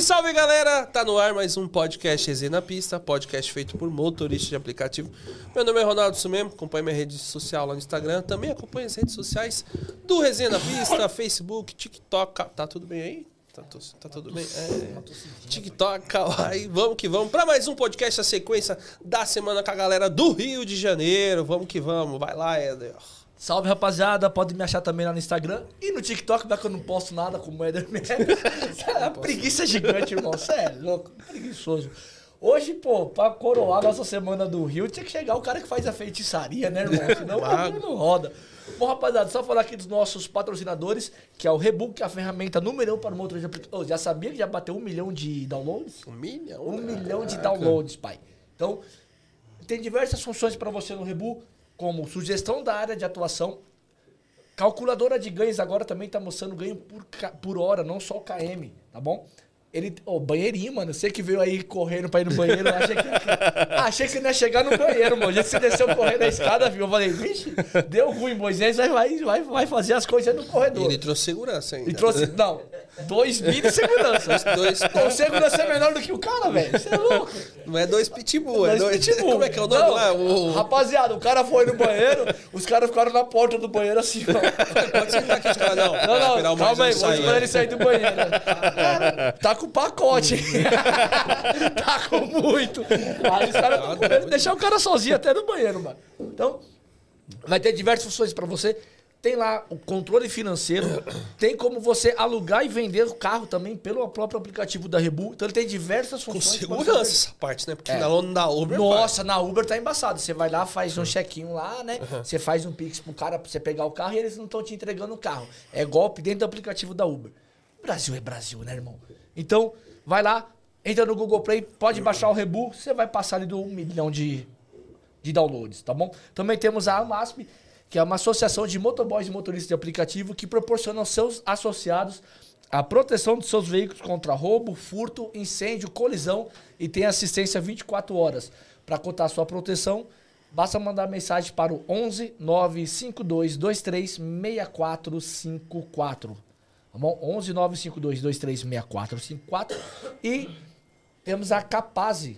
Salve, salve galera! Tá no ar mais um podcast Resenha na Pista, podcast feito por motoristas de aplicativo. Meu nome é Ronaldo Sumemo, acompanhe minha rede social lá no Instagram, também acompanhe as redes sociais do Resenha na Pista, Facebook, TikTok. Tá tudo bem aí? Tá, tu- tá tudo bem? É, TikTok, Kawaii, vamos que vamos. Pra mais um podcast, a sequência da semana com a galera do Rio de Janeiro. Vamos que vamos, vai lá, Éder. Salve, rapaziada. Pode me achar também lá no Instagram e no TikTok, já que eu não posto nada com o Eder A preguiça gigante, irmão. Você é louco, preguiçoso. Hoje, pô, pra coroar nossa semana do Rio, tinha que chegar o cara que faz a feitiçaria, né, irmão? Senão o bagulho não roda. Bom, rapaziada, só falar aqui dos nossos patrocinadores, que é o Rebook, que é a ferramenta número um para o motor de aplicativo. já sabia que já bateu um milhão de downloads? Um milhão? Um milhão de downloads, pai. Então, tem diversas funções para você no Rebu, como sugestão da área de atuação. Calculadora de ganhos agora também está mostrando ganho por, por hora, não só o KM, tá bom? Ele, ô, banheirinho, mano. Você que veio aí correndo pra ir no banheiro, achei que, achei que não ia chegar no banheiro, mano. Jeito que você desceu correndo a escada, viu? Eu falei, vixe, deu ruim, Moisés vai, vai, vai, vai fazer as coisas no corredor. Ele trouxe segurança ainda. E trouxe, não, dois mil de segurança. Dois- Pô, o segurança é menor do que o cara, velho. Você é louco. Não é dois pitbull, é Dois dois... pitbull. Como é que é o nome Não, lá? O... Rapaziada, o cara foi no banheiro, os caras ficaram na porta do banheiro assim, ó. Pode sentar aqui, os caras. Não, Não, não, calma aí, sair, esperar ele sair do banheiro. Cara, tá com pacote. tá com muito. Aí os caras estão com medo de deixar o cara sozinho até no banheiro, mano. Então, vai ter diversas funções pra você. Tem lá o controle financeiro, tem como você alugar e vender o carro também pelo próprio aplicativo da Rebu. Então ele tem diversas Com funções. você segurança essa parte, né? Porque É. na lona da Uber... nossa, na Uber tá embaçado. Você vai lá, faz um check-in lá, né? Você faz um pix pro cara pra você pegar o carro e eles não estão te entregando o carro. É golpe dentro do aplicativo da Uber. Brasil é Brasil, né, irmão? Então, vai lá, entra no Google Play, pode baixar o Rebu, você vai passar ali do um milhão de, de downloads, tá bom? Também temos a AMASP, que é uma associação de motoboys e motoristas de aplicativo que proporciona aos seus associados a proteção dos seus veículos contra roubo, furto, incêndio, colisão e tem assistência 24 horas. Para cotar sua proteção, basta mandar mensagem para o 11 952 23 6454. Tá bom? 11 952 23 6454 e temos a Capaz.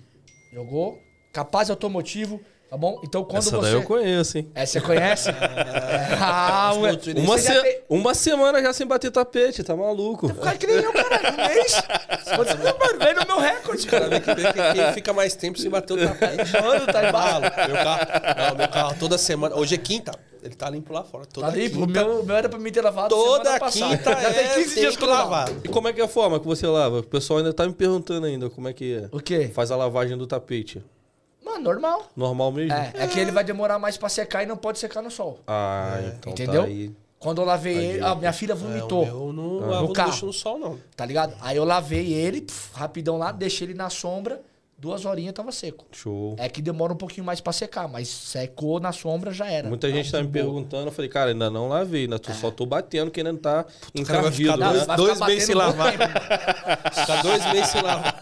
Jogou? Capaz Automotivo, tá bom? Então quando Essa você daí eu conheço, hein? é, você conhece? ah, ué. Uma, Você já se- tem- uma semana já sem bater tapete, tá maluco? Cara, que nem eu, caralho. Um mês. Você não vai no meu recorde, Cara, cara. vê que, vê que quem fica mais tempo sem bater o tapete. Mano, tá. Fala, meu carro, não, meu carro toda semana. Hoje é quinta. Ele tá limpo lá fora. Toda Tá limpo. O meu, o meu era pra mim ter lavado Toda quinta Já tem é, 15 tem dias que eu lavar. lavo. E como é que é a forma que você lava? O pessoal ainda tá me perguntando ainda como é que é. O quê? Faz a lavagem do tapete. Mano, normal. Normal mesmo? É, é que ele vai demorar mais pra secar e não pode secar no sol. Ah, então Entendeu? tá aí. Quando eu lavei ele, a minha filha É, vomitou. o meu não no carro. lixo no sol, não. Tá ligado? Aí eu lavei ele, pf, rapidão lá, deixei ele na sombra, duas horinhas tava seco. Show. É que demora um pouquinho mais pra secar, mas secou na sombra já era. Muita gente tá me perguntando, eu falei, cara, ainda não lavei, ainda tô, só tô batendo que ainda não tá O cara vai ficar encardido, Não, né? dois, meses sem lavar. Ficar dois meses sem lavar.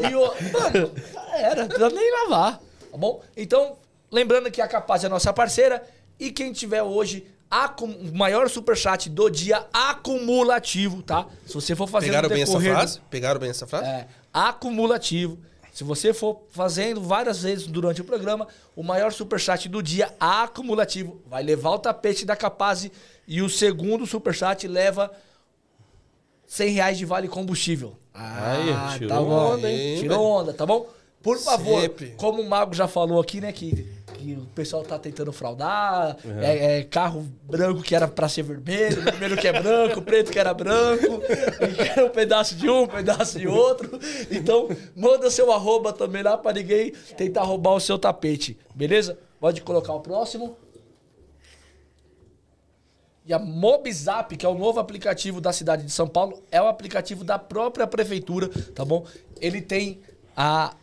E o. Mano, era, não precisa nem lavar. Tá bom? Então, lembrando que a Capaz é a nossa parceira. E quem tiver hoje o maior superchat do dia acumulativo, tá? Se você for fazer Pegaram bem essa frase? Pegaram bem essa frase? É, acumulativo. Se você for fazendo várias vezes durante o programa, o maior superchat do dia acumulativo vai levar o tapete da Capaz e o segundo superchat leva 100 reais de vale combustível. Aí, tirou tá bom. onda, hein? Tirou onda, tá bom? Por favor, Sempre. como o Mago já falou aqui, né, que, que o pessoal tá tentando fraudar, é, é carro branco que era pra ser vermelho, vermelho que é branco, preto que era branco, e quer um pedaço de um, um pedaço de outro. Então, manda seu arroba também lá pra ninguém tentar roubar o seu tapete, beleza? Pode colocar o próximo. E a Mobzap, que é o novo aplicativo da cidade de São Paulo, é o aplicativo da própria prefeitura, tá bom? Ele tem a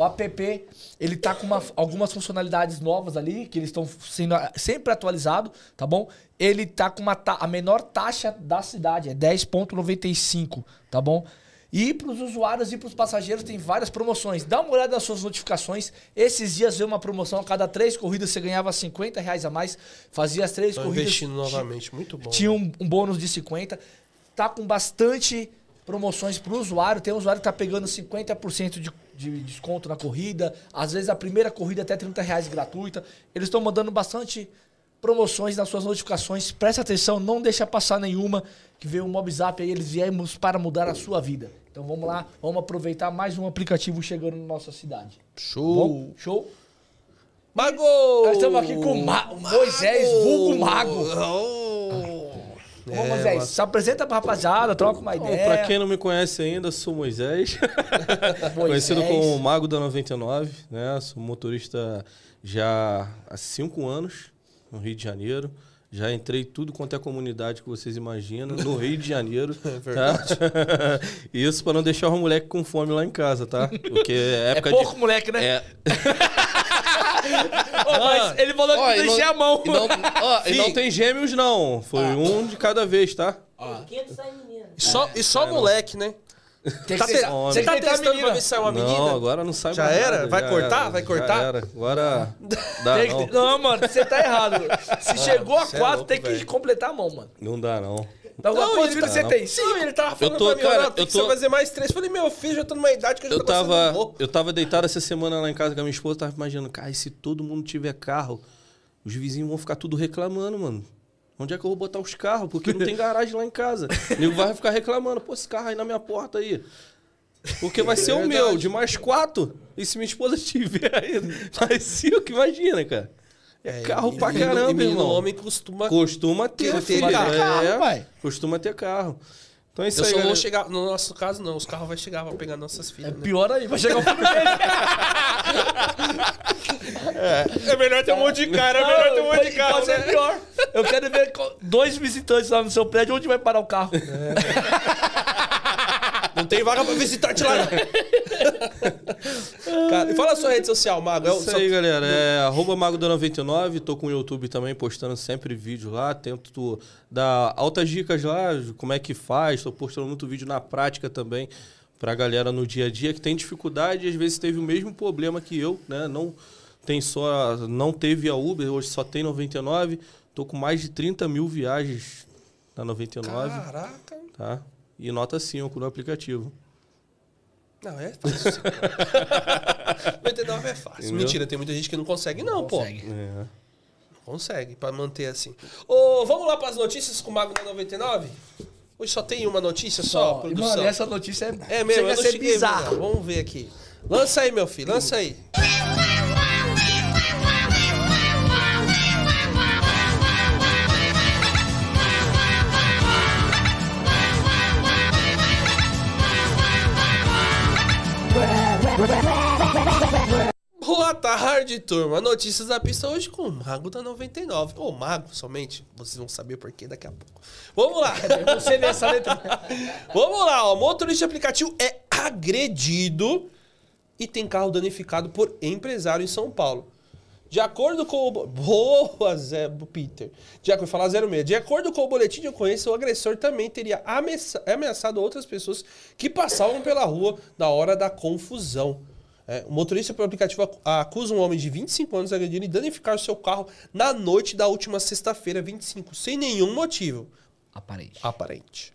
O app, ele tá com uma- algumas funcionalidades novas ali, que eles estão sendo ah, sempre atualizado, tá bom? Ele tá com uma a menor taxa da cidade, é 10.95, tá bom? E para os usuários e para os passageiros tem várias promoções. Dá uma olhada nas suas notificações. Esses dias veio uma promoção, a cada três corridas você ganhava 50 reais a mais. Fazia as três Tô corridas. investindo novamente. Muito bom. Tinha um, um bônus de 50. Tá com bastante promoções para o usuário. Tem um usuário que tá pegando 50% de, de desconto na corrida. Às vezes a primeira corrida até 30 reais gratuita. Eles estão mandando bastante promoções nas suas notificações. Presta atenção, não deixa passar nenhuma. Que veio o Mobzap aí, eles viemos para mudar a sua vida. Então vamos lá, vamos aproveitar mais um aplicativo chegando na nossa cidade. Show. Bom, show? Mago! Nós estamos aqui com o Ma- Moisés, vulgo Mago. Oh. Ô, É, Moisés, se apresenta pra rapaziada, troca uma Bom, ideia. pra quem não me conhece ainda, sou Moisés, Moisés. conhecido como Mago da 99, né? Sou motorista já há cinco anos no Rio de Janeiro. Já entrei tudo quanto é comunidade que vocês imaginam no Rio de Janeiro. verdade. Tá? Isso pra não deixar o moleque com fome lá em casa, tá? Porque é É época pouco, de. moleque, né? É, mas ele falou que Ó, não e deixei a mão. E não, ó, e não tem gêmeos, não. Foi um de cada vez, tá? Quinto sai menino. E só, e só moleque, né? Tem Tá, que te, ser, homem. você tá tem que testando menina. pra ver se sai uma menina? Não, agora não sai Já mais era? nada, Vai já cortar? era, Vai já cortar? era. Agora. Dá, Tem que não. não, mano, você tá errado. Se chegou a é quatro, louco, tem que velho. completar a mão, mano. Não dá, não. Então, Não, quantos filhos você tem? Sim, ele tava falando tô- pra mim, cara, eu tô- fazer mais três. Eu falei, meu filho, já tô numa idade que eu já Eu tô tava, eu tava deitado essa semana lá em casa com a minha esposa, tava imaginando, cara, e se todo mundo tiver carro, os vizinhos vão ficar tudo reclamando, mano. Onde é que eu vou botar os carros? Porque não tem garagem lá em casa. O nego vai ficar reclamando, pô, esse carro aí na minha porta aí. Porque vai ser o meu, de mais quatro. E se minha esposa tiver aí, mais cinco, imagina, cara. É, carro e pra menino- caramba, e menino irmão. homem costuma... Costuma ter, ter é, carro, pai. Costuma ter carro. Então é isso Eu aí, só vou chegar... No nosso caso, não. Os carros vão chegar pra pegar nossas filhas, né? Pior aí, vai chegar o filho dele. É melhor ter um monte de cara, Não, pode- pode ser pior. Eu quero ver dois visitantes lá no seu prédio, onde vai parar o carro. Não tem vaga pra visitante lá. Cara, e fala a sua rede social, Mago. É Isso só- aí, galera. É arroba Mago da 99. Tô com o YouTube também, postando sempre vídeo lá. Tento dar altas dicas lá, como é que faz. Tô postando muito vídeo na prática também pra galera no dia a dia que tem dificuldade e às vezes teve o mesmo problema que eu, né? Não tem só, não teve a Uber, hoje só tem 99. Tô com mais de 30 mil viagens na 99, Caraca. tá? E nota 5 no aplicativo. Não, é fácil. 99 é fácil. Entendeu? Mentira, tem muita gente que não consegue, não, pô. Consegue. É. Não consegue, pra manter assim. Ô, vamos lá pras notícias com o Mago da 99? Hoje só tem uma notícia só, E, produção? mano, essa notícia é, É mesmo, chega a não ser bizarra. Vamos ver aqui. Lança aí, meu filho, lança aí. Tarde, turma. Notícias da pista hoje com o Mago da 99. Ou Mago somente. Vocês vão saber por quê daqui a pouco. Vamos lá. Você lê essa letra. Vamos lá, ó. Motorista de aplicativo é agredido e tem carro danificado por empresário em São Paulo. De acordo com o. bo- Boa, Zé Peter. De acordo, falar 06. De acordo com o boletim de ocorrência, o agressor também teria ameaça- ameaçado outras pessoas que passavam pela rua na hora da confusão. É, o motorista pelo aplicativo acu- acusa um homem de 25 anos de agredir e danificar o seu carro na noite da última sexta-feira, 25, sem nenhum motivo Aparente. aparente.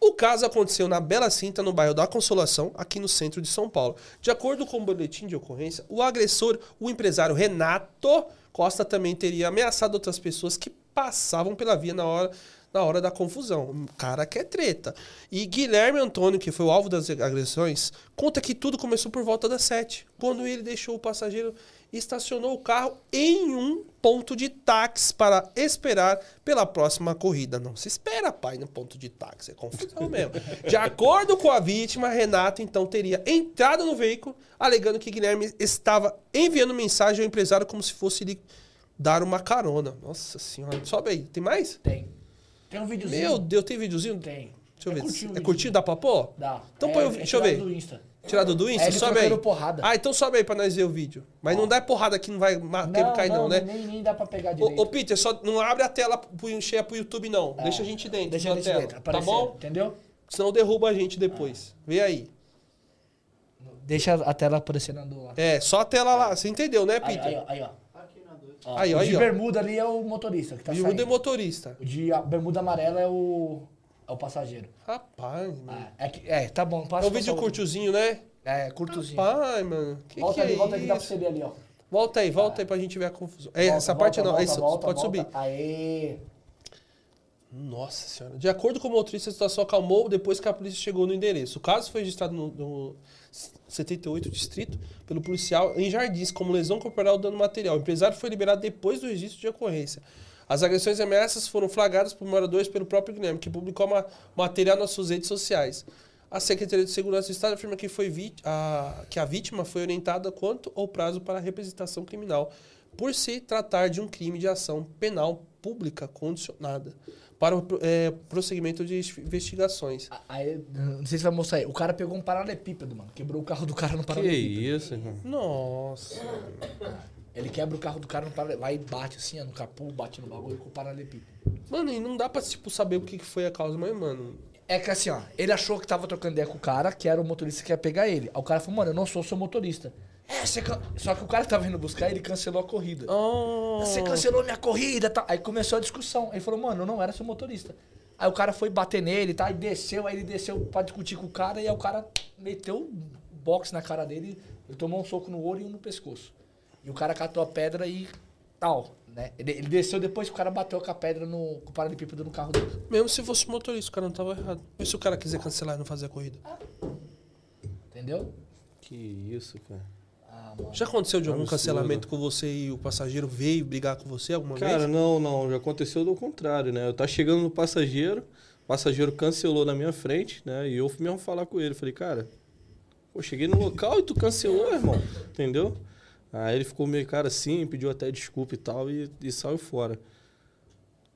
O caso aconteceu na Bela Cinta, no bairro da Consolação, aqui no centro de São Paulo. De acordo com o boletim de ocorrência, o agressor, o empresário Renato Costa, também teria ameaçado outras pessoas que passavam pela via na hora, na hora da confusão. Um cara que é treta. E Guilherme Antônio, que foi o alvo das agressões, conta que tudo começou por volta das sete, quando ele deixou o passageiro e estacionou o carro em um ponto de táxi para esperar pela próxima corrida. Não se espera, pai, no ponto de táxi. É confusão mesmo. De acordo com a vítima, Renato então teria entrado no veículo, alegando que Guilherme estava enviando mensagem ao empresário como se fosse lhe dar uma carona. Nossa senhora. Sobe aí. Tem mais? Tem. Tem um videozinho. Meu Deus, tem videozinho? Tem. Deixa eu É ver. curtinho é curtinho? Dá pra pôr? Dá. Então É- põe o é vídeo. Deixa eu ver. do Insta. Tirado do Insta? É sobe aí. porrada. Ah, então sobe aí pra nós ver o vídeo. Mas não dá porrada que não vai ma- que cair não, né? Nem, nem dá pra pegar direito. Ô, ô, Peter, só não abre a tela cheia pro YouTube, não. Deixa a gente dentro É. Deixa da ele tela. dentro, tá aparecendo, bom? Entendeu? Senão derruba a gente depois. Vê aí. Deixa a tela aparecendo do lado. É, só a tela lá. Você entendeu, né, Aí, Peter? aí, ó, aí, ó. Aí, o aí, de ó. bermuda ali é o motorista que tá o saindo. de motorista. O de bermuda amarela é o, é o passageiro. Rapaz, mano. Ah, é, que- é, tá bom. É Passa um vídeo passa o- curtiozinho, né? É, curtozinho. Pai, mano. Que volta que ali, é volta aqui, dá pra isso? você ver ali, ó. Volta aí, volta aí pra gente ver a confusão. É, Volta, essa volta, parte não, volta, essa volta, pode volta. subir. Aê. Nossa senhora. De acordo com o motorista, a situação acalmou depois que a polícia chegou no endereço. O caso foi registrado no, no 78 distrito pelo policial em Jardins como lesão corporal dano material. O empresário foi liberado depois do registro de ocorrência. As agressões e ameaças foram flagradas por moradores pelo próprio Guilherme, que publicou uma, material nas suas redes sociais. A Secretaria de Segurança do Estado afirma que, foi a, que a vítima foi orientada quanto ao prazo para a representação criminal, por se tratar de um crime de ação penal pública condicionada para o eh, prosseguimento de investigações. Aí, não sei se vai mostrar aí. O cara pegou um paralelepípedo, mano. Quebrou o carro do cara no Que paralelepípedo. isso, irmão. Nossa. Ele quebra o carro do cara no paralelepípedo. Vai e bate assim, ó, no capô, bate no bagulho com o paralelepípedo. Mano, e não dá pra tipo, saber o que que foi a causa, mas, mano. É que assim, ó, ele achou que tava trocando ideia com o cara, que era o motorista que ia pegar ele. Aí o cara falou, mano, eu não sou seu motorista. É, você can... Só que o cara que tava indo buscar, ele cancelou a corrida. Oh. Você cancelou minha corrida, tá? Aí começou a discussão. Ele falou, mano, eu não era seu motorista. Aí o cara foi bater nele, tá? E desceu, aí ele desceu pra discutir com o cara, e aí o cara meteu um boxe na cara dele, ele tomou um soco no olho e um no pescoço. E o cara catou a pedra e tal, né? Ele, ele desceu depois que o cara bateu com a pedra no com o paralelepípedo no carro dele. Mesmo se fosse motorista, o cara não tava errado. Mas se o cara quiser cancelar e não fazer a corrida? Entendeu? Que isso, cara. Ah. Já aconteceu de algum Absurdo. cancelamento com você e o passageiro veio brigar com você alguma Cara, vez? não, não. Já aconteceu do contrário, né? Eu tá chegando no passageiro, o passageiro cancelou na minha frente, né? E eu fui mesmo falar com ele. Falei, cara, pô, cheguei no local e tu cancelou, irmão. Entendeu? Aí ele ficou meio cara assim, pediu até desculpa e tal, e, e saiu fora.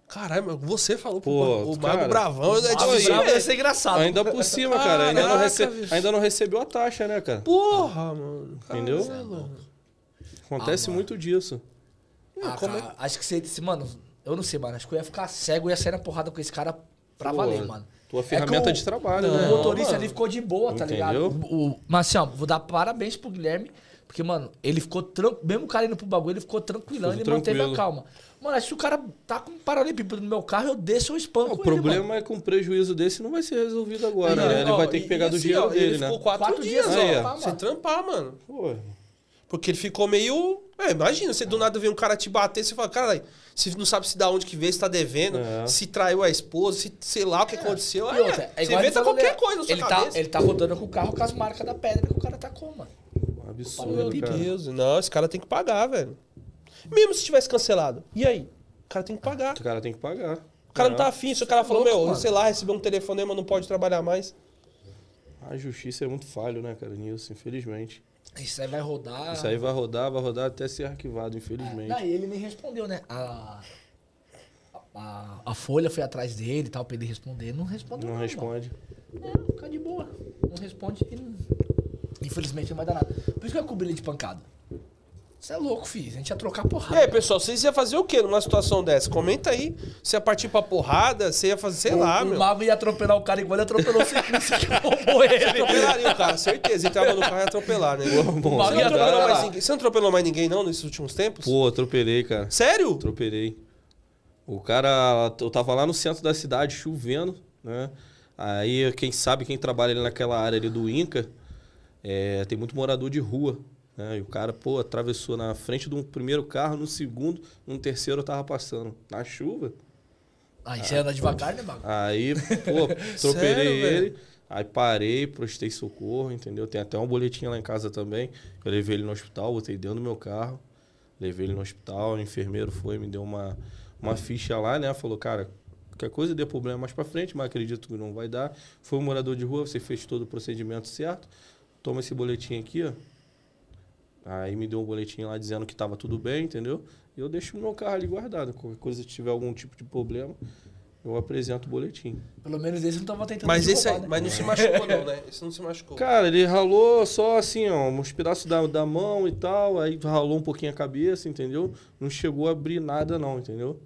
Caralho, mas você falou pro Pô, o Mago cara, Bravão. é Ah, difícil bravo ia ser engraçado. Ainda por cima, cara. Ainda não, rece... ainda não recebeu a taxa, né, cara? Porra, mano. Entendeu? Caramba. Acontece Ah, muito disso. Ah, como é cara, Acho que você disse, mano, eu não sei, mano. Acho que eu ia ficar cego e ia sair na porrada com esse cara pra Pô, valer, mano. Tua É ferramenta o- de trabalho, O né? motorista mano. ali ficou de boa, tá ligado? Entendeu? O, mas assim, ó, vou dar parabéns pro Guilherme, porque, mano, ele ficou tranquilo. Mesmo o cara indo pro bagulho, ele ficou tranquilão, ele manteve a tranquilo. calma. Mano, se o cara tá com um paralelepípedo no meu carro, eu desço ou espanco O ele, problema mano. é que um prejuízo desse não vai ser resolvido agora, Ele- né? Ele ó, vai ter que pegar e do assim, dinheiro ó, dele, ele né? ficou quatro, Quatro dias, dias, ó, ó, mano. sem trampar, mano. Pô, Porque ele ficou meio. É, imagina, você do nada vê um cara te bater, você fala, caralho, se não sabe se da onde que veio, se tá devendo, É. se traiu a esposa, se sei lá o que aconteceu. E É, outra, é você inventa falou, qualquer né? coisa na sua ele cabeça. Tá, ele tá rodando com o carro com as marcas da pedra que o cara tacou, mano. Absurdo, Meu cara. Deus, não, esse cara tem que pagar, velho. Mesmo se tivesse cancelado. E aí? O cara tem que pagar. O cara tem que pagar. O cara não É. tá afim, se o cara falou, louco, meu, sei lá, recebeu um telefonema, não pode trabalhar mais. A justiça é muito falho, né, cara, nisso, infelizmente. Isso aí vai rodar. Isso aí vai rodar, vai rodar até ser arquivado, É, infelizmente. Não, e ele nem respondeu, né? A, a, a Folha foi atrás dele e tal, pra ele responder. Não respondeu. Não nada, responde. mano. É, fica de boa. Não responde e não- Infelizmente não vai dar nada. Por isso que eu ia cobrir ele de pancada. Você é louco, filho. A gente ia trocar E porrada. aí, pessoal, vocês iam fazer o quê numa situação dessa? Comenta aí. Você ia partir pra porrada, você ia fazer, sei lá, o, meu. o mago ia atropelar o cara igual ele atropelou o ciclista que roubou ele. Atropelaria o cara, certeza. Entrava no carro e ia atropelar, né? Bom, Você não, ia atropelou atropelar. mais ninguém, você não atropelou mais ninguém, não, nesses últimos tempos? Pô, atropelei, cara. Sério? Atropelei. O cara, eu tava lá no centro da cidade chovendo, né? Aí, quem sabe, quem trabalha ali naquela área ali do Inca, é, tem muito morador de rua, né? E o cara, pô, atravessou na frente de um primeiro carro, no segundo, no terceiro eu tava passando. Na chuva. Aí você anda devagar, né, mago? Aí, pô, atropelei Sério, ele. velho? Aí parei, prestei socorro, entendeu? Tem até uma boletinha lá em casa também. Eu levei ele no hospital, botei dentro do meu carro. Levei ele no hospital, o enfermeiro foi, me deu uma, uma ficha lá, né? Falou, cara, qualquer coisa dê problema mais pra frente, mas acredito que não vai dar. Foi um morador de rua, você fez todo o procedimento certo. Toma esse boletim aqui, ó. Aí me deu um boletim lá dizendo que tava tudo bem, entendeu? E eu deixo o meu carro ali guardado. Qualquer coisa, se tiver algum tipo de problema, eu apresento o boletim. Pelo menos esse não tava tentando Mas esse aí, roubar, né? mas não se machucou não, né? Esse não se machucou. Cara, ele ralou só assim, ó, uns pedaços da, da mão e tal, aí ralou um pouquinho a cabeça, entendeu? Não chegou a abrir nada não, entendeu?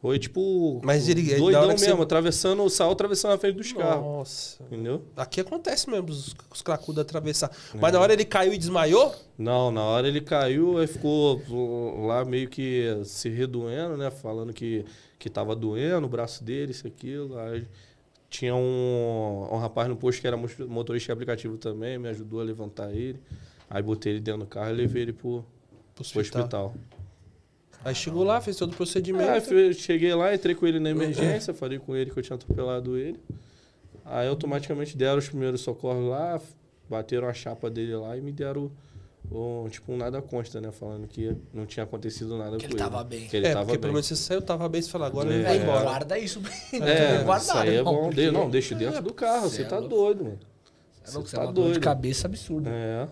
Foi tipo. Mas ele- doidão mesmo, você- atravessando, saiu atravessando a frente dos carros. Nossa. Entendeu? Aqui acontece mesmo, os, os cracudos atravessar. Mas na hora ele caiu e desmaiou? Não, na hora ele caiu, aí ficou lá meio que se redoendo, né? Falando que, que tava doendo o braço dele, isso, aquilo. Aí tinha um, um rapaz no posto que era motorista de aplicativo também, me ajudou a levantar ele. Aí botei ele dentro do carro e levei ele pro, Pro pro hospital. Aí chegou lá, fez todo o procedimento. Aí fui- cheguei lá, entrei com ele na emergência, falei com ele que eu tinha atropelado ele. Aí automaticamente deram os primeiros socorros lá, bateram a chapa dele lá e me deram um, tipo um nada consta, né? Falando que não tinha acontecido nada Que com ele ele. tava bem. Que ele é, tava porque bem. pelo menos você saiu, tava bem, você falou, agora É. ele vai Aí, embora. guarda isso. É, guardado, isso aí é bom. porque- De- não, deixa dentro do carro, Cê você é tá doido, mano. É Você você é tá dor de doido. cabeça absurda. É.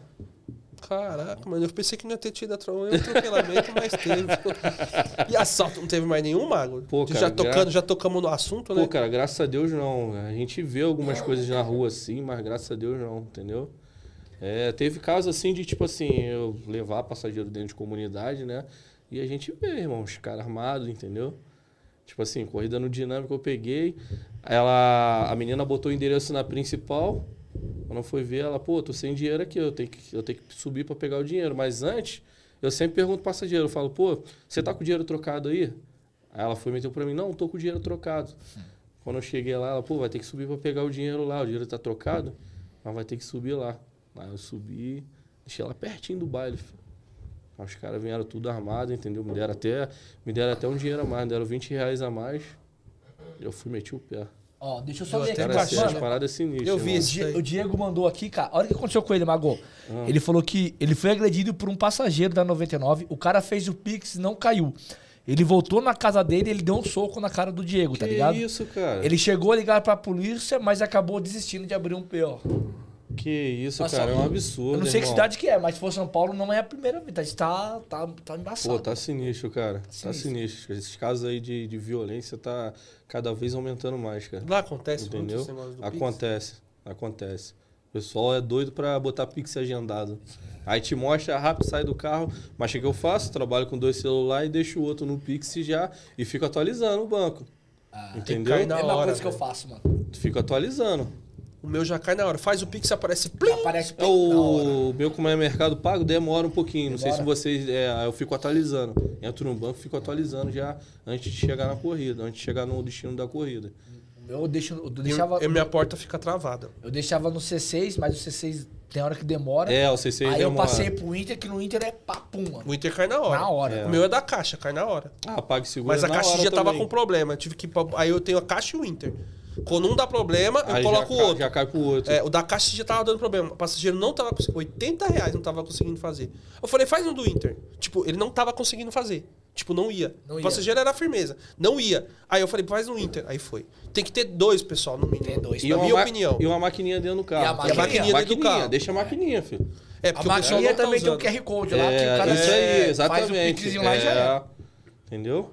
Caraca, mano, eu pensei que não ia ter tido atro- atropelamento, mas teve. E assalto não teve mais nenhum, Mago? Pô, cara, já tocando, gra- já tocamos no assunto, Pô, né? cara, graças a Deus não. A gente vê algumas coisas na rua assim, mas graças a Deus não, entendeu? É, teve casos assim de, tipo assim, eu levar passageiro dentro de comunidade, né? E a gente vê, irmão, os caras armados, entendeu? Tipo assim, corrida no dinâmico eu peguei. Ela, a menina botou o endereço na principal. Quando foi ver, ela, pô, tô sem dinheiro aqui, eu tenho que, eu tenho que subir pra pegar o dinheiro. Mas antes, eu sempre pergunto pro passageiro, eu falo, pô, você tá com o dinheiro trocado aí? Aí ela foi meteu pra mim, não, tô com o dinheiro trocado. Quando eu cheguei lá, ela, pô, vai ter que subir pra pegar o dinheiro lá, o dinheiro tá trocado, mas vai ter que subir lá. Aí eu subi, deixei ela pertinho do baile. Aí os caras vieram tudo armado, entendeu? Me deram até, me deram até um dinheiro a mais, me deram 20 reais a mais. Eu fui meti o pé. Ó, deixa eu só ver aqui, Cara, assim, mano. as paradas sinistras. Eu vi irmão. O, esse- Di- o Diego mandou aqui, cara. Olha o que aconteceu com ele, Mago. Ah. Ele falou que ele foi agredido por um passageiro da 99. O cara fez o Pix e não caiu. Ele voltou na casa dele e ele deu um soco na cara do Diego, tá Que ligado? isso, cara? Ele chegou a ligar pra polícia, mas acabou desistindo de abrir um PO. Que isso, Nossa, cara, é um absurdo. Eu não sei que irmão. cidade que é, mas se for São Paulo não é a primeira vez. Tá, tá, tá embaçado. Pô, tá sinistro, cara. Tá Sinistro. sinistro. Esses casos aí de, de violência tá cada vez aumentando mais, cara. Lá acontece muito Entendeu? do Pix. Acontece, acontece. O pessoal é doido pra botar Pix agendado. Aí te mostra rápido, sai do carro. Mas o que eu faço? Trabalho com dois celulares e deixo o outro no Pix já e fico atualizando o banco. Ah, Entendeu? é a mesma hora, coisa que eu velho. faço, mano. Fico atualizando. O meu já cai na hora. Faz o Pix, aparece plim. Aparece É na hora. o meu, como é mercado pago, demora um pouquinho. Não sei se Demora? vocês. É, eu fico atualizando. Entro no banco, fico atualizando já antes de chegar na corrida, antes de chegar no destino da corrida. Eu, deixo, eu, E deixava, eu- minha porta fica travada. eu deixava no C6, mas o C6 tem hora que demora. É, o C6 Aí eu demora. passei pro Inter, que no Inter é papum, mano. O Inter cai na hora. Na hora. O meu é da caixa, cai na hora. Ah, pague seguro. Mas a na caixa hora já tava também. com problema. Eu tive que. ir pra- Aí eu tenho a caixa e o Inter. Quando um dá problema, eu Aí coloco o outro. Já cai pro outro. É, o da caixa já tava dando problema. O passageiro não tava conseguindo. 80 reais não tava conseguindo fazer. Eu falei, faz um do Inter. Tipo, ele não tava conseguindo fazer. Tipo, não ia. Não o ia. passageiro era firmeza. Não ia. Aí eu falei, faz no Inter. Aí foi. Tem que ter dois, pessoal, no mínimo. Tem dois. E Na uma minha ma- opinião. E uma maquininha dentro do carro. E a maquininha dentro do carro. Deixa a maquininha, filho. É, A porque o pessoal maquininha tá também tem um. QR Code lá, que o É, cara isso é, aí, faz exatamente. pixzinho lá e já é. É, Entendeu?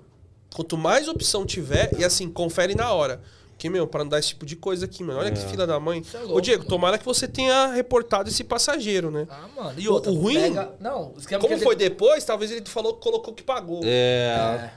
Quanto mais opção tiver, e assim, confere na hora. Porque, meu, pra não dar esse tipo de coisa aqui, mano. Olha que filha da mãe. É Ô, louco, Diego, mano. tomara que você tenha reportado esse passageiro, né? Ah, mano. E O- outra, o ruim- pega- Não, o esquema Como que foi ele- depois, talvez ele falou que colocou que pagou. É.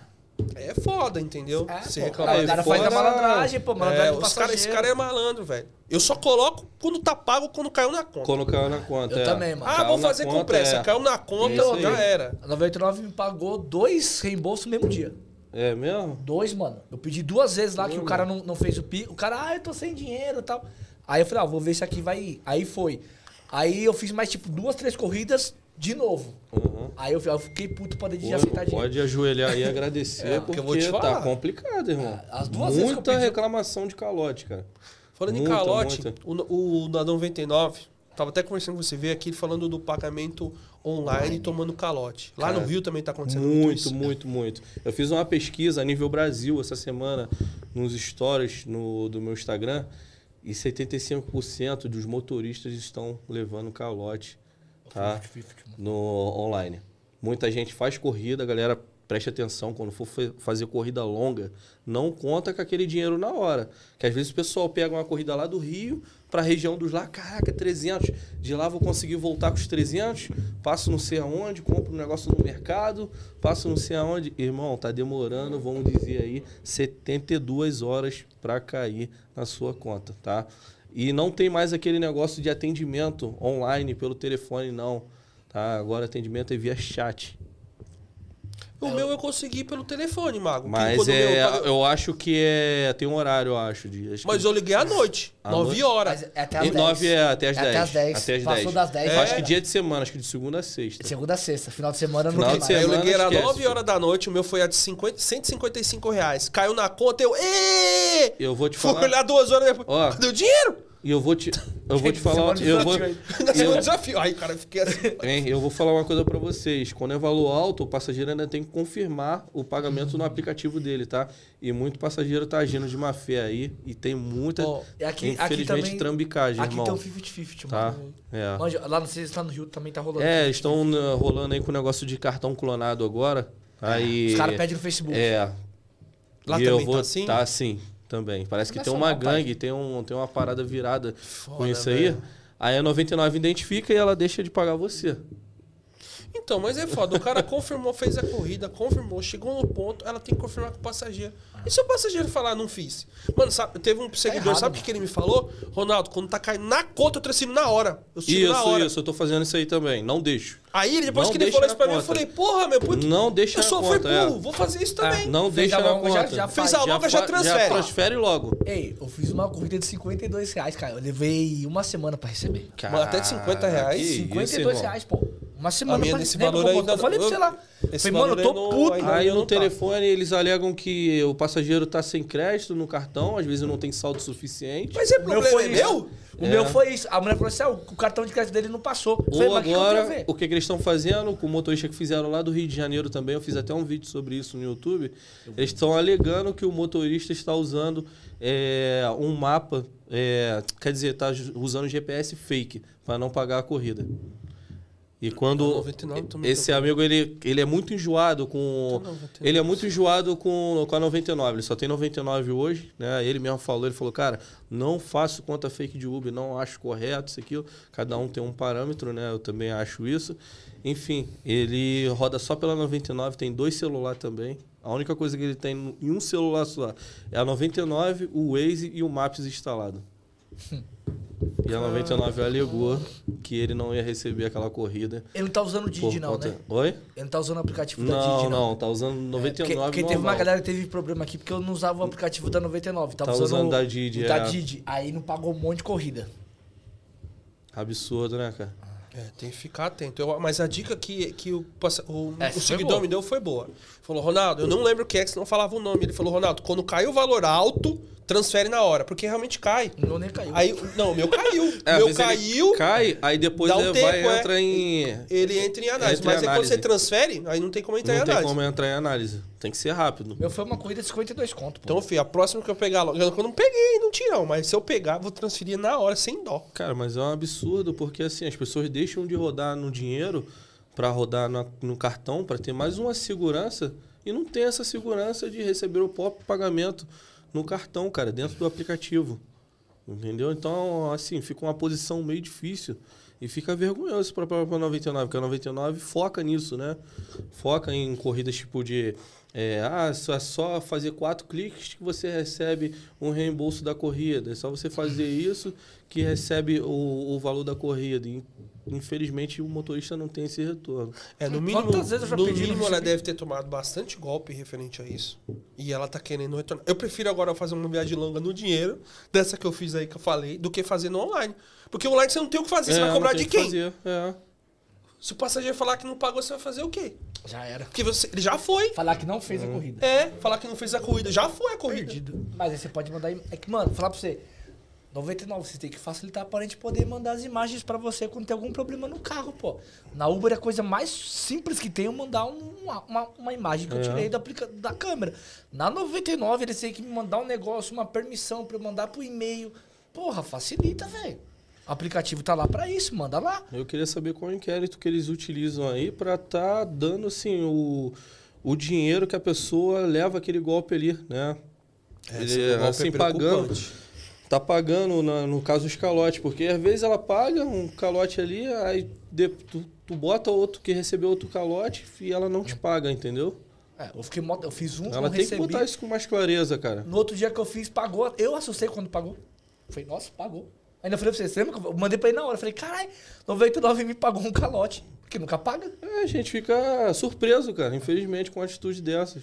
É foda, entendeu? É, Você reclamar. o Aí, cara faz a malandragem, pô, malandragem É, cara, esse cara é malandro, velho. Eu só coloco quando tá pago, quando caiu na conta. Quando caiu na conta. Eu é. também, mano. Ah, Caiu vou fazer com pressa. é. Caiu na conta, já era. A 99 me pagou dois reembolsos no mesmo dia. É mesmo? Dois, mano. Eu pedi duas vezes lá que o cara não, não fez o pico. O cara, ah, eu tô sem dinheiro e tal. Aí eu falei, ah, vou ver se aqui vai ir. Aí foi. Aí eu fiz mais, tipo, duas, três corridas de novo. Uhum. Aí eu, eu fiquei puto pra Pô, de aceitar dinheiro. pode ajoelhar e agradecer, É, porque porque eu vou te falar. tá complicado, irmão. As duas Muita pedi- reclamação de calote, cara. Falando em Muita, calote, muita. o, o da 99, tava até conversando com você, veio aqui falando do pagamento online tomando calote. Lá no Cara, Rio também tá acontecendo muito, Muito, isso. muito, muito. Eu fiz uma pesquisa a nível Brasil essa semana nos stories no, do meu Instagram e 75% dos motoristas estão levando calote tá? no online. Muita gente faz corrida, galera preste atenção, quando for fa- fazer corrida longa, não conta com aquele dinheiro na hora. Que às vezes o pessoal pega uma corrida lá do Rio para a região dos lá, caraca, 300. De lá vou conseguir voltar com os 300, passo não sei aonde, compro um negócio no mercado, passo não sei aonde. Irmão, tá demorando, vamos dizer aí, 72 horas para cair na sua conta, tá? E não tem mais aquele negócio de atendimento online pelo telefone, não. Tá? Agora atendimento é via chat. O meu eu consegui pelo telefone, Mago. Mas é, tava- eu acho que é. Tem um horário, eu acho. De, acho Mas que, eu liguei à noite, À 9 noite? horas. Mas é até as e 10. 9 é até as É 10. até as 10. Até as Passou 10. das 10, Eu acho que era. dia de semana, acho que de segunda a sexta. Segunda a sexta. Final de semana Final não de tem Aí mais. eu liguei, era esquece, 9 filho. horas da noite, o meu foi a de 50, 155 reais. Caiu na conta, eu. Ê! Eu vou te Fui falar. olhar duas horas depois. Ó. O dinheiro? E eu vou te. Eu vou te falar. Semana de Eu vou, saiu um desafio. Aí, cara, eu fiquei assim. Hein, eu vou falar uma coisa pra vocês. Quando é valor alto, o passageiro ainda tem que confirmar o pagamento no aplicativo dele, tá? E muito passageiro tá agindo de má fé aí e tem muita, e aqui- aqui infelizmente, também- trambicagem, Aqui irmão. tem o 50-50, Tá? mano. É. Manja, lá não sei se tá no Rio também tá rolando. É, estão né, rolando aí com o negócio de cartão clonado agora. Aí, Os caras pedem no Facebook. É. Lá e eu também vou tá assim? Tá assim, também. Parece que tem uma gangue, tem, um, tem uma parada virada com Foda, isso aí. velho. Aí a 99 identifica e ela deixa de pagar você. Então, mas é foda. O cara confirmou, fez a corrida, confirmou, chegou no ponto, ela tem que confirmar com o passageiro. E se o passageiro falar, não fiz? Mano, sabe, teve um seguidor, errado, sabe o que, que ele me falou? Ronaldo, quando tá caindo na conta, eu transfiro na hora. Eu sigo na Isso, hora. isso, eu tô fazendo isso aí também. Não deixo. Aí, depois Não que ele falou isso pra mim, eu conta. falei, porra, meu, que Não deixa eu só fui conta, é. burro, vou fazer isso também. Não Fez deixa a na longa, já- conta. já Fez a longa, já fa- transfere. Já transfere logo. Ei, eu fiz uma corrida de 52 reais, cara. Eu levei uma semana pra receber. Mano, até de 50 reais, que 52 isso, reais, pô. Uma semana A minha pra nesse valor eu- ainda Eu falei pra eu- você lá. esse Falei, mano, eu tô aí não- puto. Aí eu no tá. telefone eles alegam que o passageiro tá sem crédito no cartão, às vezes não tem saldo suficiente. Mas é meu problema foi é isso. meu? O É. meu foi isso. A mulher falou assim: ah, o cartão de crédito dele não passou. Falei, Ou que que eu agora, ver? o que, que eles estão fazendo com o motorista que fizeram lá do Rio de Janeiro também, eu fiz até um vídeo sobre isso no YouTube. Eles estão alegando que o motorista está usando é, um mapa, é, quer dizer, está usando GPS fake para não pagar a corrida. E quando A 99 também esse tá- amigo ele, ele é muito enjoado com Tá 99. ele é muito enjoado com, com a 99, ele só tem 99 hoje, né? Ele mesmo falou, ele falou, cara, não faço conta fake de Uber, não acho correto isso aqui, cada um tem um parâmetro, né? Eu também acho isso. Enfim, ele roda só pela 99, tem dois celulares também. A única coisa que ele tem em um celular só é a 99, o Waze e o Maps instalado. E a 99 alegou que ele não ia receber aquela corrida. Ele não tá usando o Didi, não, conta- né? Oi? Ele não tá usando o aplicativo da Não, Didi, não, não. tá usando 99 É, porque, porque teve uma galera que teve problema aqui porque eu não usava o aplicativo da 99. Tava Tá usando, usando o- da Didi, o da é. Didi. Aí não pagou um monte de corrida. Absurdo, né, cara? É, tem que ficar atento. Eu- mas a dica que, que o, o, É, o seguidor me deu foi boa. Falou, Ronaldo, eu não lembro quem é que não falava o nome. Ele falou, Ronaldo, quando cai o valor alto, transfere na hora, porque realmente cai. O meu nem caiu. Aí, não, o meu caiu. É, o meu caiu, Cai, aí depois um ele tempo, vai é. entra em. ele entra em análise. Entra em mas aí quando análise. você transfere, aí não tem como entrar Não em tem análise. como entrar em análise. Tem que ser rápido. meu foi uma corrida de 52 conto, pô. Então, filho, a próxima que eu pegar, logo- eu não peguei no tirão, mas se eu pegar, vou transferir na hora, sem dó. Cara, mas é um absurdo, porque assim, as pessoas deixam de rodar no dinheiro para rodar na- no cartão, para ter mais uma segurança, e não tem essa segurança de receber o próprio pagamento no cartão, cara, dentro do aplicativo. Entendeu? Então, assim, fica uma posição meio difícil. E fica vergonhoso para a 99, porque a 99 foca nisso, né? Foca em corridas tipo de. É, ah, só- é só fazer quatro cliques que você recebe um reembolso da corrida. É só você fazer isso que recebe o, o valor da corrida. Infelizmente, o motorista não tem esse retorno. É, no mínimo, Quantas vezes eu já no pedi mínimo ela deve ter tomado bastante golpe referente a isso. E ela tá querendo retornar. Eu prefiro agora fazer uma viagem longa no dinheiro, dessa que eu fiz aí que eu falei, do que fazer no online. Porque online você não tem o que fazer, você É, vai não cobrar de que quem? fazer, é. Se o passageiro falar que não pagou, você vai fazer o quê? Já era. Porque você, ele já foi. Falar que não fez a corrida. É, falar que não fez a corrida, já foi a corrida. Perdido. Mas aí você pode mandar. É que, mano, falar pra você. 99, você tem que facilitar para a gente poder mandar as imagens pra você quando tem algum problema no carro, pô. Na Uber é a coisa mais simples que tem eu mandar um- uma, uma, uma imagem que eu É. tirei da, da câmera. Na 99, eles têm que me mandar um negócio, uma permissão pra eu mandar pro e-mail. Porra, facilita, velho. O aplicativo tá lá pra isso, manda lá. Eu queria saber qual inquérito que eles utilizam aí para tá dando assim o, o dinheiro que a pessoa leva aquele golpe ali, né? É, Ele, é assim, pagando. Tá pagando, na- no caso, os calotes. Porque às vezes ela paga um calote ali, aí de- tu, tu bota outro que recebeu outro calote e ela não te paga, entendeu? É, eu, fiquei, eu fiz um, Ela tem recebi. que botar isso com mais clareza, cara. No outro dia que eu fiz, pagou. Eu assustei quando pagou. Falei, nossa, pagou. Ainda falei pra você, você lembra que eu mandei pra ele na hora? Falei, caralho, 99 me pagou um calote. Porque nunca paga. É, a gente fica surpreso, cara, infelizmente, com uma atitude dessas.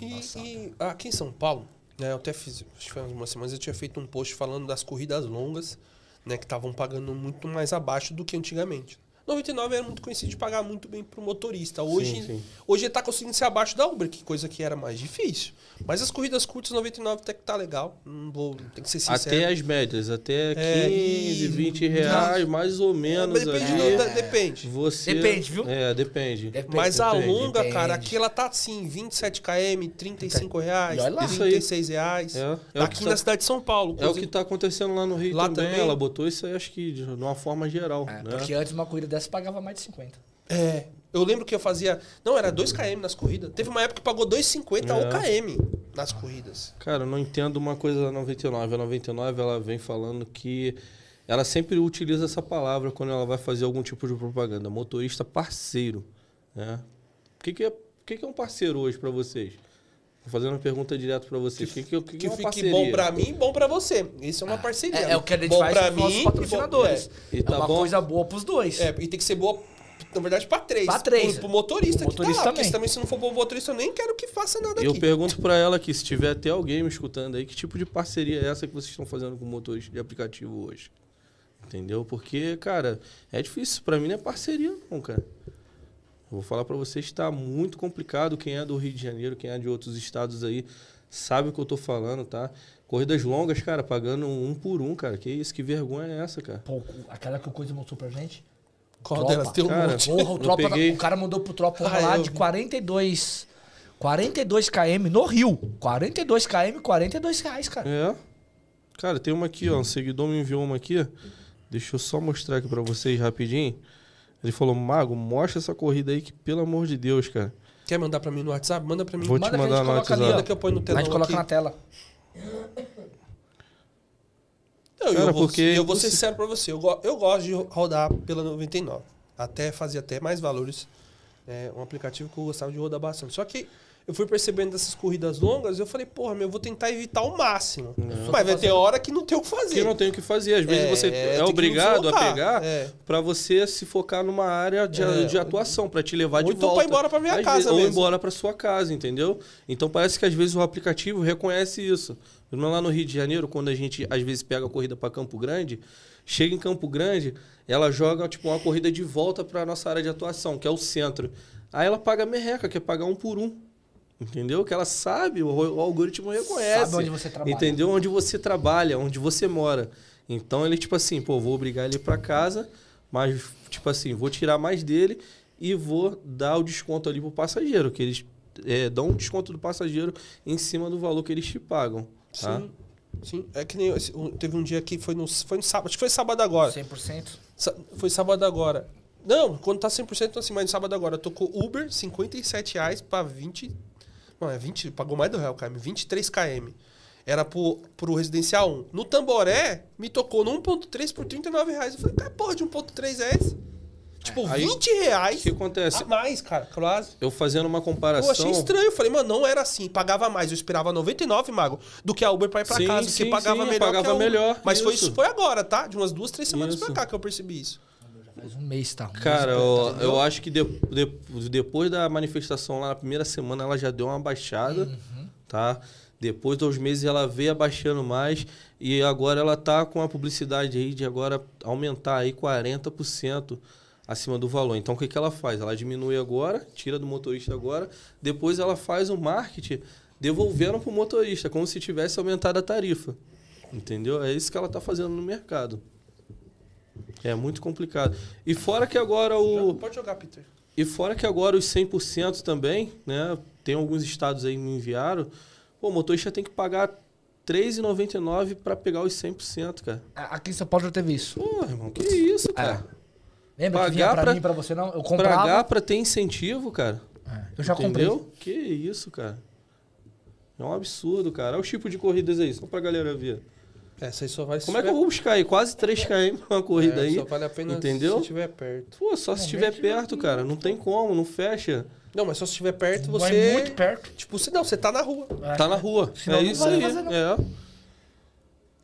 E, e aqui em São Paulo, né, eu até fiz, acho que foi umas semanas, eu tinha feito um post falando das corridas longas, né, que estavam pagando muito mais abaixo do que antigamente. 99 era muito conhecido de pagar muito bem pro motorista. Hoje, sim. hoje ele tá conseguindo ser abaixo da Uber, que coisa que era mais difícil. Mas as corridas curtas, 99 até que tá legal. Não vou, tem que ser sincero. Até as médias, até É, 15, e- 20 reais, mais ou menos depende, ali. do- depende. Você... Depende, viu? É, depende. Depende, Mas a depende, longa, depende. cara, aqui ela tá assim, 27 km, 35 reais, E lá. Isso aí. 36 reais. É, é aqui que na tá- cidade de São Paulo. É o que tá acontecendo lá no Rio Lá também. também. Ela botou isso aí, acho que de uma forma geral. É, né? porque antes uma corrida dessa pagava mais de 50. É. Eu lembro que eu fazia. Não, era 2 km nas corridas. Teve uma época que pagou 2,50 É. o km nas corridas. Cara, eu não entendo uma coisa da 99. A 99 ela vem falando que ela sempre utiliza essa palavra quando ela vai fazer algum tipo de propaganda. Motorista parceiro. Né? O que, que, é, o que, que é um parceiro hoje pra vocês? Vou fazer uma pergunta direto pra vocês. O que, que, o que, que Que é uma fique parceria? bom pra mim e bom pra você. Isso é uma parceria. É, é o que a gente bom faz os nossos mim e patrocinadores. bom- E É, tá uma bom? coisa boa pros dois. É, é, e tem que ser boa, na verdade, pra três. Pra três. Pro, pro motorista O que tá motorista lá. Porque também. se também se não for bom motorista, eu nem quero que faça nada E eu aqui. pergunto pra ela aqui, se tiver até alguém me escutando aí, que tipo de parceria é essa que vocês estão fazendo com o motorista de aplicativo hoje? Entendeu? Porque, cara, é difícil. Pra mim não é parceria, não, cara. Eu vou falar pra vocês que tá muito complicado. Quem é do Rio de Janeiro, quem é de outros estados aí, sabe o que eu tô falando, tá? Corridas longas, cara, pagando um por um, cara. Que isso, que vergonha é essa, cara? Pô, aquela que o Coisa mostrou pra gente. Qual Tropa. delas tem um Cara, monte? Porra, o, tropa, peguei- o cara mandou pro tropa Ah, lá eu de vi. 42. 42 km no Rio. 42 km, 42 reais, cara. É. Cara, tem uma aqui, ó. Um seguidor me enviou uma aqui. Deixa eu só mostrar aqui pra vocês rapidinho. Ele falou, Mago, mostra essa corrida aí que, pelo amor de Deus, cara. Quer mandar pra mim no WhatsApp? Manda pra mim. Vou te Manda que a mandar gente no coloca ali, WhatsApp. Manda que eu ponho no A telão gente coloca aqui. na tela. Não, Cara, eu vou, porque eu vou ser você- sincero pra você. Eu, go- eu gosto de rodar pela 99. Até fazia até mais valores. É um aplicativo que eu gostava de rodar bastante. Só que eu fui percebendo dessas corridas longas, eu falei, porra, meu, eu vou tentar evitar ao máximo. Mas vai ter hora que não tem o que fazer. Que não tem o que fazer. Às vezes É, você é, é, obrigado a pegar É. pra você se focar numa área de, É. de atuação, pra te levar Ou de então volta. ir embora pra minha Às casa vezes- Ou mesmo. embora pra sua casa, entendeu? Então parece que às vezes o aplicativo reconhece isso. Menos lá no Rio de Janeiro, quando a gente às vezes pega a corrida pra Campo Grande, chega em Campo Grande, ela joga tipo uma corrida de volta pra nossa área de atuação, que é o centro. Aí ela paga merreca, que é pagar um por um. Entendeu? Que ela sabe, o, o algoritmo reconhece. Sabe onde você trabalha. Entendeu? Onde você trabalha, onde você mora. Então ele, tipo assim, pô, vou obrigar ele pra casa, mas, tipo assim, vou tirar mais dele e vou dar o desconto ali pro passageiro, que eles é, dão um desconto do passageiro em cima do valor que eles te pagam. Tá? Sim. Sim. É que nem. Teve um dia que foi no, foi no sábado. Acho que foi sábado agora. 100%. Sa- Foi sábado agora. Não, quando tá 100%, então assim, mas no sábado agora. Tocou Uber, 57 reais pra 20. Não, é 20, pagou mais do real km, 23 km. Era pro, pro residencial 1. No Tamboré, me tocou no 1.3 por 39 reais. Eu falei, cara, porra, de 1.3 é esse? Tipo, Aí, 20 reais O que acontece? a mais, cara, quase. Eu fazendo uma Eu comparação. achei estranho. Eu falei, mano, não era assim. Pagava mais. Eu esperava 99, Mago, do que a Uber pra ir pra Sim, casa. sim, que pagava sim, melhor. pagava melhor, Mas foi, isso foi agora, tá? De umas duas, três semanas Isso. pra cá que eu percebi isso. Faz um mês, tá? Um Cara, eu, tá? eu acho que de- de- depois da manifestação lá na primeira semana ela já deu uma baixada, tá? Depois dos meses ela veio abaixando mais e agora ela tá com a publicidade aí de agora aumentar aí 40% acima do valor. Então o que, que ela faz? Ela diminui agora, tira do motorista agora, depois ela faz o marketing devolvendo pro motorista, como se tivesse aumentado a tarifa. Entendeu? É isso que ela tá fazendo no mercado. É muito complicado. E fora que agora o. Pode jogar, Peter. E fora que agora os 100% também, né? Tem alguns estados aí que me enviaram. Pô, o motorista tem que pagar R$ 3,99 para pegar os 100%, cara. Aqui em São Paulo já teve isso. Pô, irmão, que isso, cara? Lembra que Pagar vinha pra, pra- mim pra você não? Eu Pagar comprava. para ter incentivo, cara. Eu já Entendeu? Que isso, cara. É um absurdo, cara. Olha o tipo de corridas aí, só pra galera ver. Essa aí só vai se Como é que eu vou buscar aí? Quase 3 km uma corrida É, aí. Só vale a pena entendeu? se estiver perto. Pô, só se estiver perto, cara. Não tem como, não fecha. Não, mas só se estiver perto, Vai você. muito perto. Tipo, você não, você tá na rua. Tá na rua. Senão é não isso vai aí. fazer, não. É.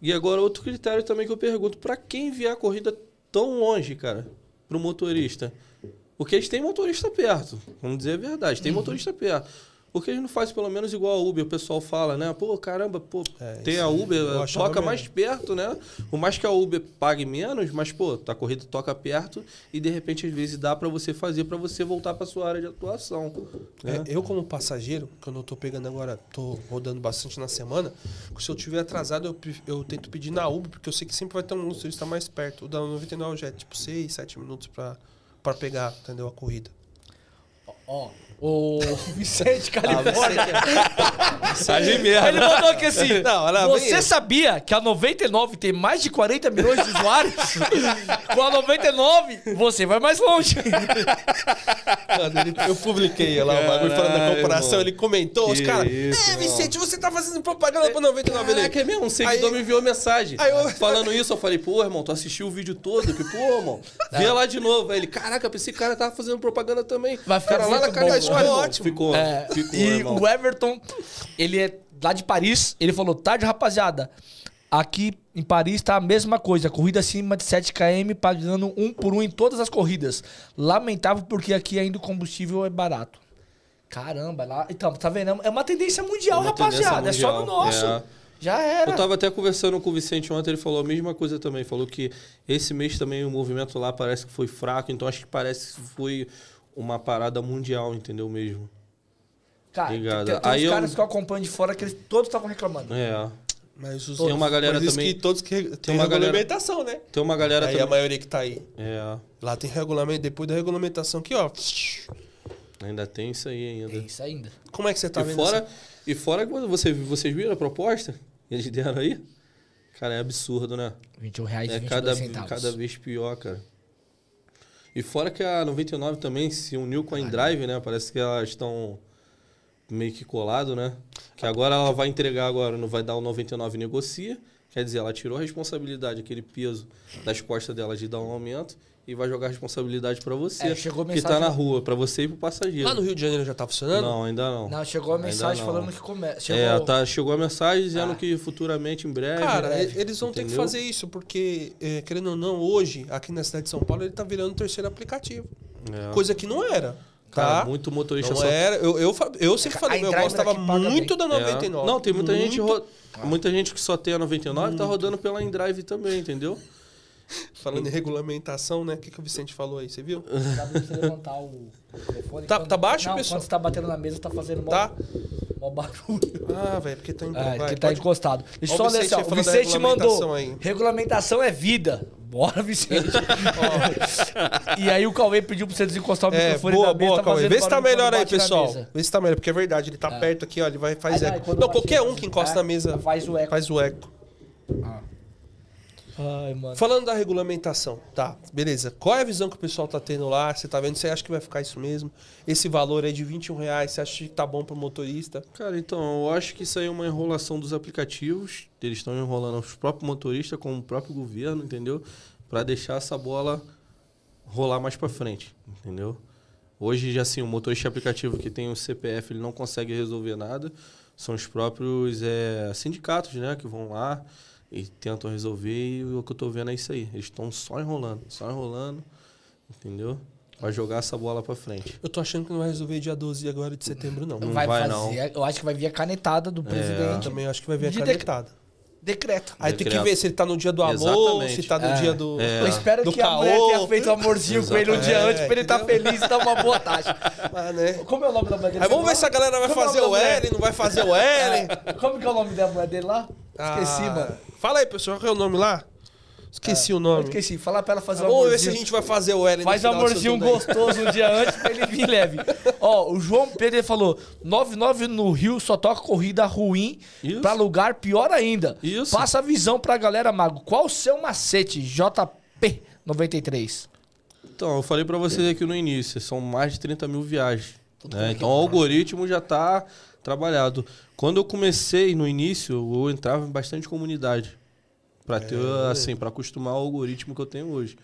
E agora outro critério também que eu pergunto, pra quem enviar a corrida tão longe, cara, pro motorista? Porque eles têm motorista perto, vamos dizer a verdade, Uhum. tem motorista perto. Por que eles não fazem pelo menos igual a Uber? O pessoal fala, né? Pô, caramba, pô, É, tem a Uber, achava toca mesmo. mais perto, né? Por mais que a Uber pague menos, mas, pô, a corrida toca perto e de repente às vezes dá pra você fazer pra você voltar pra sua área de atuação. Né? É, eu, como passageiro, quando eu tô pegando agora, tô rodando bastante na semana, se eu tiver atrasado, eu, eu tento pedir na Uber, porque eu sei que sempre vai ter um motorista mais perto. O da 99 já é tipo 6, 7 minutos pra pegar, entendeu? A corrida. Ó, o Vicente Califórnia. Mensagem merda. Ele mandou aqui assim. Não, vem você sabia que a 99 tem mais de 40 milhões de usuários? Com a 99, você vai mais longe. Mano, ele- eu publiquei lá o bagulho falando da comparação, ele comentou, os Que caras. É. Vicente, você tá fazendo propaganda pra 99 ele. Caraca, é mesmo, um seguidor Aí- me enviou mensagem. Aí eu- Falando isso, eu falei, pô, irmão, tu assistiu o vídeo todo? Que, pô, irmão, vê lá de novo. Aí ele, caraca, esse cara tava fazendo propaganda também. Vai ficar cara lá na cara história, irmão. Ótimo. Ficou, É, ficou, e irmão. o Everton, ele é lá de Paris. Ele falou: tarde, rapaziada. Aqui em Paris tá a mesma coisa. Corrida acima de 7 km, pagando um por um em todas as corridas. Lamentável porque aqui ainda o combustível é barato. Caramba, lá. Então, tá vendo? É uma tendência mundial, É uma tendência rapaziada. É só no mundial, nosso. é. Já era. Eu tava até conversando com o Vicente ontem, ele falou a mesma coisa também. Falou que esse mês também o movimento lá parece que foi fraco, então acho que parece que foi uma parada mundial, entendeu mesmo? Cara, Ligado. tem, tem Aí uns eu- caras que eu acompanho de fora que eles todos estavam reclamando. É. Mas os, Tem uma galera isso também- que todos que tem uma regulamentação, né? Tem uma galera Aí a também. maioria que tá aí. É. Lá tem regulamento, depois da regulamentação aqui, ó. Ainda tem isso aí ainda. É isso ainda. Como é que você tá e vendo fora, essa- e fora que você, vocês viram a proposta que eles deram aí? Cara, é absurdo, né? 21 reais e É 22 cada, centavos. cada vez pior, cara. E fora que a 99 também se uniu com a InDrive, né? Parece que elas estão meio que colado, né? Que agora ela vai entregar agora, não vai dar o 99 e negocia. Quer dizer, ela tirou a responsabilidade, aquele peso das costas dela de dar um aumento e vai jogar a responsabilidade pra você, É, chegou que mensagem- tá na rua, pra você e pro passageiro. Lá no Rio de Janeiro já tá funcionando? Não, ainda não. Não, chegou a mensagem não. falando que começa. Chegou... É, tá, chegou a mensagem dizendo Ah. que futuramente, em breve. Cara, breve, e- eles vão ter que entendeu? fazer isso, porque, é, querendo ou não, hoje, aqui na cidade de São Paulo, ele tá virando o terceiro aplicativo. É. Coisa que não era. Cara, Tá? muito motorista Não só era. Eu, eu, eu sempre A falei, eu gostava paga muito da É. 99. Não, tem muita gente, Muito. ro- muita gente que só tem a 99 tá rodando pela InDrive também, entendeu? Falando em regulamentação, né? O que, que o Vicente falou aí, você viu? Dá pra você levantar o telefone. Tá- Quando- tá baixo, não, pessoal? Quando você tá batendo na mesa, tá fazendo mó, Tá? mó barulho. Ah, velho, porque tá em É, vai, tá pode- encostado. Deixa eu Ó, só ler Vicente assim, ó. O Vicente mandou. regulamentação aí. Regulamentação é vida. Bora, Vicente. e aí o Cauê pediu pra você desencostar o É, microfone boa, da mesa. boa, tá Cauê. Vê se tá melhor aí, pessoal. Vê se tá melhor, porque é verdade, ele tá perto aqui, ó, ele vai faz Aí, eco. Não, bate qualquer um que encosta é, na mesa Faz o eco. faz o eco. Ai, mano. Falando da regulamentação, tá, beleza. Qual é a visão que o pessoal tá tendo lá? Você tá vendo? Você acha que vai ficar isso mesmo? Esse valor aí de 21 reais, você acha que tá bom pro motorista? Cara, então, eu acho que isso aí é uma enrolação dos aplicativos. Eles estão enrolando os próprios motoristas com o próprio governo, entendeu? Pra deixar essa bola rolar mais pra frente, entendeu? Hoje, já assim, o motorista aplicativo que tem o CPF, ele não consegue resolver nada. São os próprios é, sindicatos, né, que vão lá e tentam resolver. E o que eu tô vendo é isso aí. Eles estão só enrolando, só enrolando, entendeu? Vai jogar essa bola pra frente. Eu tô achando que não vai resolver dia 12 agora de setembro, não. Não vai, vai, fazer. Eu acho que vai vir a canetada do Eu presidente. também acho que vai vir a De canetada. Decreto. Aí tem que Decreto. ver se ele tá no dia do amor, Exatamente. se tá no É. dia do. É. Eu espero do que a mulher caô. tenha feito um amorzinho com ele um dia É, antes pra ele estar entendeu? feliz e dar uma boa taxa. Ah, né? Como é o nome da mulher dele? Aí vamos ver se a galera vai Como é fazer o? L, não vai fazer o L. É, Como que é o nome da mulher dele lá? Esqueci, Ah, mano. Fala aí, pessoal, qual é o nome lá? Esqueci o Eu nome. esqueci. Fala pra ela fazer um Vamos ver se a amorzinho. gente vai fazer o L Faz um amorzinho gostoso um dia antes pra ele vir leve. Ó, o João Pedro falou: 99 no Rio só toca corrida ruim. Isso. Pra lugar pior ainda. Isso. Passa a visão pra galera, Mago. Qual o seu macete? JP93. Então, eu falei pra vocês aqui no início, são mais de 30 mil viagens né? Então o algoritmo já está trabalhado. Quando eu comecei no início, eu entrava em bastante comunidade para ter assim, para acostumar ao algoritmo que eu tenho hoje.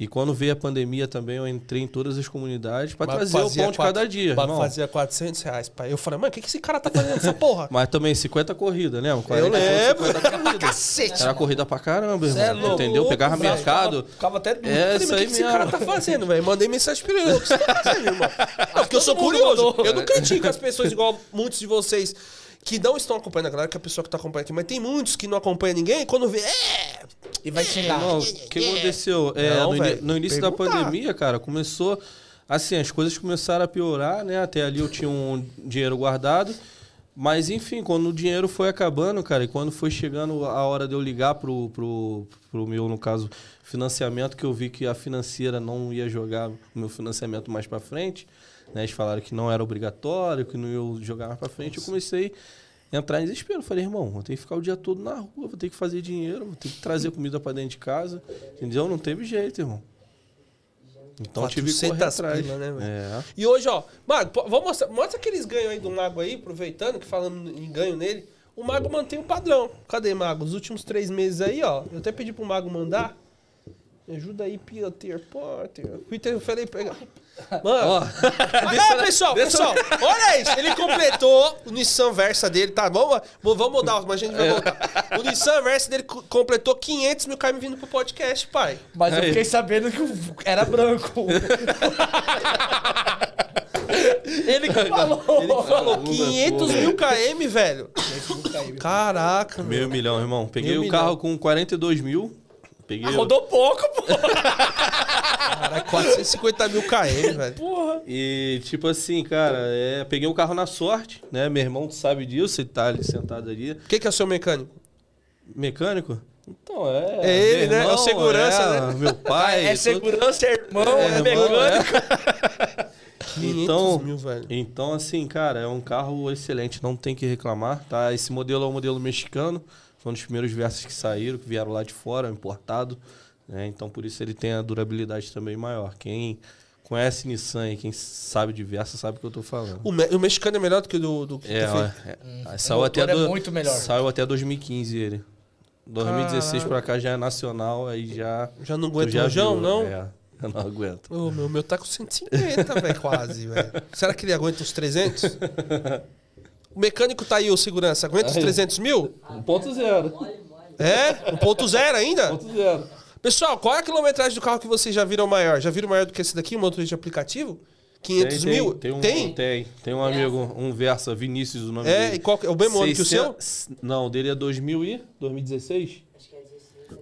E quando veio a pandemia também, eu entrei em todas as comunidades para trazer o pão de quatro- cada dia. Mas irmão. fazia 400 reais, pai. Eu falei, mano, o que, que esse cara tá fazendo essa porra? Mas também 50 corridas, né? Eu lembro. 50 corridas. Cacete, Era corrida pra caramba, Cê é irmão. louco, entendeu? Pegava velho. mercado. Ficava até duro. É, isso o aí que, que esse cara tá fazendo, velho? Mandei mensagem pra ele. O que você tá fazendo, irmão? Não, porque eu sou curioso. Eu não critico as pessoas igual muitos de vocês que não estão acompanhando galera, que é a pessoa que tá acompanhando aqui. Mas tem muitos que não acompanham ninguém. Quando vê, é... E vai xingar. Não, o que aconteceu? É, Não, no, velho, no início da perguntar. pandemia, cara, começou. Assim, as coisas começaram a piorar, né? Até ali eu tinha um dinheiro guardado. Mas, enfim, quando o dinheiro foi acabando, cara, e quando foi chegando a hora de eu ligar pro, pro, pro meu, no caso, financiamento, que eu vi que a financeira não ia jogar o meu financiamento mais pra frente, né? Eles falaram que não era obrigatório, que não ia jogar mais pra frente, eu comecei a entrar em desespero. Falei, irmão, vou ter que ficar o dia todo na rua, vou ter que fazer dinheiro, vou ter que trazer comida pra dentro de casa, entendeu? Não teve jeito, irmão. Então tive que correr 400 atrás. pila, né, velho? é. E hoje, ó, Mago, vamos mostrar, mostra aqueles ganhos aí do Mago aí, aproveitando que falando em ganho nele. O Mago mantém o padrão. Cadê, Mago? Os últimos três meses aí, ó. Eu até pedi pro Mago mandar. Me ajuda aí, Peter Potter. Peter, eu falei, pega. Mano, Ó, ah, pessoal, pessoal, olha isso. Ele completou o Nissan Versa dele, tá? Vamos, vamos mudar, mas a gente vai voltar. O Nissan Versa dele co- completou 500 mil km vindo pro podcast, pai. Mas eu Aí. fiquei sabendo que o- era branco. Ele que falou. Ele falou Muda 500 tudo. mil km, velho. Caraca, Meio milhão, irmão. Peguei Meio o milhão. carro com 42 mil. Peguei. Ah, rodou pouco, pô. Caralho, 450 mil km, velho. Porra. E, tipo assim, cara, é, peguei o carro na sorte, né? Meu irmão sabe disso, ele tá ali sentado ali. Quem que é o seu mecânico? Mecânico? Então, é. É ele, meu né? É o segurança, é, né? Meu pai. É todo- segurança, é irmão, é, irmão, mecânico. é. 500 Então, mil, velho. então, assim, cara, é um carro excelente, não tem que reclamar, tá? Esse modelo é um modelo mexicano, foi um dos primeiros Versas que saíram, que vieram lá de fora, importado, né? Então, por isso ele tem a durabilidade também maior. Quem conhece Nissan e quem sabe de Versa sabe o que eu tô falando. O, me- o mexicano é melhor do que o do, do que É, tu ó, fez. é, saiu o até é do- muito melhor. Saiu até 2015 ele. 2016 Caraca. pra cá já é nacional, aí já Já não aguenta já o rojão, viu, não? É, eu não aguento. Ô, meu, meu tá com 150, velho, quase, velho. Será que ele aguenta os 300? O mecânico tá aí, o segurança. Aguenta os Aí. 300 mil? 1.0. É? 1.0 ainda? 1.0. Pessoal, qual é a quilometragem do carro que vocês já viram maior? Já viram maior do que esse daqui, um motorista de aplicativo? 500 tem, mil? Tem, um, Tem? tem. Tem um amigo, um Versa, Vinícius, o nome É, dele. e qual que é o mesmo ano que o seu? 600 Não, o dele é 2000 e 2016?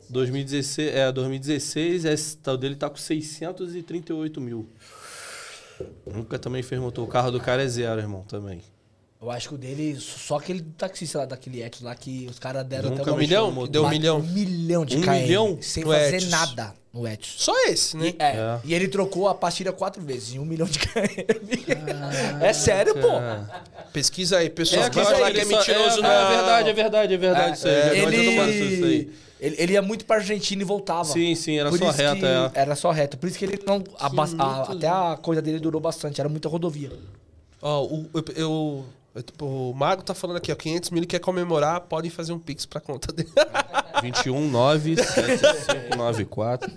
2016, é, 2016, esse, o dele tá com 638 mil. Nunca também fez motor. O carro do cara é zero, irmão, também. Eu acho que o dele, só aquele taxista lá daquele Etios lá que os caras deram Nunca até Um milhão? Que deu um milhão. Um milhão de Um KM. milhão Sem fazer Etios. nada no Etios. Só esse, né? E, é, É. e ele trocou a pastilha quatro vezes, em um milhão de KM. é sério, pô. Pesquisa aí, pessoal. É, falar que é mentiroso, é, não. É verdade, é verdade, é verdade. isso aí, é, Ele, aí. ele, ele ia muito pra Argentina e voltava. Sim, sim, era Por só reta, que é. Era só reta. Por isso que ele não. a ba- a- 500 até a coisa dele durou bastante. Era muita rodovia. Ó, o, eu, eu- eu- o Mago tá falando aqui, ó, 500 mil, quer comemorar, podem fazer um pix pra conta dele. 21 9 7594.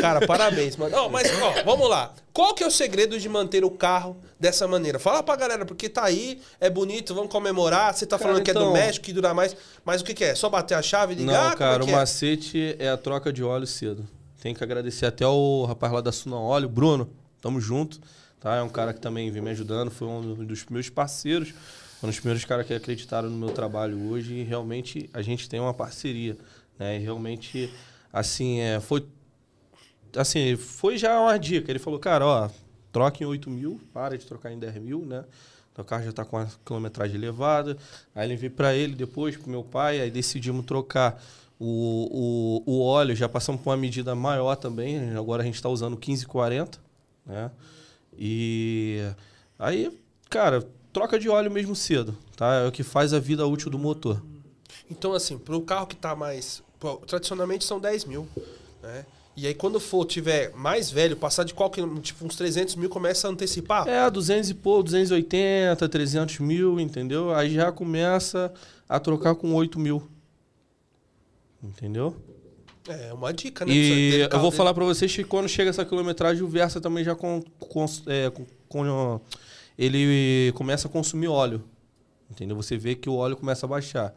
Cara, parabéns, mano. Mas, ó, vamos lá. Qual que é o segredo de manter o carro dessa maneira? Fala pra galera, porque tá aí, é bonito, vamos comemorar. Você tá Cara, falando que é do então- México, que dura mais. Mas o que, que é? Só bater a chave e ligar? Não, Como cara, é o que é? macete é a troca de óleo cedo. Tem que agradecer até o rapaz lá da Suna Óleo, Bruno. Tamo junto. Tá? É um cara que também vem me ajudando. Foi um dos meus parceiros. Um dos primeiros caras que acreditaram no meu trabalho hoje. E realmente a gente tem uma parceria. Né? E realmente, assim, é, foi. Assim, foi já uma dica. Ele falou, cara, ó, troca em 8 mil, para de trocar em 10 mil, né? O carro já está com a quilometragem elevada. Aí levei para ele depois, para meu pai, aí decidimos trocar o, o, o óleo, já passamos por uma medida maior também. Agora a gente está usando 1540, né? E aí, cara, troca de óleo mesmo cedo, tá? É o que faz a vida útil do motor. Então, assim, pro carro que tá mais. tradicionalmente são 10 mil, né? E aí quando for, tiver mais velho, passar de qualquer, tipo uns 300 mil, começa a antecipar? É, 200 e pouco, 280, 300 mil, entendeu? Aí já começa a trocar com 8 mil. Entendeu? É uma dica, né? E eu vou falar pra vocês que quando chega essa quilometragem, o Versa também já com, com- é, com- com- ele começa a consumir óleo. Entendeu? Você vê que o óleo começa a baixar.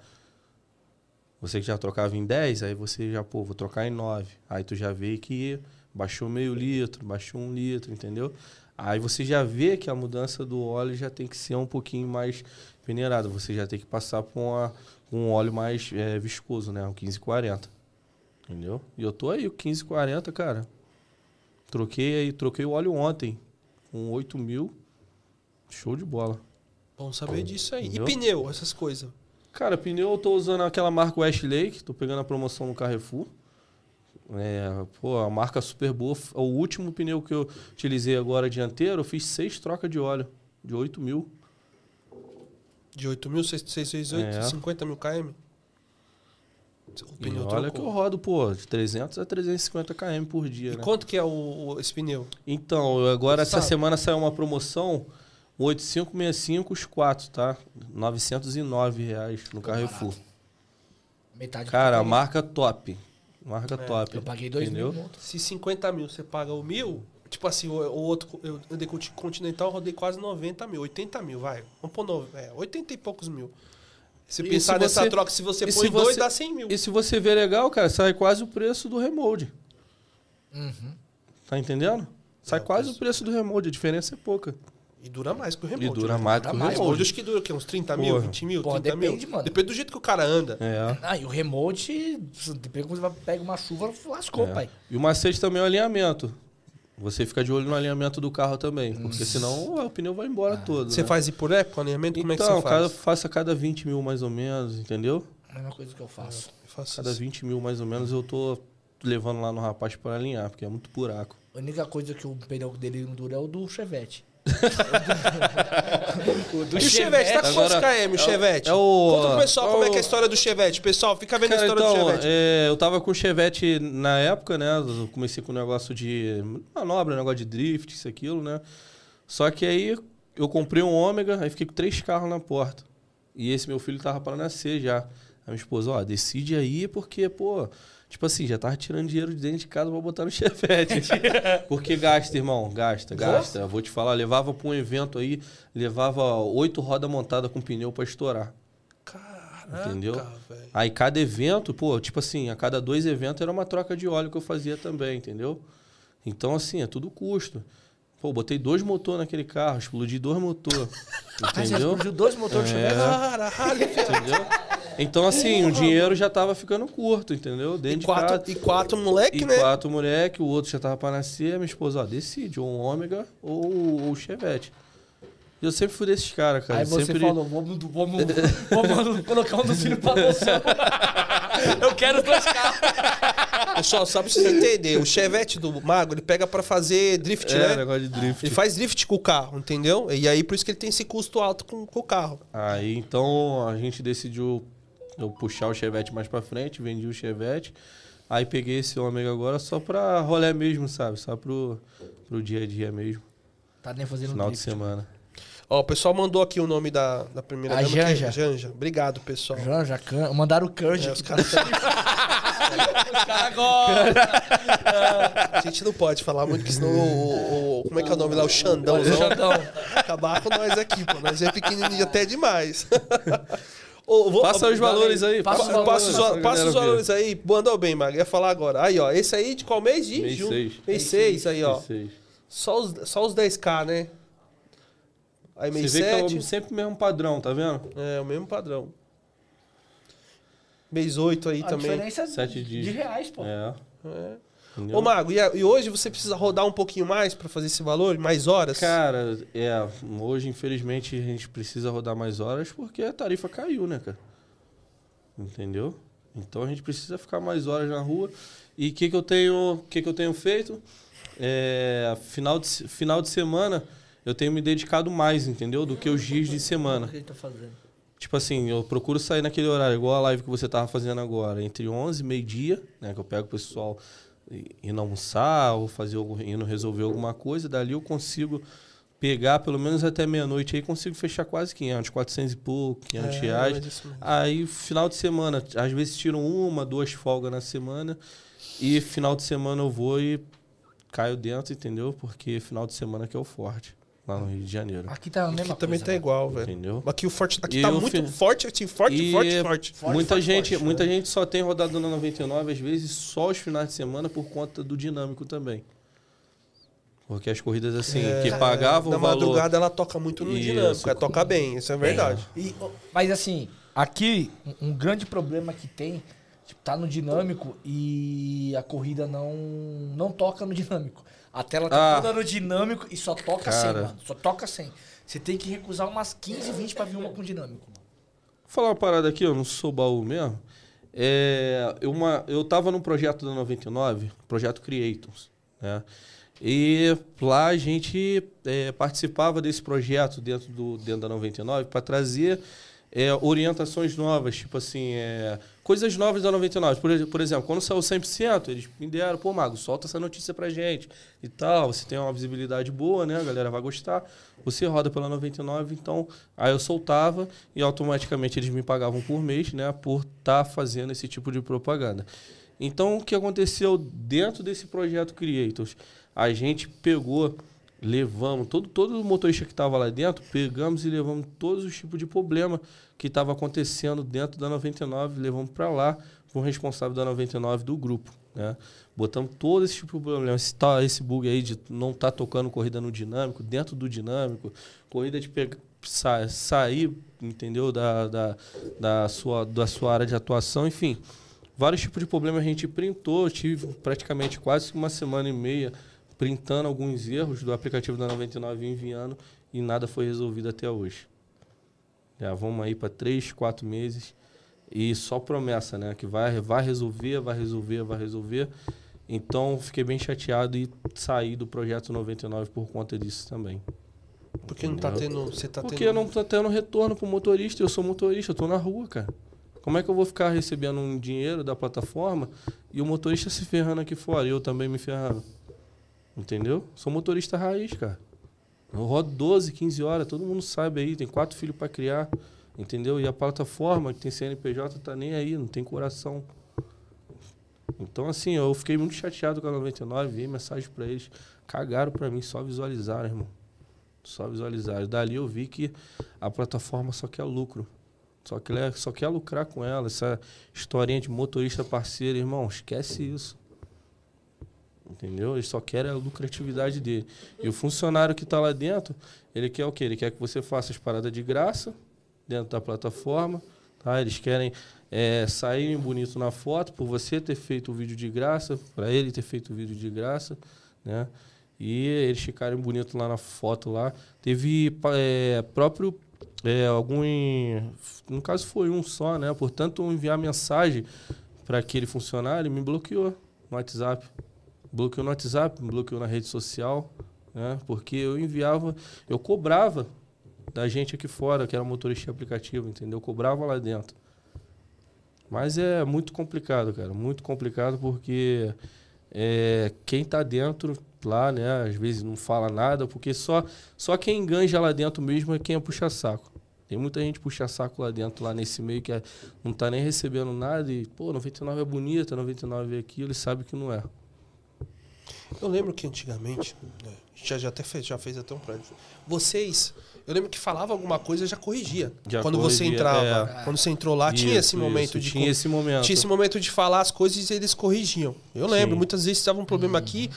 Você que já trocava em 10, aí você já, pô, vou trocar em 9. Aí tu já vê que baixou meio litro, baixou um litro, entendeu? Aí você já vê que a mudança do óleo já tem que ser um pouquinho mais peneirada. Você já tem que passar por uma- um óleo mais é, viscoso, né? Um 1540. Entendeu? E eu tô aí, o 1540, cara. Troquei aí, troquei o óleo ontem. Com 8 mil. Show de bola. Bom saber disso aí. Entendeu? E pneu, essas coisas. Cara, pneu eu tô usando aquela marca Westlake, tô pegando a promoção no Carrefour. É, pô, a marca super boa. O último pneu que eu utilizei agora dianteiro, eu fiz seis trocas de óleo, de 8 mil. De 8 mil, 668, É. 50 mil km. E olha que trocou. eu rodo, pô, de 300 a 350 km por dia, E né? quanto que é o, o- esse pneu? Então, agora essa Sabe? semana saiu uma promoção, um 8565 os quatro, tá? 909 reais no Carrefour. Metade Cara, marca top. Marca top. Eu paguei dois entendeu? mil. multa. Se 50 mil você paga o mil, tipo assim, o, o outro, eu andei Continental, eu rodei quase 90 mil, 80 mil, vai. Vamos pôr no, é, 80 e poucos mil. Se E pensar se nessa você- troca, se você e põe se dois, você- dá 100 mil. E se você ver legal, cara, sai quase o preço do remold. Uhum. Tá entendendo? Sai É, quase o preço do remold, a diferença é pouca. E dura mais que o E remote. dura né? mais que o remote acho que dura o quê? Uns 30 mil, Porra. 20 mil, Pô, 30 depende, mil? mano. Depende do jeito que o cara anda. É. Ah, e o remote, depende quando você pega uma chuva, lascou, é. pai. E o macete também é o alinhamento. Você fica de olho no alinhamento do carro também. Porque senão o pneu vai embora todo. Você né? faz ir por época, alinhamento? Como é que Então, você cada, faz? faça cada 20 mil mais ou menos, entendeu? Mesma coisa que eu faço. Eu faço Cada isso. 20 mil mais ou menos eu tô levando lá no rapaz para alinhar, porque é muito buraco. A única coisa que o pneu dele não dura é o do Chevette. o do E o Chevette, tá com quantos KM o é o- Chevette? é o- Conta pro pessoal é como é o- que é a história do Chevette. Pessoal, fica vendo a Cara, história do então, Chevette. é, eu tava com o Chevette na época, né? Eu comecei com o negócio de manobra, negócio de drift, isso, aquilo, né? Só que aí eu comprei um Ômega, aí fiquei com três carros na porta. E esse meu filho tava para nascer já. Aí minha esposa, ó, decide aí, porque, pô, tipo assim, já tava tirando dinheiro de dentro de casa pra botar no Chevette. porque gasta, irmão, gasta, gasta. Vou te falar, levava pra um evento aí, levava oito rodas montadas com pneu pra estourar. Caraca, entendeu? velho. Aí cada evento, pô, tipo assim, a cada dois eventos era uma troca de óleo que eu fazia também, entendeu? Então, assim, é tudo custo. Pô, botei dois motores naquele carro, explodi dois motores. Ah, entendeu? explodiu dois motores Chevette? Caralho, entendeu? Então, assim, o dinheiro já tava ficando curto, entendeu? Dentro E de quatro, casa. e quatro moleque, E né? quatro moleque, o outro já tava pra nascer, minha esposa, ó, decide, ou um ômega ou o Chevette. E eu sempre fui desses caras, cara. Aí você sempre... falou, vamos, vamos, vamos colocar um dos filhos pra adoção. eu quero dois carros. Pessoal, só pra vocês entenderem. O Chevette do Mago, ele pega pra fazer drift, É, né? negócio de drift. Ele faz drift com o carro, entendeu? E aí, por isso que ele tem esse custo alto com, com o carro. Aí então a gente decidiu eu puxar o Chevette mais pra frente, vendi o Chevette. Aí peguei esse Ômega agora só pra rolê mesmo, sabe? Só pro, pro dia a dia mesmo, Tá nem fazendo final de semana. Ó, o pessoal mandou aqui o nome da, da primeira A dama. que é Janja. Janja. Obrigado, pessoal. Janja, can... mandaram o canja. É, os caras tão- Os caras gostam. A gente não pode falar muito, porque senão o, o- o- Como é que é o nome lá? O Xandãozão. Xandão. Acabar com nós aqui, pô. Nós é pequenininho até demais. Ô, vou- Passa os valores aí, Passa Passa, os passa os, valores, passa os valores aí. Mandou bem, Mag. Ia falar agora. Aí, ó. Esse aí de qual mês? De Mês junho. seis. Mês 6 aí, ó. Vocês. Só os, só os 10k, né? Aí mês Você vê que é 7. sempre o mesmo padrão, tá vendo? É, o mesmo padrão. Mês 8 aí A também. diferença Sete de dias. reais, pô. É. É. entendeu? Ô, Mago, e, e hoje você precisa rodar um pouquinho mais pra fazer esse valor? Mais horas? Cara, é, hoje infelizmente a gente precisa rodar mais horas porque a tarifa caiu, né, cara? Entendeu? Então a gente precisa ficar mais horas na rua. E o que, que eu tenho, que, que eu tenho feito? É, final, de, final de semana eu tenho me dedicado mais, entendeu? Do que os dias de O semana. que ele tá fazendo? Tipo assim, eu procuro sair naquele horário, igual a live que você tava fazendo agora, entre 11 e meio-dia, né? Que eu pego o pessoal indo almoçar ou fazer algum, indo resolver alguma coisa, dali eu consigo pegar pelo menos até meia-noite aí, consigo fechar quase 500, 400 e pouco, 500 É, reais. Aí, final de semana, às vezes tiram uma, duas folgas na semana. E final de semana eu vou e caio dentro, entendeu? Porque final de semana que é o forte, lá no Rio de Janeiro. Aqui tá a mesma Aqui também coisa, tá né? igual, velho. Entendeu? Aqui o forte aqui E tá muito fi- forte, assim, forte, E forte, forte. Forte, muita forte, gente, forte, muita né? gente só tem rodado na 99 às vezes só os finais de semana por conta do dinâmico também. Porque as corridas assim que pagavam Na o valor madrugada ela toca muito no Isso. dinâmico, é, toca bem, isso é verdade. E, ó, mas assim, aqui um, um grande problema que tem, tipo, tá no dinâmico e a corrida não não toca no dinâmico. A tela tá Ah. toda no dinâmico e só toca Cara. 100, mano. Só toca 100. Você tem que recusar umas 15, 20 pra vir uma com dinâmico, mano. Vou falar uma parada aqui, eu não sou baú mesmo. É, eu, uma, eu tava num projeto da 99, projeto Creators, né? E lá a gente é, participava desse projeto dentro, do, dentro da 99 para trazer é, orientações novas, tipo assim, é, coisas novas da 99. Por, por exemplo, quando saiu 100%, eles me deram, pô, Mago, solta essa notícia pra gente e tal. Você tem uma visibilidade boa, né? A galera vai gostar. Você roda pela 99, então aí eu soltava e automaticamente eles me pagavam por mês, né? Por estar fazendo esse tipo de propaganda. Então, o que aconteceu dentro desse projeto Creators? A gente pegou, levamos, todo, todo motorista que estava lá dentro, pegamos e levamos todos os tipos de problema que estava acontecendo dentro da 99, levamos para lá, com o responsável da 99 do grupo. Né? Botamos todo esse tipo de problema. Esse, tá, esse bug aí de não estar tocando corrida no dinâmico, dentro do dinâmico, corrida de pegar, sa, sair, entendeu? Da, da, da, sua, da sua área de atuação, enfim. Vários tipos de problemas a gente printou, tive praticamente quase uma semana e meia printando alguns erros do aplicativo da 99 e enviando e nada foi resolvido até hoje. Já vamos aí para três, quatro meses e só promessa, né? Que vai, vai resolver, vai resolver, vai resolver. Então fiquei bem chateado e saí do projeto 99 por conta disso também. Porque não tá tendo. Você tá Porque tendo. não tá tendo retorno pro motorista, eu sou motorista, eu tô na rua, cara. Como é que eu vou ficar recebendo um dinheiro da plataforma e o motorista se ferrando aqui fora e eu também me ferrando? Entendeu? Sou motorista raiz, cara. Eu rodo 12, 15 horas, todo mundo sabe aí, tem quatro filhos para criar, entendeu? E a plataforma que tem CNPJ tá nem aí, não tem coração. Então, assim, eu fiquei muito chateado com a 99, vi mensagem para eles, cagaram para mim, só visualizaram, irmão. Só visualizaram. Dali eu vi que a plataforma só quer lucro. Só, que ela- só quer lucrar com ela. Essa historinha de motorista parceiro, irmão, esquece isso. Entendeu? Eles só querem a lucratividade dele. E o funcionário que está lá dentro, ele quer o quê? Ele quer que você faça as paradas de graça dentro da plataforma. Tá? Eles querem é, bonito na foto por você ter feito o vídeo de graça, para ele ter feito o vídeo de graça, né? E eles ficarem bonitos lá na foto lá. Teve é, próprio é, algum no caso foi um só, né? Portanto, enviar mensagem para aquele funcionário, ele me bloqueou no WhatsApp. Bloqueou no WhatsApp, bloqueou na rede social, né? Porque eu enviava, eu cobrava da gente aqui fora, que era motorista de aplicativo, entendeu? Eu cobrava lá dentro. Mas é muito complicado, cara. Muito complicado porque é, quem tá dentro lá, né, às vezes não fala nada, porque só, só quem enganja lá dentro mesmo é quem é puxa-saco. Tem muita gente puxa-saco lá dentro, lá nesse meio, que é- não tá nem recebendo nada e, pô, 99 é bonita, 99 é aquilo, ele sabe que não é. Eu lembro que antigamente, né, já, já até fez, já fez até um prédio. Vocês, eu lembro que falava alguma coisa já corrigia. Já quando você corrigia, entrava, é. quando você entrou lá, tinha esse Isso, momento isso, de Tinha esse momento. tinha esse momento de falar as coisas e eles corrigiam. Eu lembro, Sim. Muitas vezes estava um problema aqui,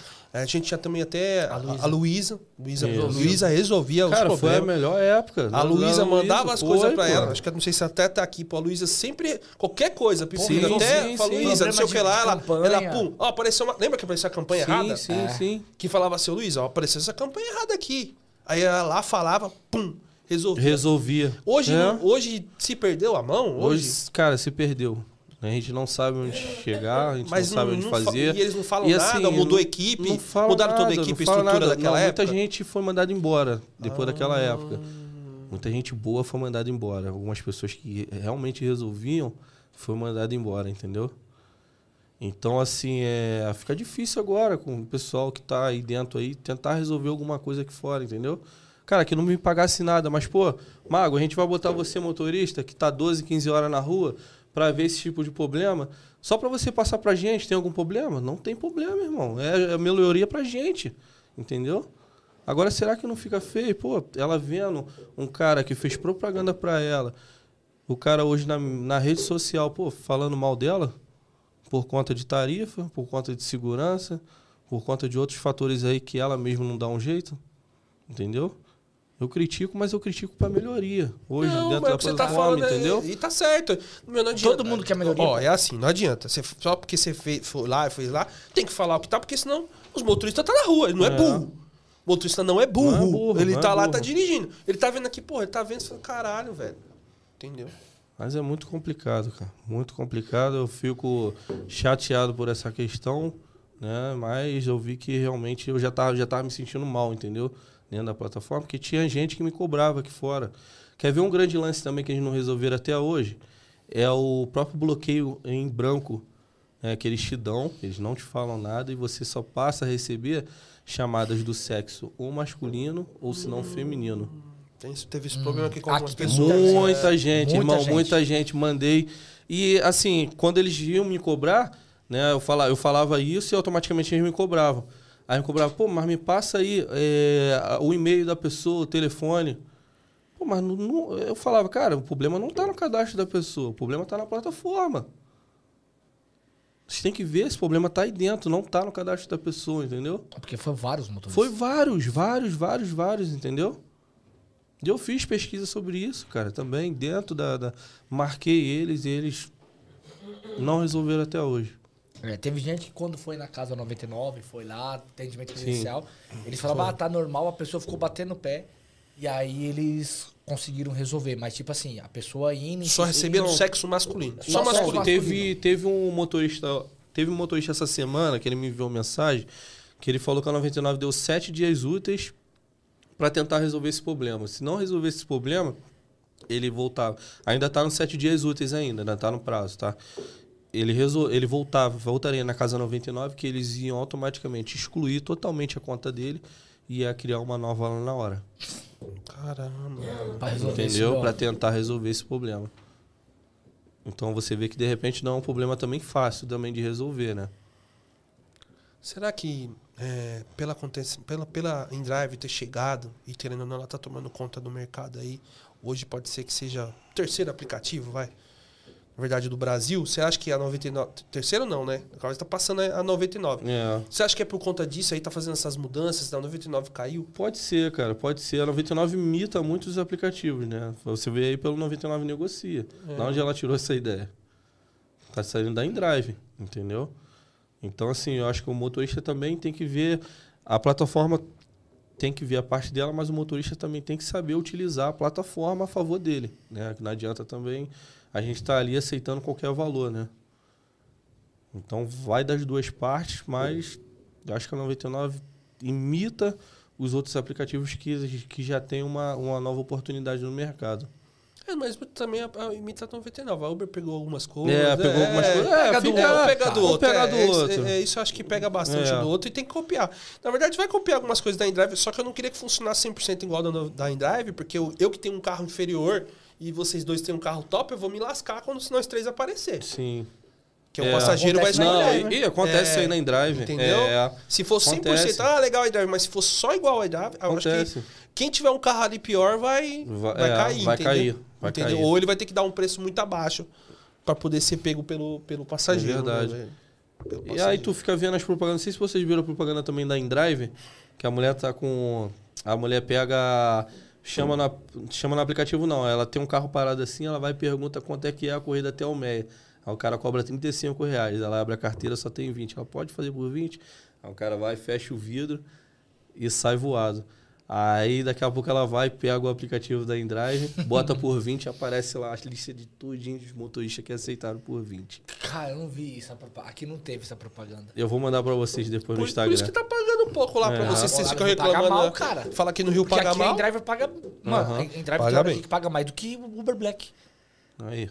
a gente tinha também até a a Luísa, Luísa, Isso. Luísa resolvia Cara, os foi a problemas. melhor época. A Luísa da mandava as coisas pra pô. ela. Acho que não sei se até tá aqui, pô. A Luísa sempre. Qualquer coisa, precisa Sim, até. sim, sim. Luísa, não sei o que lá. Ela, ela, pum. Ó, apareceu uma. Lembra que apareceu a campanha Sim, errada? sim, É. sim. Que falava assim, Luísa, ó, apareceu essa campanha errada aqui. Aí ela lá falava, pum, resolvia. Resolvia. Hoje, É. hoje se perdeu a mão? Hoje. Hoje, cara, se perdeu. A gente não sabe onde chegar, a gente Mas não sabe onde não fa- fazer. e eles não falam E, nada, assim, mudou a equipe, mudaram toda a nada, equipe, falam estrutura nada. daquela Não, época? Muita gente foi mandada embora depois daquela época. Muita gente boa foi mandada embora. Algumas pessoas que realmente resolviam foi mandada embora, entendeu? Então, assim, é, fica difícil agora com o pessoal que tá aí dentro aí tentar resolver alguma coisa aqui fora, entendeu? Cara, que não me pagasse nada, mas, pô, Mago, a gente vai botar você, motorista, que tá 12, 15 horas na rua, para ver esse tipo de problema, só para você passar pra gente. Tem algum problema? Não tem problema, irmão. É, é melhoria pra gente, entendeu? Agora, será que não fica feio? Pô, ela vendo um cara que fez propaganda pra ela, o cara hoje na, na rede social, pô, falando mal dela, por conta de tarifa, por conta de segurança, por conta de outros fatores aí que ela mesma não dá um jeito. Entendeu? Eu critico, mas eu critico para melhoria. Hoje, Não, dentro mas da o que você tá plataforma, falando, é- entendeu? E tá certo. Meu, não adianta. Todo mundo quer melhoria, Ó, é assim, não adianta. Você, só porque você fez, foi lá e fez lá, tem que falar o que tá, porque senão os motoristas tá na rua. Ele não é, É. burro. O motorista não é burro. Não é burro, ele não tá é lá, burro. tá dirigindo. Ele tá vendo aqui, porra, ele tá vendo e fala, caralho, velho. Entendeu? Mas é muito complicado, cara. Muito complicado. Eu fico chateado por essa questão, né? Mas eu vi que realmente eu já tava, já tava me sentindo mal, entendeu? Dentro da plataforma, porque tinha gente que me cobrava aqui fora. Quer ver um grande lance também que a gente não resolveram até hoje? É o próprio bloqueio em branco, né? que eles te dão, eles não te falam nada e você só passa a receber chamadas do sexo ou masculino ou se não feminino. Tem, teve esse problema aqui com aqui algumas pessoas. Muita é. gente, Muita irmão, gente. muita gente. Mandei. E assim, quando eles iam me cobrar, né? Eu falava, eu falava isso e automaticamente eles me cobravam. Aí me cobravam, pô, mas me passa aí é, o e-mail da pessoa, o telefone. Pô, mas não, não- eu falava, cara, o problema não tá no cadastro da pessoa, o problema tá na plataforma. Você tem que ver, esse problema tá aí dentro, não tá no cadastro da pessoa, entendeu? Porque foi vários motoristas. Foi vários, vários, vários, vários, entendeu? E eu fiz pesquisa sobre isso, cara, também, dentro da. da- marquei eles e eles não resolveram até hoje. É, teve gente que quando foi na casa 99, foi lá, atendimento presencial, eles falavam, ah, tá normal, a pessoa ficou batendo o pé. E aí eles conseguiram resolver. Mas, tipo assim, a pessoa indo. Só recebendo sexo masculino. Só Só masculino. Teve, teve um motorista. Teve um motorista essa semana que ele me enviou mensagem que ele falou que a 99 deu sete dias úteis para tentar resolver esse problema. Se não resolver esse problema, ele voltava. Ainda tá nos sete dias úteis ainda, ainda tá no prazo, tá? Ele, resol... ele voltava, voltaria na casa 99, que eles iam automaticamente excluir totalmente a conta dele e ia criar uma nova lá na hora. Caramba. Pra Entendeu? Para tentar resolver esse problema. Então você vê que de repente não é um problema também fácil também de resolver, né? Será que é, pela, pela, pela InDrive ter chegado e querendo ou não, ela tá tomando conta do mercado aí, hoje pode ser que seja o terceiro aplicativo, vai? Na verdade, do Brasil, você acha que a 99. Terceiro não, né? Agora está passando a 99. É. Você acha que é por conta disso aí, tá fazendo essas mudanças, a 99 caiu? Pode ser, cara, pode ser. A 99 imita muitos aplicativos, né? Você vê aí pelo 99 negocia. É. Da onde ela tirou essa ideia? Tá saindo da InDrive, entendeu? Então, assim, eu acho que o motorista também tem que ver. A plataforma tem que ver a parte dela, mas o motorista também tem que saber utilizar a plataforma a favor dele, né? Não adianta também a gente estar ali aceitando qualquer valor, né? Então vai das duas partes, mas eu acho que a 99 imita os outros aplicativos que, que já tem uma, uma nova oportunidade no mercado. É, mas também a, a imita a 99. A Uber pegou algumas coisas. É, pegou algumas coisas. É, Pega do fica- outro, pega do um outro. pega é, do é, isso- outro. É, é, isso eu acho que pega bastante É. do outro e tem que copiar. Na verdade, vai copiar algumas coisas da InDrive, só que eu não queria que funcionasse 100% igual da, da InDrive, porque eu, eu que tenho um carro inferior e vocês dois têm um carro top, eu vou me lascar quando se nós três aparecer. Sim. Que o É. passageiro vai Acontece escolher. Não, InDrive, e, e acontece É, isso aí na InDrive. Entendeu? É, Se fosse 100%, Acontece. ah, legal a iDrive, mas se fosse só igual a iDrive, eu acho acontece. que quem tiver um carro ali pior vai, Vai- vai, é, cair, vai entendeu? cair, vai Entendeu? cair. Ou ele vai ter que dar um preço muito abaixo para poder ser pego pelo, pelo passageiro. É verdade. né? Pelo E aí passageiro. tu fica vendo as propagandas. Não sei se vocês viram a propaganda também da InDrive, que a mulher tá com. A mulher pega. Chama, na, chama no aplicativo, não. Ela tem um carro parado assim, ela vai e pergunta quanto é que é a corrida até o Meia. Aí o cara cobra 35 reais. Ela abre a carteira, só tem 20. Ela pode fazer por 20? Aí o cara vai, fecha o vidro e sai voado. Aí daqui a pouco ela vai, pega o aplicativo da InDrive, bota por 20 e aparece lá a lista de tudinho dos motoristas que aceitaram por 20. Cara, eu não vi essa propaganda. Aqui não teve essa propaganda. Eu vou mandar pra vocês depois Por, no Instagram. por isso que tá pagando um pouco lá pra É. vocês. Vocês Agora ficam não paga reclamando. mal, né? cara. Fala que no Rio Porque paga aqui a mal. InDriver paga. Mano, Aham. a InDriver Paga bem. aqui que paga mais do que o Uber Black. Aí.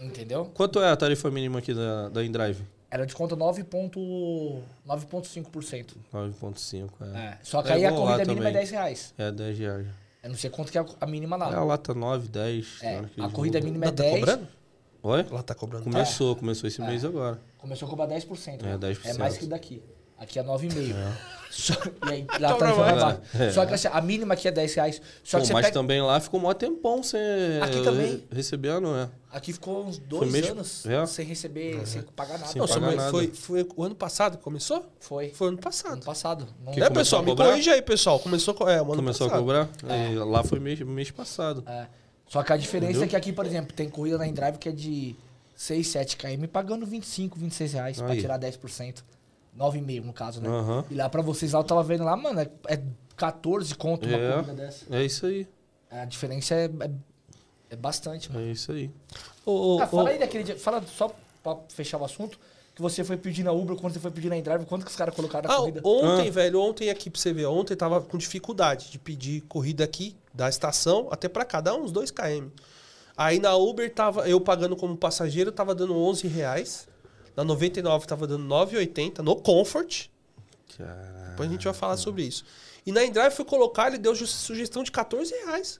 Entendeu? Quanto é a tarifa mínima aqui da, da InDrive? Era desconto 9,5%. 9,5%. 9,5. É. É. Só que É aí a corrida mínima é também. 10 reais. É, 10 reais. Eu não sei quanto que é a mínima lá. É, a lata 9, 10. É, a corrida mínima é Ela tá 10. cobrando? Oi? Ela tá cobrando. Começou, começou esse mês agora. Começou a cobrar 10%. É, né? 10%. É mais que o daqui. Aqui é 9,5%. Só, e aí, lá Então, tá não mais. É. Só que assim, a mínima aqui é 10 reais. Só Pô, que você mas pega... também lá ficou mó tempão sem Aqui também. recebendo, né? Aqui ficou uns dois mês- anos é. sem receber, sem pagar nada. Sem Não, pagar foi, nada. foi, foi o ano passado que começou? Foi. Foi ano Ano passado. passado. Não... Que É, pessoal, me corrige aí, pessoal. Começou co- é, o ano Começou a passado. cobrar? E lá foi mês, mês passado. É. Só que a diferença Entendeu? é que aqui, por exemplo, tem corrida na Endrive que é de 6, 7 km pagando 25, 26 reais pra tirar 10%. 9,5 no caso, né? Aham. E lá pra vocês lá, eu tava vendo lá, mano, é, é 14 conto uma É. corrida dessa. É isso aí. A diferença é, é, é bastante, mano. É isso aí. Ô, ô, Ah, fala ô, aí daquele dia, fala só pra fechar o assunto, que você foi pedir na Uber, quando você foi pedir na Endrive, quanto que os caras colocaram na Ah, corrida? ontem, Ah. velho, ontem aqui pra você ver, ontem tava com dificuldade de pedir corrida aqui da estação até pra cá, dá uns 2 km. Aí na Uber tava, eu pagando como passageiro, tava dando 11 reais. Na 99 tava dando 9,80 no Comfort. Caraca. Depois a gente vai falar sobre isso. E na Endrive fui colocar, ele deu sugestão de 14 reais.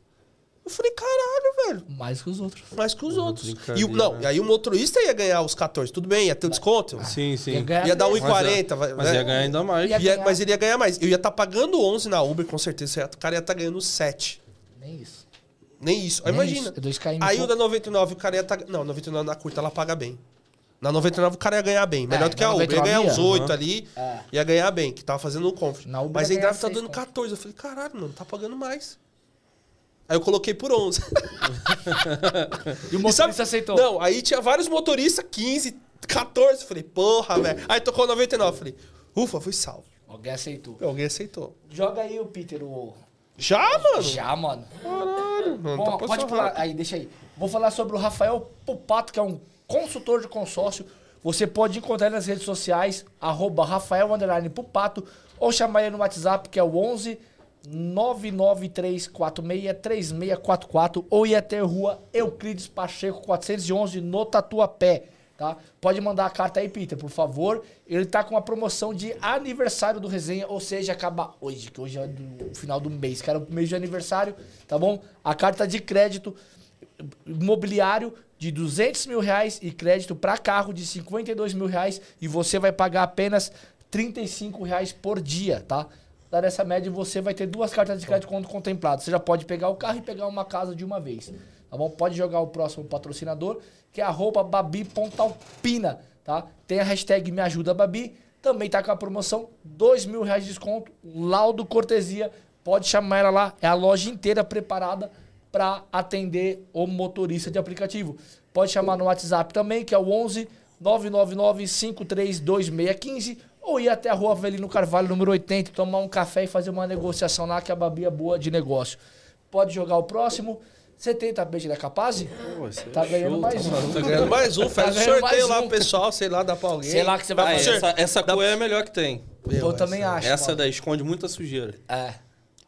Eu falei, caralho, velho. Mais que os outros. Mais que os Uma outros. E o, não, e aí o motorista ia ganhar os 14. Tudo bem, ia ter o desconto. Sim, sim. Ia Ia dar mesmo. 1,40. vai- Mas né? ia ganhar ainda mais. Ia Ia- ganhar. mas ele ia ganhar mais. Eu ia estar pagando 11 na Uber, com certeza. O cara ia estar ganhando 7. Nem isso. Nem isso. Aí Nem imagina. isso. É 2 km. Aí o da 99, o cara ia estar... Não, 99 na curta ela paga bem. Na 99 o cara ia ganhar bem. Melhor É, do que a Uber. Ia ganhar 99 uns ia. 8 ali. É. Ia ganhar bem, que tava fazendo um Uber Mas a ganhar Endrive tá dando conto. 14. Eu falei, caralho, mano, tá pagando mais. Aí eu coloquei por 11. E o E motorista sabe- aceitou. Não, aí tinha vários motoristas, 15, 14. Falei, porra, velho. Aí tocou 99. Falei, ufa, fui salvo. Alguém aceitou. Alguém aceitou. Joga aí o Peter, o... Já, mano? Já, mano. Caralho, mano. Bom, tá pode rápido. Aí, deixa aí. Vou falar sobre o Rafael Pupato, que é um consultor de consórcio. Você pode encontrar ele nas redes sociais, arroba Rafael underline Pupato, ou chamar ele no WhatsApp, que é o 11 993463644, ou ir até a rua Euclides Pacheco 411, no Tatuapé. Tá? Pode mandar a carta aí, Peter, por favor. Ele tá com uma promoção de aniversário do resenha, ou seja, acaba hoje, que hoje é do final do mês, era o mês de aniversário, tá bom? A carta de crédito imobiliário de 200 mil reais e crédito para carro de 52 mil reais e você vai pagar apenas 35 reais por dia, tá? Dada essa média, você vai ter duas cartas de crédito quando contemplado. Você já pode pegar o carro e pegar uma casa de uma vez, tá bom? Pode jogar o próximo patrocinador, que é arroba babi.alpina, tá? Tem a hashtag me ajuda babi, também tá com a promoção, 2 mil reais de desconto, laudo cortesia, pode chamar ela lá, é a loja inteira preparada para atender o motorista de aplicativo. Pode chamar no WhatsApp também, que é o 11 999 532615 ou ir até a rua Avelino Carvalho, número 80, tomar um café e fazer uma negociação lá, que a Babi é boa de negócio. Pode jogar o próximo. Você tem tapete da Capaz? Pô, Tá é ganhando show, mais tá um. Tá ganhando mais um, faz Tá um ganhando sorteio lá um. pro pessoal, sei lá, dá pra alguém. Sei lá que você vai Ah, fazer. essa, essa cor é a melhor que tem. Eu também acho. Essa mano. daí esconde muita sujeira. É.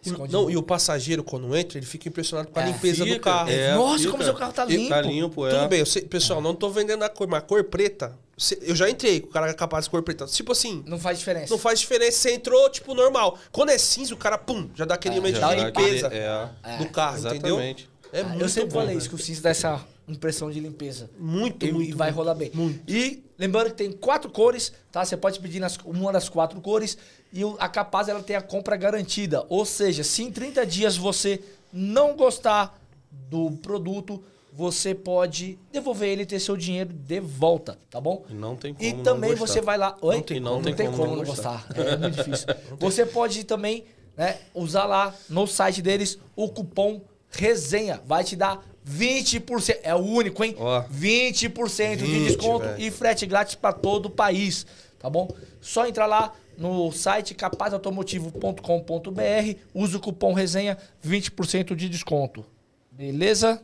Esconde Não, muito. e o passageiro, quando entra, ele fica impressionado com a É, limpeza do fica, carro. é. Nossa, fica. como seu carro tá limpo. Tá limpo, é. Tudo bem, eu sei- pessoal, não tô vendendo a cor, mas a cor preta, eu já entrei com o cara capaz de cor preta. Tipo assim, Não faz diferença. não faz diferença, você entrou, tipo, normal. Quando é cinza, o cara, pum, já dá aquele É, momento já dá limpeza aquele- é. do carro, entendeu? Exatamente. É Ah, muito eu sempre bom, falei isso, que o cinza dá essa impressão de limpeza. Muito, e, muito, e vai muito. rolar bem. Muito. E lembrando que tem quatro cores, tá? Você pode pedir nas, uma das quatro cores e a Capaz ela tem a compra garantida. Ou seja, se em 30 dias você não gostar do produto, você pode devolver ele e ter seu dinheiro de volta, tá bom? E não tem como E não também gostar. você vai lá. Oi? Não tem- não tem como não gostar. É muito difícil. você pode também né, usar lá no site deles o cupom resenha. Vai te dar 20%. É o único, hein? Ó. 20% de 20, desconto velho. e frete grátis para todo o país. Tá bom? Só entrar lá no site capazautomotivo.com.br, usa o cupom resenha, 20% de desconto. Beleza?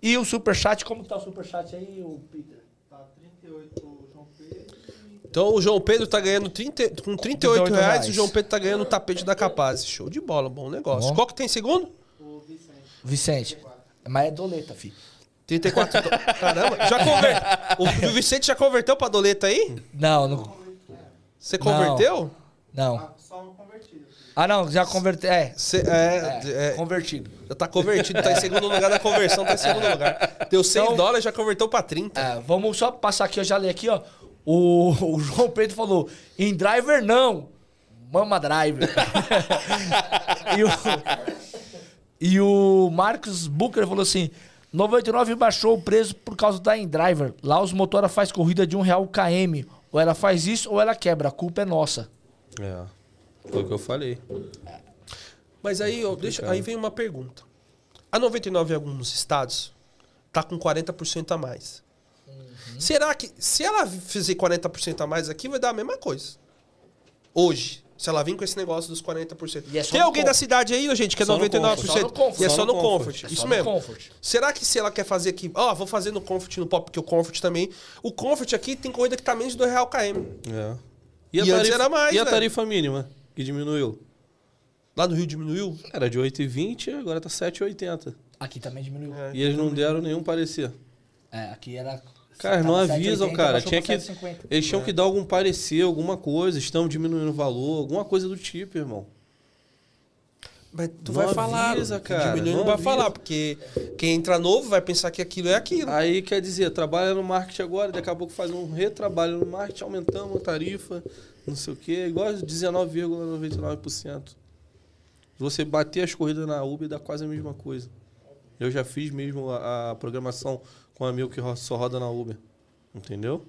E o superchat, como que tá o superchat aí, o Peter? Tá 38 o João Pedro e Então o João Pedro tá ganhando 30, com 38 38 reais, reais. o João Pedro tá ganhando o tapete da Capaz. Show de bola, bom negócio. Bom. Qual que tem segundo? o Vicente. Vicente. Mas é doleta, fi. 34 dólares. Caramba, já conver... o, o Vicente já converteu pra doleta aí? Não, não. Você converteu? Não. Ah, só um convertido. Ah, não, já converteu. É, Cê, é, é, é, convertido. já tá convertido, tá em segundo lugar da conversão, tá em segundo lugar. Deu 100 Então- dólares, já converteu pra 30. É, vamos só passar aqui, eu já li aqui, ó. O, o João Pedro falou: em driver não, mama driver. e, o, e o Marcos Booker falou assim: 99 baixou o preço por causa da InDriver. Lá os motora faz corrida de um real km. Ou ela faz isso ou ela quebra. A culpa é nossa. É. Foi o que eu falei. Mas aí, ó, deixa, aí vem uma pergunta. A 99 em alguns estados tá com 40% a mais. Será que se ela fizer 40% a mais aqui vai dar a mesma coisa? Hoje, se ela vir com esse negócio dos 40%. E é só Tem alguém da Comfort. cidade aí, gente, que é Só no 99%. Comfort, só no Comfort. E é Só só no no Comfort. Comfort. É Isso mesmo. Comfort. Será que se ela quer fazer aqui, ó, vou fazer no Comfort no Pop, porque o Comfort também, o Comfort aqui tem corrida que tá menos de 2 real km. É. E antes era mais, E a velho. tarifa mínima, que diminuiu? Lá no Rio diminuiu? Era de 8,20, agora tá 7,80. Aqui também diminuiu. É. E eles não deram nenhum parecer. É, aqui era. Cara, não tava avisam, 7,80, cara. Tinha que, 7,50. eles tinham que dar algum parecer, alguma coisa. Estão diminuindo o valor, alguma coisa do tipo, irmão. Mas tu Não vai falar, avisa, que cara, Diminuiu não, não vai avisa. falar, porque quem entra novo vai pensar que aquilo é aquilo. Aí quer dizer, trabalha no marketing agora, daqui a pouco faz um retrabalho no marketing, aumentamos a tarifa, não sei o quê, igual 19,99%. Se você bater as corridas na Uber, dá quase a mesma coisa. Eu já fiz mesmo a, a programação com um amigo que só roda na Uber. Entendeu?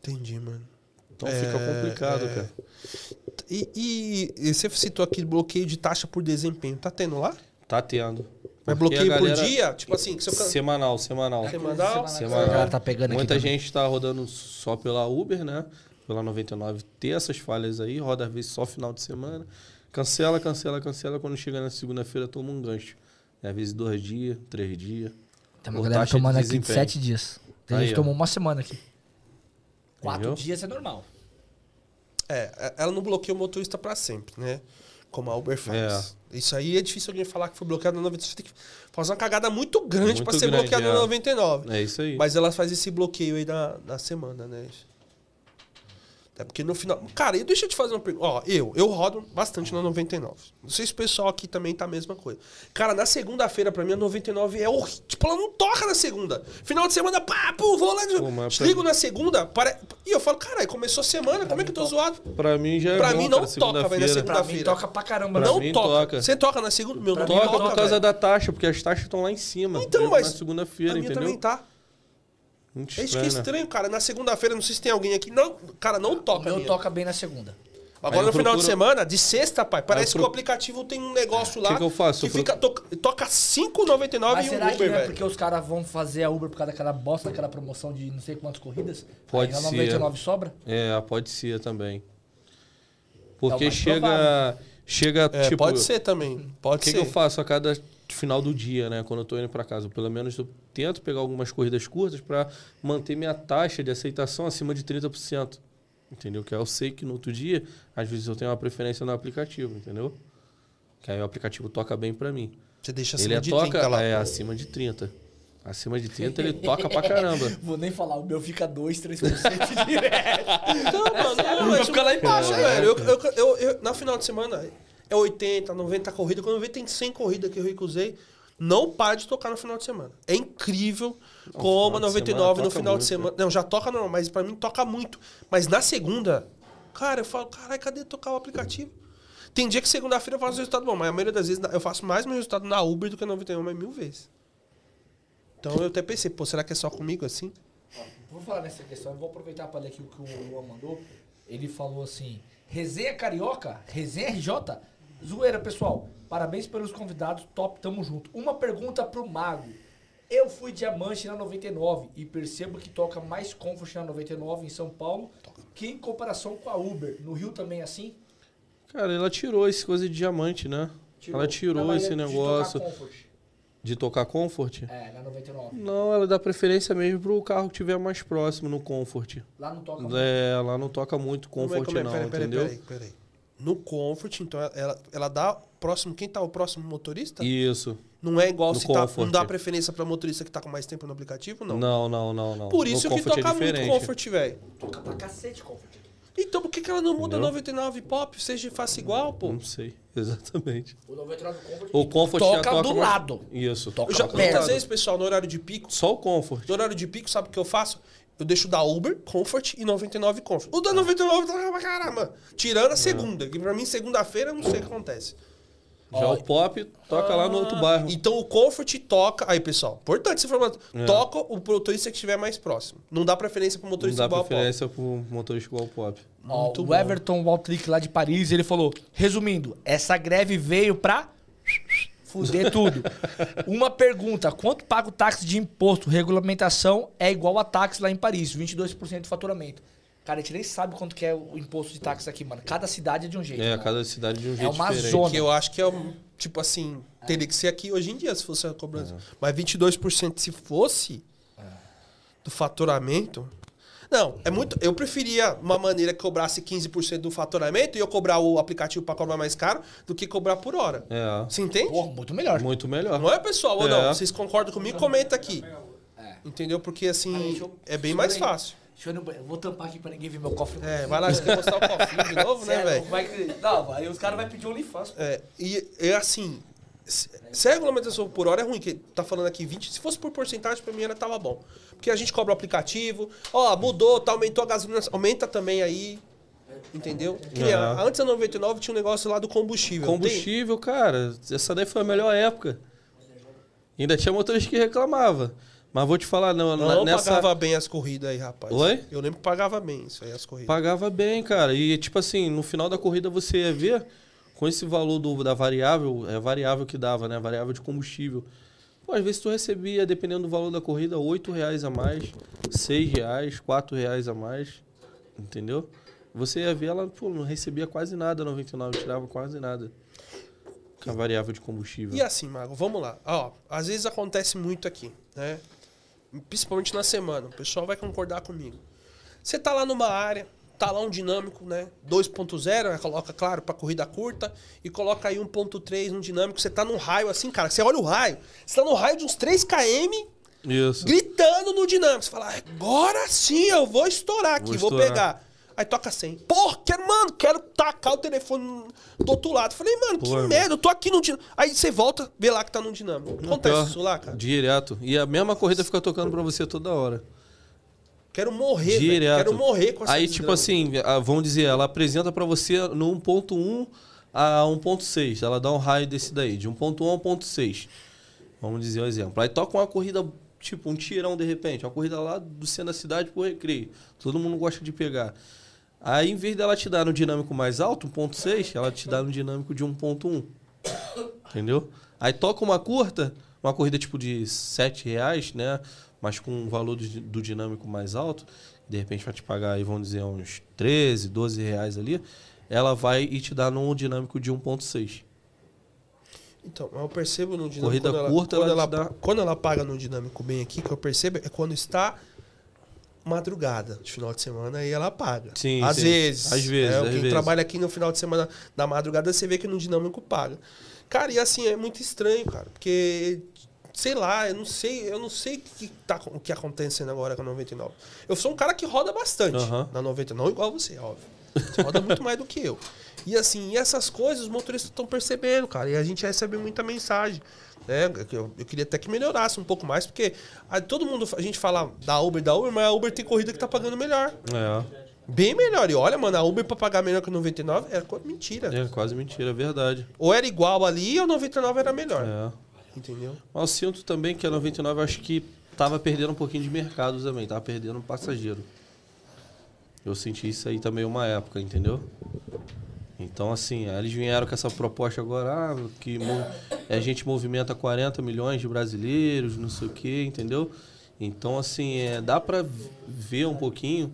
Entendi, mano. Então fica É, complicado, é. cara. E, e- e você citou aqui bloqueio de taxa por desempenho. Tá tendo lá? Tá tendo. Mas bloqueio a por galera- dia? Tipo assim, que seu can- Semanal, semanal. Semanal? Semanal. Galera tá pegando aqui Muita também. gente tá rodando só pela Uber, né? Pela 99 ter essas falhas aí, roda às vezes só final de semana. Cancela, cancela, cancela. Quando chega na segunda-feira, toma um gancho. É, às vezes dois dias, três dias. Tem uma galera taxa de tomando aqui de sete dias. Tem Aí, gente que tomou uma semana aqui. Quatro Entendeu? dias é normal. É, ela não bloqueia o motorista pra sempre, né? Como a Uber faz. Isso aí é difícil alguém falar que foi bloqueado na 99. Você tem que fazer uma cagada muito grande pra ser grande, bloqueado é. na 99. É isso aí. Mas ela faz esse bloqueio aí na, na semana, né? É porque no final. Cara, e deixa eu te fazer uma pergunta. Ó, eu, eu rodo bastante na 99. Não sei se o pessoal aqui também tá a mesma coisa. Cara, na segunda-feira, pra mim, a 99 é horrível. Tipo, ela não toca na segunda. Final de semana, pá, pô, vou lá. Pô, pra- Ligo na segunda, pare... e eu falo, caralho, começou a semana, como é que eu tô zoado? Pra mim já é Pra bom, mim não cara, toca, velho, na segunda-feira. toca pra caramba. Pra não. mim toca. toca. Você toca na segunda? Meu, Pra não Toca toca, por causa velho. da taxa, porque as taxas estão lá em cima. Então, mas. Na segunda-feira, a minha entendeu? também tá. Muito É isso que é estranho, né? cara. Na segunda-feira, não sei se tem alguém aqui. Não, cara, não O toca. minha. toca bem na segunda. Agora no eu final de semana, de sexta, pai, parece eu que o pro- aplicativo tem um negócio lá Que que eu faço? que Eu pro- fica, toca, toca 5,99 Mas e um será que Uber, não é velho. porque os caras vão fazer a Uber por causa daquela bosta, daquela promoção de não sei quantas corridas? Pode Aí ser. 99 sobra? É, pode ser também. Porque É o mais chega. provável. Chega, É, tipo. pode ser também. O Pode que, ser. que eu faço a cada final do dia, né? Quando eu tô indo pra casa? Pelo menos eu tento pegar algumas corridas curtas pra manter minha taxa de aceitação acima de 30%. Entendeu? Que eu sei que no outro dia, às vezes eu tenho uma preferência no aplicativo, entendeu? Que aí o aplicativo toca bem pra mim. Você deixa ele acima é de toca 30 lá. é acima de 30. Acima de 30 ele toca pra caramba. Vou nem falar, o meu fica 2, 3% direto. Não, mano, não, Vai mas ficar lá embaixo, velho. Eu, eu, eu, eu- na final de semana é 80, 90 corridas. Quando eu vejo tem 100 corridas que eu recusei. Não para de tocar no final de semana. É incrível como a final de 99 semana no final de muito, semana. Não, já toca normal, mas pra mim toca muito. Mas na segunda, cara, eu falo, caralho, cadê tocar o aplicativo? Tem dia que segunda-feira eu faço resultado bom, mas a maioria das vezes eu faço mais meu resultado na Uber do que na 99, mas mil vezes. Então eu até pensei, pô, será que é só comigo assim? Vou falar nessa questão, eu vou aproveitar para ler aqui o que o Luan mandou. Ele falou assim: Resenha Carioca, Resenha RJ, zoeira, pessoal. Parabéns pelos convidados, top, tamo junto. Uma pergunta pro Mago. Eu fui diamante na 99 e percebo que toca mais Comfort na 99 em São Paulo que em comparação com a Uber. No Rio também é assim? Cara, ela tirou esse coisa de diamante, né? Ela tirou Na esse maioria de negócio tocar Comfort. de tocar comfort. É, na 99. Não, ela dá preferência mesmo pro carro que tiver mais próximo no comfort. Lá não toca muito. É, lá não toca muito Como é- comfort como é? não, Peraí, peraí, entendeu? peraí, peraí. No Comfort, então ela, ela dá próximo. Quem tá o próximo motorista? Isso. Não é igual No se tá, não dá preferência pra motorista que tá com mais tempo no aplicativo, não. Não, não, não, não. Por No isso que Comfort é toca muito diferente. Comfort, velho. Toca pra cacete, Comfort. Então por que, que ela não muda Entendeu? 99 Pop? Seja faça igual, pô. Não sei, exatamente. O 99 do Comfort. O Comfort toca já toca do mais- lado. Isso. Toca Eu já, muitas perto. vezes, pessoal, no horário de pico, Só o Comfort. no horário de pico, sabe o que eu faço? Eu deixo da Uber, Comfort e 99 Comfort. O da 99 tá pra caramba. Tirando a segunda, que pra mim, segunda-feira, eu não sei o que acontece. Já o Pop toca lá no outro bairro. Então o Comfort toca. Aí, pessoal, importante essa informação. É. Toca o motorista que estiver mais próximo. Não dá preferência pro Não motorista dá igual ao Pop. preferência pro motorista igual o Pop. Ó, Muito o bom. Everton Waltrick lá de Paris, ele falou: resumindo, essa greve veio pra fuder tudo. Uma pergunta: quanto paga o táxi de imposto? Regulamentação é igual a táxi lá em Paris, 22% do faturamento. Cara, a gente nem sabe quanto que é o imposto de táxi aqui, mano. Cada cidade é de um jeito. É, mano. cada cidade de um jeito uma diferente. zona. Que eu acho que é um. Tipo assim, teria que ser aqui hoje em dia, se fosse a cobrança. Mas 22% se fosse do faturamento. Não, é muito. Eu preferia uma maneira que cobrasse 15% do faturamento e eu cobrar o aplicativo pra cobrar mais caro do que cobrar por hora. É, Você entende? Porra, muito melhor. muito melhor. Não é, pessoal? Ou É. não? Vocês concordam comigo? Comenta aqui. É. Entendeu? Porque assim, Aí, eu- é bem mais fácil. Deixa eu, banheiro. Eu vou tampar aqui pra ninguém ver meu cofre. É, vai lá, você quer mostrar o cofrinho de novo, né, velho? vai Não, aí os caras vão pedir OnlyFans. É, e é assim, se a regulamentação por hora é ruim, que tá falando aqui 20, se fosse por porcentagem, pra mim era tava bom. Porque a gente cobra o aplicativo, ó, mudou, tá, aumentou a gasolina, aumenta também aí, entendeu? Que nem a- É. antes da 99 tinha um negócio lá do combustível. Combustível, cara, essa daí foi a melhor época. Ainda tinha motorista que reclamava. Mas vou te falar, não, Não, na- nessa. pagava bem as corridas aí, rapaz. Oi? Eu lembro que pagava bem isso aí, as corridas. Pagava bem, cara. E tipo assim, no final da corrida você ia ver com esse valor do, da variável, é a variável que dava, né? A variável de combustível. Pô, às vezes tu recebia, dependendo do valor da corrida, 8 reais a mais, 6 reais, 4 reais a mais. Entendeu? Você ia ver, ela pô, não recebia quase nada, 99, tirava quase nada. Com a variável de combustível. E assim, Mago, vamos lá. Ó, às vezes acontece muito aqui, né? Principalmente na semana. O pessoal vai concordar comigo. Você tá lá numa área, tá lá um dinâmico, né? 2.0, né? coloca, claro, pra corrida curta, e coloca aí 1.3 no dinâmico. Você tá num raio assim, cara. Você olha o raio. Você tá no raio de uns 3 km, Isso. gritando no dinâmico. Você fala, agora sim eu vou estourar aqui, Vou vou, estourar. pegar. Aí toca 100. Porra, quero, mano, quero tacar o telefone do outro lado. Falei, mano, Pô, que merda, eu tô aqui no dinâmico. Aí você volta, vê lá que tá no dinâmico. Acontece isso lá, cara. Direto. E a mesma corrida fica tocando pra você toda hora. Quero morrer, velho. Direto. Quero morrer com essa Aí, tipo assim, a- vamos dizer, ela apresenta pra você no 1.1 a 1.6. Ela dá um raio desse daí, de 1.1 a 1.6. Vamos dizer um exemplo. Aí toca uma corrida, tipo, um tirão de repente. Uma corrida lá do centro da cidade pro recreio. Todo mundo gosta de pegar. Aí, em vez dela te dar no dinâmico mais alto, 1.6, ela te dá no dinâmico de 1.1. Entendeu? Aí toca uma curta, uma corrida tipo de 7 reais, né? Mas com um valor do, do dinâmico mais alto, de repente vai te pagar aí, vamos dizer, uns 13, 12 reais ali, ela vai e te dá num dinâmico de 1.6. Então, eu percebo no dinâmico. Corrida quando curta, quando ela ela, dá- quando ela paga no dinâmico bem aqui, que eu percebo é quando está madrugada, de final de semana, aí ela paga. Sim, Às sim. vezes. Às vezes, É, às quem vezes. trabalha aqui no final de semana da madrugada, você vê que no dinâmico paga. Cara, e assim, é muito estranho, cara, porque. Sei lá, eu não sei, eu não sei o que, tá, o que acontecendo agora com a 99. Eu sou um cara que roda bastante Aham. na 99, não igual você, óbvio. Você roda muito mais do que eu. E assim, e essas coisas os motoristas estão percebendo, cara. E a gente recebe muita mensagem. Né? Eu, eu queria até que melhorasse um pouco mais, porque a, todo mundo, a gente fala da Uber, da Uber, mas a Uber tem corrida que tá pagando melhor. É, Bem melhor. E olha, mano, a Uber pra pagar melhor que o 99 era co- mentira. é quase mentira, é verdade. Ou era igual ali ou o 99 era melhor. É. Entendeu? Mas eu sinto também que a 99 eu acho que tava perdendo um pouquinho de mercado também, tava perdendo um passageiro. Eu senti isso aí também uma época, entendeu? Então, assim, eles vieram com essa proposta agora, ah, que a gente movimenta 40 milhões de brasileiros, não sei o quê, entendeu? Então, assim, é, dá pra ver um pouquinho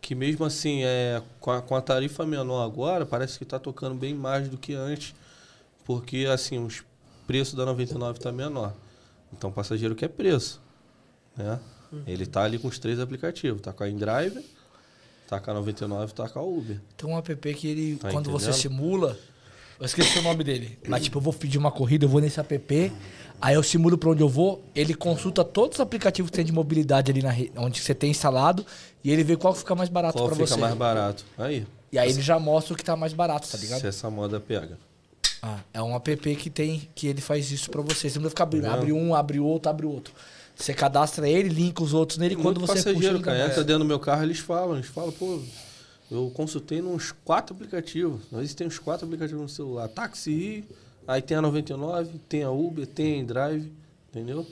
que mesmo assim, é, com, a, com a tarifa menor agora, parece que tá tocando bem mais do que antes, porque, assim, os preços da 99 tá menor. Então, o passageiro quer preço, né? Ele tá ali com os três aplicativos, tá com a InDrive, Taca 99, taca Uber. Tem um app que ele, Tá quando você entendendo? simula, eu esqueci o nome dele, mas tipo, eu vou pedir uma corrida, eu vou nesse app, aí eu simulo pra onde eu vou, ele consulta todos os aplicativos que tem de mobilidade ali na re- onde você tem instalado e ele vê qual fica mais barato Qual pra fica você. mais barato? Aí, E aí ele já mostra o que tá mais barato, tá ligado? se essa moda pega. Ah, é um app que tem que ele faz isso pra você. Você não precisa ficar abrindo, abre um, abre outro, abre outro. Você cadastra ele, linka os outros nele, quando Muito você puxa ele cara. Entra dentro do meu carro, eles falam, eles falam, pô, eu consultei nos quatro aplicativos. Às vezes tem uns quatro aplicativos no celular. Táxi Rio, aí tem a 99, tem a Uber, tem a Drive, entendeu?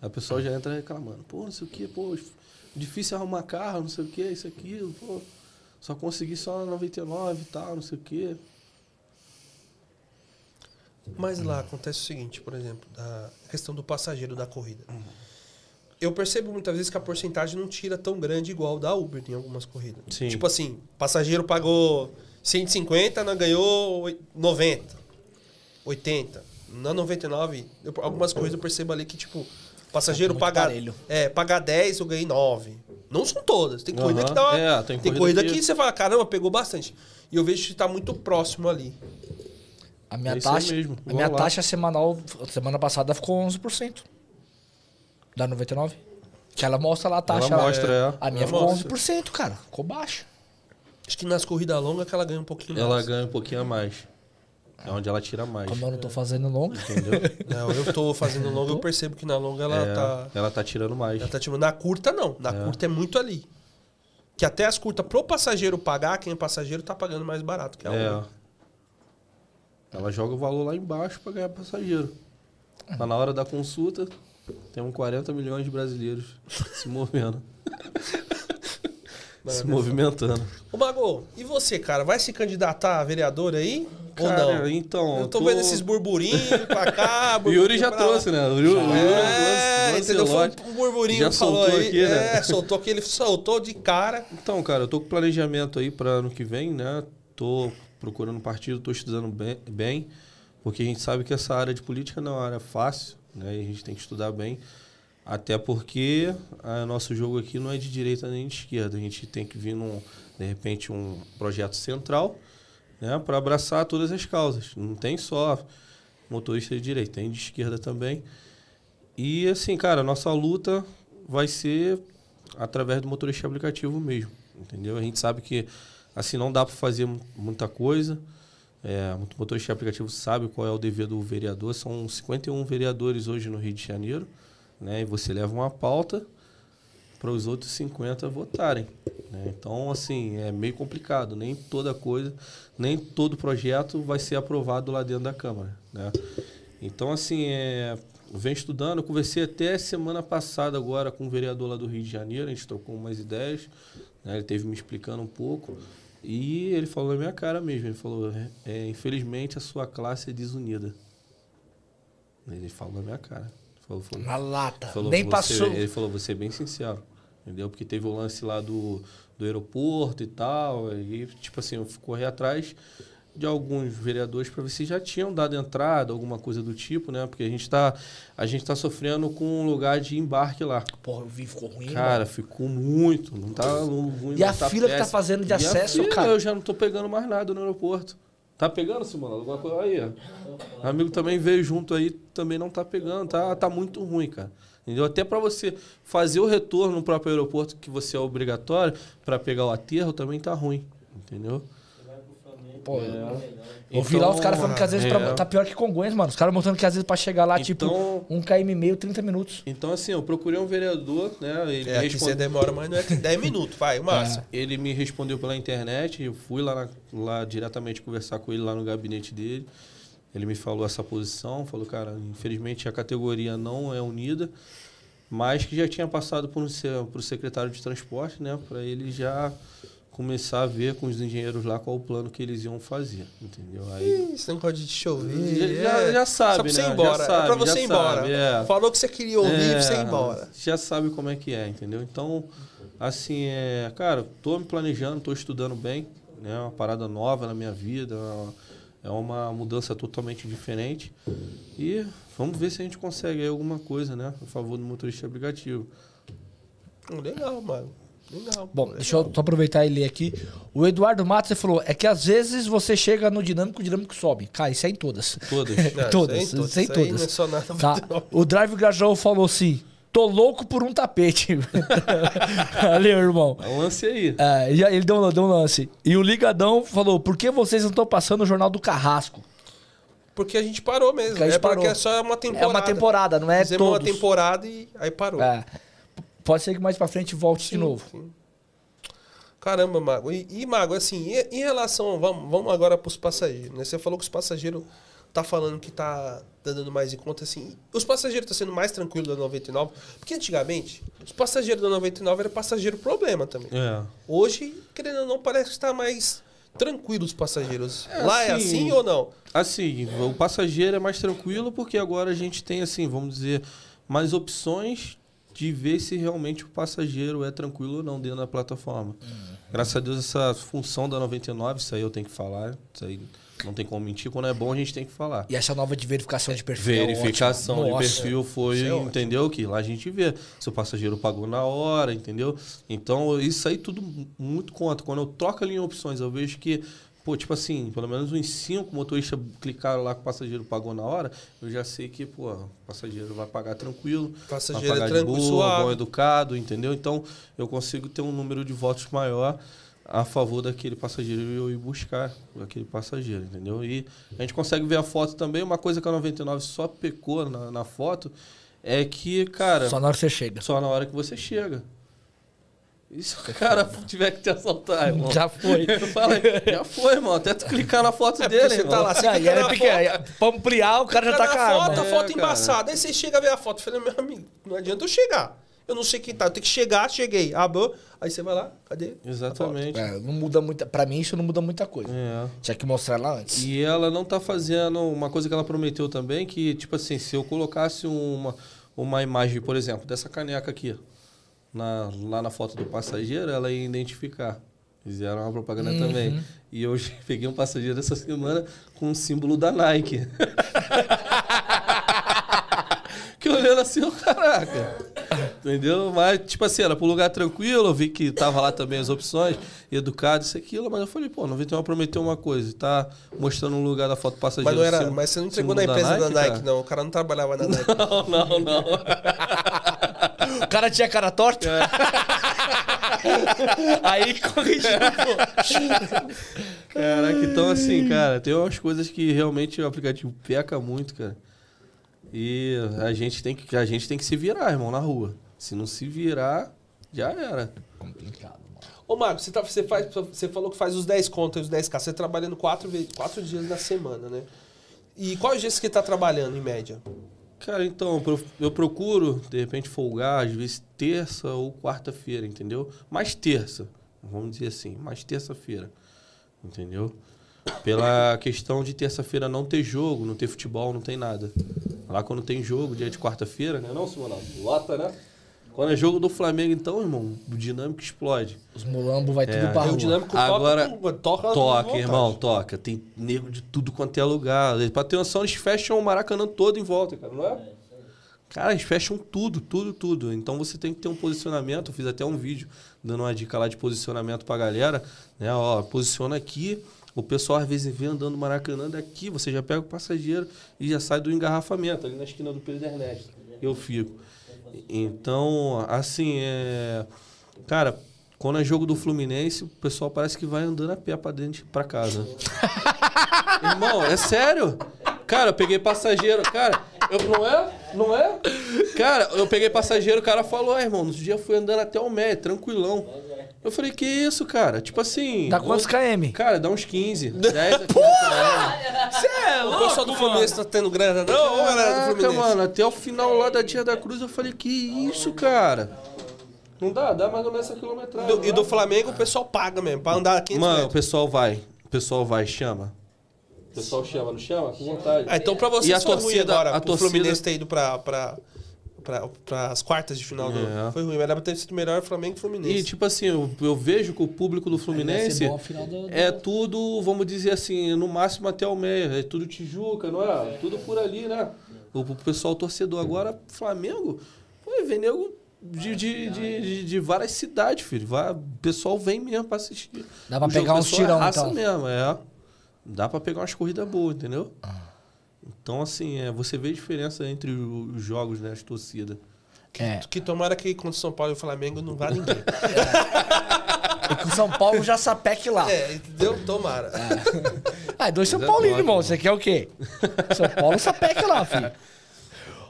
Aí o pessoal já entra reclamando, pô, não sei o que, pô, difícil arrumar carro, não sei o que, isso aqui, pô. Só consegui só na 99 e tal, não sei o que. Mas lá acontece o seguinte, por exemplo, a questão do passageiro da corrida. Eu percebo muitas vezes que a porcentagem não tira tão grande igual da Uber em algumas corridas. Sim. Tipo assim, passageiro pagou 150, não ganhou oi- 90, 80. Na 99, eu- algumas corridas eu percebo ali que, tipo, passageiro Muito paga, parelho. é, paga 10, eu ganhei 9. Não são todas. Tem corrida Aham. que dá uma, É, tem tem, corrida corrida que- que... você fala, caramba, pegou bastante. E eu vejo que tá muito próximo ali. A minha É taxa, mesmo, a minha lá. taxa semanal, semana passada ficou 11%. Da 99. Que ela mostra lá a taxa. Ela mostra, é. A minha Ela ficou mostra. 11%, cara. Ficou baixo. Acho que nas corridas longas que ela ganha um pouquinho Ela mais. ganha um pouquinho a mais. É onde ela tira mais. Como eu não tô fazendo longa. Entendeu? Não, eu tô fazendo longa, eu percebo que na longa ela É, tá. Ela tá tirando mais. Ela tá tipo, na curta não. Na É. curta é muito ali. Que até as curtas pro passageiro pagar, quem é passageiro tá pagando mais barato que a É. Uber. Ela joga o valor lá embaixo para ganhar passageiro. Mas na hora da consulta, temos 40 milhões de brasileiros se movendo. se movimentando. Ô Mago, e você, cara? Vai se candidatar a vereador aí? Cara, ou não? então. eu tô, vendo esses burburinhos pra cá. O Yuri já pra lá. trouxe, né? O Yuri, o Yuri É, entendeu? Um burburinho Já que falou soltou aí. aqui, né? É, soltou que ele soltou de cara. Então, cara, eu tô com planejamento aí para ano que vem, né? Tô procurando um partido, tô estudando bem, bem, porque a gente sabe que essa área de política não é uma área fácil, né? E a gente tem que estudar bem, até porque o nosso jogo aqui não é de direita nem de esquerda. A gente tem que vir num, de repente, um projeto central, né? Para abraçar todas as causas. Não tem só motorista de direita, tem de esquerda também. E assim, cara, nossa luta vai ser através do motorista aplicativo mesmo, entendeu? A gente sabe que assim não dá para fazer mu- muita coisa. É, o motorista aplicativo sabe qual é o dever do vereador. São 51 vereadores hoje no Rio de Janeiro, né? E você leva uma pauta para os outros 50 votarem. né? Então, assim, é meio complicado. Nem toda coisa, nem todo projeto vai ser aprovado lá dentro da Câmara. Né? Então, assim, é, venho estudando. Eu conversei até semana passada agora com um vereador lá do Rio de Janeiro. A gente trocou umas ideias. né? Ele teve me explicando um pouco. E ele falou na minha cara mesmo. Ele falou, é, infelizmente, a sua classe é desunida. Ele falou na minha cara. Falou, falou, Na lata. Falou, Nem você- passou. Ele falou, você é bem sincero. Entendeu? Porque teve o lance lá do, do aeroporto e tal. E, tipo assim, eu fui correr atrás de alguns vereadores para ver se já tinham dado entrada, alguma coisa do tipo, né? Porque a gente tá, a gente tá sofrendo com um lugar de embarque lá. Porra, eu vi, ficou ruim. Cara, ficou muito. Não tá ruim. E a tá fila que tá péssimo. fazendo de E acesso, fila, cara? Eu já não tô pegando mais nada no aeroporto. Tá pegando, Simona? Alguma coisa aí? ó. Amigo também veio junto aí, também não tá pegando. Tá, tá muito ruim, cara. Entendeu? Até para você fazer o retorno no próprio aeroporto, que você é obrigatório, para pegar o aterro, também tá ruim. Entendeu? Pô, É. eu vi lá os caras falando que às vezes pra- é. tá pior que Congonhas, mano. Os caras mostrando que às vezes pra chegar lá, tipo, Então- um km e meio, 30 minutos. Então, assim, eu procurei um vereador, né? Ele É, respondeu- você demora, mas não é que 10 minutos, vai, o máximo. Ele me respondeu pela internet, eu fui lá, na- lá diretamente conversar com ele lá no gabinete dele. Ele me falou essa posição, falou, cara, infelizmente a categoria não é unida, mas que já tinha passado por um, por um secretário de transporte, né, para ele já começar a ver com os engenheiros lá qual o plano que eles iam fazer, entendeu? Aí Ih, Esse negócio de chover. Já- já- já sabe, Só pra você né? ir embora. Já é pra sabe, você ir embora. sabe, é. Falou que você queria ouvir É, pra você ir embora. Já sabe como é que é, entendeu? Então, assim, é, cara, tô me planejando, tô estudando bem, né? Uma parada nova na minha vida, é uma mudança totalmente diferente. E vamos ver se a gente consegue aí alguma coisa, né? A favor do motorista. Hum, Legal, mano. Legal. Bom, deixa eu só aproveitar e ler aqui. O Eduardo Matos falou: é que às vezes você chega no dinâmico, o dinâmico sobe. Cara, isso é em todas. Todas. Não, todas, isso aí, isso aí isso aí todas. é nada Tá. O Drive Gajão falou assim: tô louco por um tapete. Valeu, irmão. É um lance aí. É, ele deu, um- deu um lance. E o Ligadão falou: por que vocês não estão passando o jornal do Carrasco? Porque a gente parou mesmo. Porque a gente é porque parou. é só uma temporada. É uma temporada, não é Fizemos uma todos. temporada e aí parou. É. Pode ser que mais pra frente volte de novo. Sim. Caramba, Mago. E, e, Mago, assim, e- em relação. Vamos, vamos agora pros passageiros, né? Você falou que os passageiros tá falando que tá dando mais em conta, assim. Os passageiros estão sendo mais tranquilos da 99. Porque antigamente, os passageiros da 99 eram passageiro problema também. É. Hoje, querendo ou não, parece que está mais tranquilo os passageiros. É, Lá é assim, assim ou não? Assim, o passageiro é mais tranquilo porque agora a gente tem, assim, vamos dizer, mais opções de ver se realmente o passageiro é tranquilo ou não dentro da plataforma. Graças a Deus, essa função da 99, isso aí eu tenho que falar, isso aí não tem como mentir. Quando é bom, a gente tem que falar. E essa nova de verificação de perfil. é Verificação ótima. de perfil foi, é entendeu? Que lá a gente vê se o passageiro pagou na hora, entendeu? Então, isso aí tudo muito conta. Quando eu troco ali em opções, eu vejo que, pô, tipo assim, pelo menos uns cinco motoristas clicaram lá que o passageiro pagou na hora, eu já sei que, pô, o passageiro vai pagar tranquilo, Passageiro vai pagar é de tranquilo, boa, suave. bom educado, entendeu? Então, eu consigo ter um número de votos maior a favor daquele passageiro e eu ir buscar aquele passageiro, entendeu? E a gente consegue ver a foto também. Uma coisa que a 99 só pecou na, na foto é que, cara, Só na hora que você chega. só na hora que você chega. E se o cara tiver que te assaltar, irmão? Já foi. Fala aí, já foi, irmão. Até tu clicar na foto É dele, você irmão. tá lá, você Ah, é aí, Pra ampliar, o cara já tá com a foto, a É, foto cara. embaçada. Aí você chega a ver a foto. Eu falei, meu amigo, não adianta eu chegar. Eu não sei quem tá. Eu tenho que chegar, cheguei. Abriu. Aí você vai lá, cadê? Exatamente. É, não muda muita. Pra mim, isso não muda muita coisa. É. Tinha que mostrar lá antes. E ela não tá fazendo uma coisa que ela prometeu também, que, tipo assim, se eu colocasse uma, uma imagem, por exemplo, dessa caneca aqui, na, lá na foto do passageiro, ela ia identificar. Fizeram uma propaganda Uhum. também. E eu peguei um passageiro essa semana com um símbolo da Nike. que olhando assim, eu, caraca. Entendeu? Mas, tipo assim, era pro lugar tranquilo, eu vi que tava lá também as opções, educado, isso e aquilo, mas eu falei, pô, 91 prometeu uma coisa, tá mostrando um lugar da foto do passageiro. Mas, não era, mas você não entregou na empresa da Nike, cara? não. O cara não trabalhava na Nike. Não, não, não. O cara tinha cara torta? Aí corrigiu. Caraca, então assim, cara, tem umas coisas que realmente o aplicativo peca muito, cara. E a gente tem que, a gente tem que se virar, irmão, na rua. Se não se virar, já era. Complicado, mano. Ô, Marcos, você, tá, você, faz, você falou que faz os 10 contas, os 10k. Você trabalhando 4, quatro dias na semana, né? E quais dias que tá trabalhando, em média? Cara, então, eu pro- eu procuro, de repente, folgar, às vezes, terça ou quarta-feira, entendeu? Mais terça, vamos dizer assim, mais terça-feira, entendeu? Pela questão de terça-feira não ter jogo, não ter futebol, não tem nada. Lá quando tem jogo, dia de quarta-feira, né? Não, Simonal? Lota, né? Quando é jogo do Flamengo, então, irmão, o dinâmico explode. Os mulambo vai tudo É. pra Aí rua. o dinâmico Agora, toca, toca, Toca, irmão, toca. Tem nego de tudo quanto é lugar. Pra ter noção, eles fecham o Maracanã todo em volta, cara, não é? Cara, eles fecham tudo, tudo, tudo. Então você tem que ter um posicionamento. Eu fiz até um vídeo dando uma dica lá de posicionamento pra galera. Né? Ó, posiciona aqui. O pessoal às vezes vê andando Maracanã daqui, você já pega o passageiro e já sai do engarrafamento, ali na esquina do Pedro Ernesto. Eu fico. Então, assim, é. Cara, quando é jogo do Fluminense, o pessoal parece que vai andando a pé pra dentro pra casa. Irmão, é sério? Cara, eu peguei passageiro, cara, eu, não é? Não é? Cara, eu peguei passageiro, o cara falou, ah, irmão, no dia eu fui andando até o Mé, tranquilão. Eu falei, que isso, cara? Tipo assim. Dá quantos km? Cara, dá uns 15. 10 a 15 km. Você é O pessoal do Fluminense tá tendo grana, não, ô, galera do Caraca, Fluminense. mano, até o final lá da Tia da Cruz eu falei, que isso, cara? Não dá? Dá mais ou menos essa quilometragem. Do- e do Flamengo o pessoal paga mesmo, pra andar 500 Mano, o pessoal vai. O pessoal vai, chama. O pessoal chama, não chama? Com vontade. Ah, então pra vocês E a ruim torcida- agora, a torcida- Fluminense ter ido pra, pra, pra, pras quartas de final. do- É. Foi ruim, mas era pra ter sido melhor Flamengo e Fluminense. E, tipo assim, eu, eu vejo que o público do Fluminense do- do- é tudo, vamos dizer assim, no máximo até o meio. É tudo Tijuca, não é? Tudo por ali, né? O, o pessoal torcedor. Agora, Flamengo, nego de, de, de, de- de várias cidades, filho. Vai, o pessoal vem mesmo pra assistir. Dá pra O pegar uns é tirão, raça então. mesmo, é. Dá pra pegar umas corridas boas, entendeu? Ah. Então, assim, é, você vê a diferença entre os jogos, né? As torcidas. É. Que tomara que contra o São Paulo e o Flamengo não vá ninguém. E que o São Paulo já sapeque lá. é, entendeu? Tomara. Ah, é dois São é Paulinos, irmão. Você quer o quê? São Paulo sapeque lá, filho.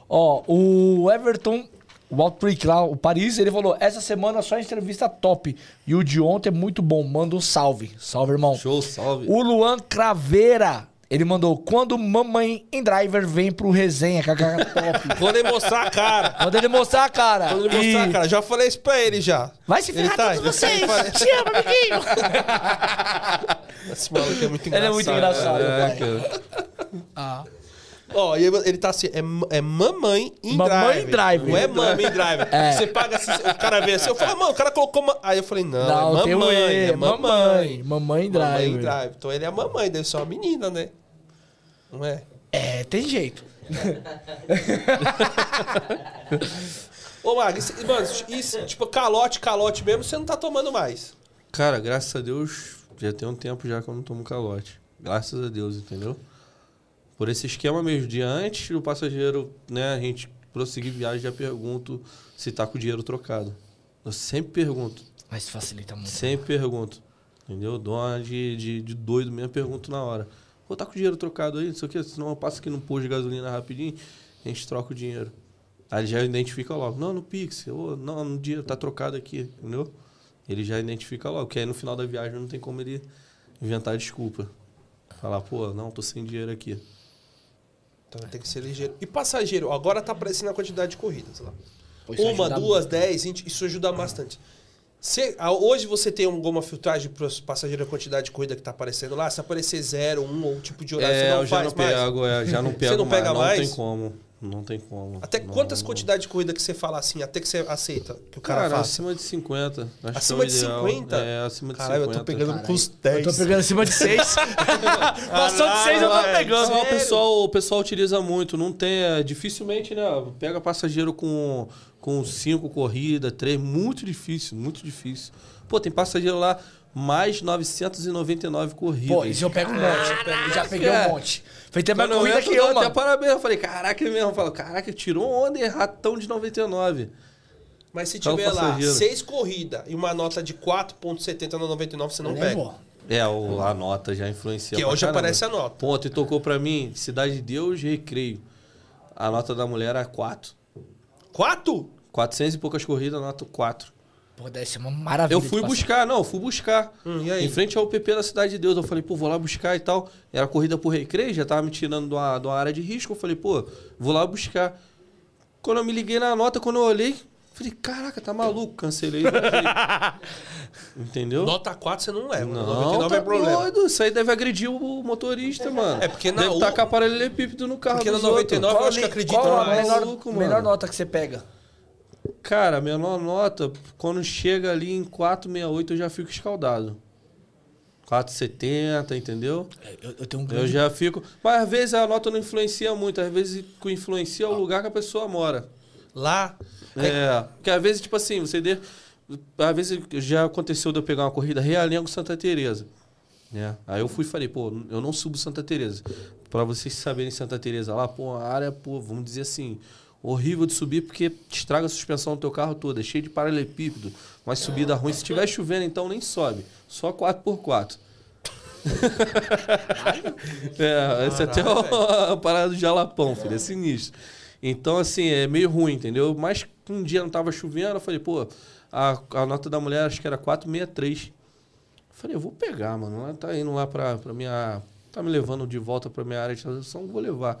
Ó, o Everton, o Outbreak lá, o Paris, ele falou: essa semana só entrevista top. E o de ontem é muito bom. Manda um salve. Salve, irmão. Show, salve. O Luan Craveira, ele mandou: quando mamãe em driver vem pro resenha, kkk top. Quando ele mostrar a cara. Quando ele mostrar a cara. Quando ele mostrar E- a cara. Já falei isso pra ele já. Vai se ferrar tá- todos vocês. Te amo, amiguinho. Esse maluco é muito Ele é engraçado. muito engraçado, É, pai. cara. Ah. Ó, e ele tá assim, é, é mamãe em Mamãe drive. em drive. Não é mãe em drive. É. Você paga assim, o cara vê assim, eu falo, mano, o cara colocou... Ma... Aí eu falei, não, Não, é mamãe, E, é mamãe. mamãe. Mamãe em Mamãe drive. em drive. Então ele é a mamãe, deve ser uma menina, né? Não é? É, tem jeito. Ô, Mag, mano, isso, tipo, calote, calote mesmo, você não tá tomando mais. Cara, graças a Deus, já tem um tempo já que eu não tomo calote. Graças a Deus, entendeu? Por esse esquema mesmo, de antes do passageiro, né, a gente prosseguir viagem, já pergunto se tá com o dinheiro trocado. Eu sempre pergunto, Mas facilita muito. sempre pergunto. Entendeu? Dou uma de, de, de doido mesmo, pergunto na hora. Pô, tá com o dinheiro trocado aí, não sei o quê, senão eu passo aqui no posto de gasolina rapidinho, a gente troca o dinheiro. Aí ele já identifica logo, não, no Pix, ou não, no dinheiro tá trocado aqui, entendeu? Ele já identifica logo, que aí no final da viagem não tem como ele inventar desculpa. Falar, pô, não, tô sem dinheiro aqui. Então tem que ser ligeiro. E passageiro, agora tá aparecendo a quantidade de corridas lá. Isso Uma, duas, dez, vinte, isso ajuda bastante. A- hoje você tem alguma filtragem para os passageiros a quantidade de corrida que tá aparecendo lá? Se aparecer zero, um ou tipo de horário, é, você não eu já faz não mais? pego, é, já não Você pego não mais, pega não mais? tem como. Não tem como. Até Não, quantas não. quantidades de corrida que você fala assim, até que você aceita que o cara, Cara, faça? acima de 50. Acho Acima que é de ideal. 50? É, acima de Caralho, 50. eu tô pegando Caralho. com os Eu 10. tô pegando acima de seis. Passou de seis, eu tô pegando. Não, o pessoal, o pessoal utiliza muito. Não tem. é, dificilmente, né? Pega passageiro com, com cinco corridas, três. Muito difícil, muito difícil. Pô, tem passageiro lá, mais 999 corridas. Pô, isso eu pego um monte. Eu já peguei É. um monte. Fez até mais corrida que eu dou até mano. parabéns. Eu falei, caraca, ele mesmo. Eu falo, caraca, tirou onda e ratão de 99. Mas se tiver lá seis corridas e uma nota de 4.70 no 99, você não pega. Levou. É, o, a nota já influencia. Que hoje caramba. aparece a nota. Ponto, e tocou pra mim, Cidade de Deus, Recreio. A nota da mulher era 4. Quatro? 400 e poucas corridas, nota 4. Pô, deve ser uma maravilha. Eu fui buscar, não, eu fui buscar. Hum, e aí? Em frente ao PP da Cidade de Deus. Eu falei, pô, vou lá buscar e tal. Era corrida por recreio, já tava me tirando de uma, de uma área de risco. Eu falei, pô, vou lá buscar. Quando eu me liguei na nota, quando eu olhei, falei, caraca, tá maluco, cancelei. Entendeu? Nota 4 você não leva. Não, 99 tá é problema. doido. Isso aí deve agredir o motorista, mano. É porque na deve U- tacar paralelepípedo no carro Porque na dos outros. 99 eu acho que acredita qual a mais. menor, Maluco, mano. menor nota que você pega? Cara, a menor nota, quando chega ali em 468, eu já fico escaldado. 470, entendeu? É, Eu, eu tenho um Eu grande... já fico. Mas às vezes a nota não influencia muito, às vezes o influencia é o lugar que a pessoa mora. Lá, É. Porque às vezes, tipo assim, você. De... Às vezes já aconteceu de eu pegar uma corrida Realengo Santa Teresa. Né? Aí eu fui e falei, pô, eu não subo Santa Teresa. Pra vocês saberem Santa Teresa lá, pô, a área, pô, vamos dizer assim, horrível de subir porque estraga a suspensão do teu carro toda, é cheio de paralelepípedo, uma subida ruim. Se tiver chovendo, então nem sobe. Só 4x4. é, esse é até a parada do jalapão, filho, é sinistro. Então, assim, é meio ruim, entendeu? Mas um dia não tava chovendo, eu falei, pô, a, a nota da mulher acho que era 463. Falei, eu vou pegar, mano. Ela tá indo lá pra, pra minha. Tá me levando de volta pra minha área de transição, vou levar.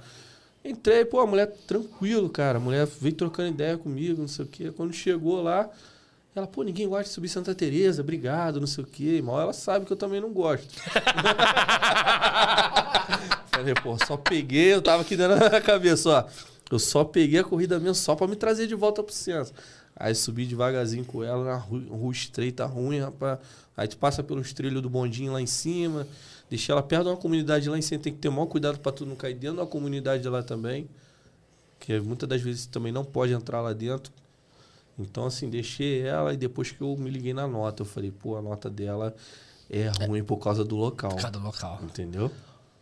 Entrei, pô, a mulher tranquilo, cara. A mulher veio trocando ideia comigo, não sei o quê. Quando chegou lá, ela, pô, ninguém gosta de subir Santa Teresa, obrigado, não sei o quê. Mal ela sabe que eu também não gosto. Falei, pô, só peguei, eu tava aqui dentro da cabeça, ó. Eu só peguei a corrida mesmo só pra me trazer de volta pro centro. Aí subi devagarzinho com ela na rua, rua estreita, ruim, rapaz. Aí tu passa pelos trilhos do bondinho lá em cima. Deixei ela perto de uma comunidade lá em cima. Tem que ter o maior cuidado pra tu não cair dentro da comunidade lá também. Que muitas das vezes também não pode entrar lá dentro. Então, assim, deixei ela e depois que eu me liguei na nota, eu falei, pô, a nota dela é ruim por causa do local. Cada local. Entendeu?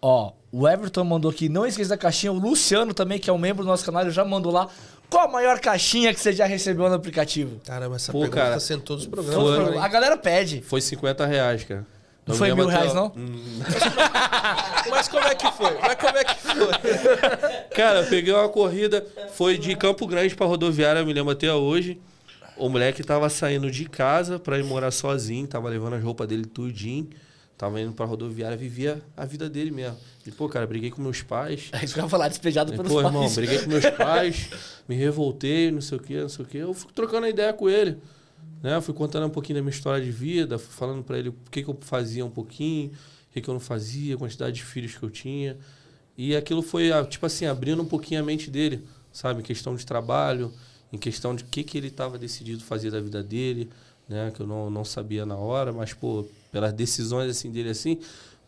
Ó, o Everton mandou aqui, não esqueça da caixinha. O Luciano também, que é um membro do nosso canal, ele já mandou lá. Qual a maior caixinha que você já recebeu no aplicativo? Caramba, essa Pô, pergunta cara, tá sendo todos os programas. Foi. a galera pede. Foi 50 reais, cara. Não foi mil reais, não? Mas como é que foi? Mas como é que foi? Cara, eu peguei uma corrida, foi de Campo Grande pra rodoviária, eu me lembro até hoje. O moleque tava saindo de casa pra ir morar sozinho, tava levando as roupas dele tudinho. Tava indo pra rodoviária, vivia a vida dele mesmo. E, pô, cara, briguei com meus pais. É isso que eu ia falar, despejado E, pelos pô, pais. irmão, briguei com meus pais, me revoltei, não sei o que, não sei o que. Eu fui trocando ideia com ele. Né? Fui contando um pouquinho da minha história de vida, fui falando pra ele o que, que eu fazia um pouquinho, o que, que eu não fazia, a quantidade de filhos que eu tinha. E aquilo foi, ah, tipo assim, abrindo um pouquinho a mente dele, sabe? Em questão de trabalho, em questão de o que, que ele estava decidido fazer da vida dele, né? Que eu não, não sabia na hora, mas, pô, pelas decisões assim dele assim,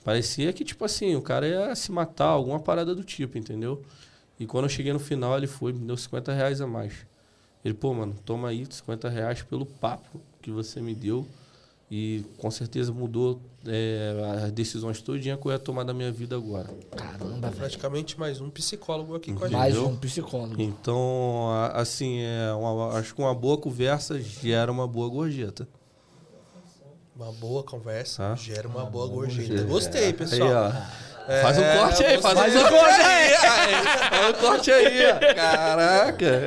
parecia que, tipo assim, o cara ia se matar, alguma parada do tipo, entendeu? E quando eu cheguei no final, ele foi, me deu 50 reais a mais. Ele, pô, mano, toma aí 50 reais pelo papo que você me deu. E com certeza mudou é, as decisões todinha que eu ia tomar da minha vida agora. Caramba. Praticamente mais um psicólogo aqui com a gente. Mais um psicólogo. Então, assim, é uma- acho que uma boa conversa gera uma boa gorjeta. Uma boa conversa Tá. gera uma boa gorjeta. gorjeta. Gostei, Aí, pessoal. ó. É, Faz um corte aí, faz, faz um um corte aí. Faz um corte aí. Caraca.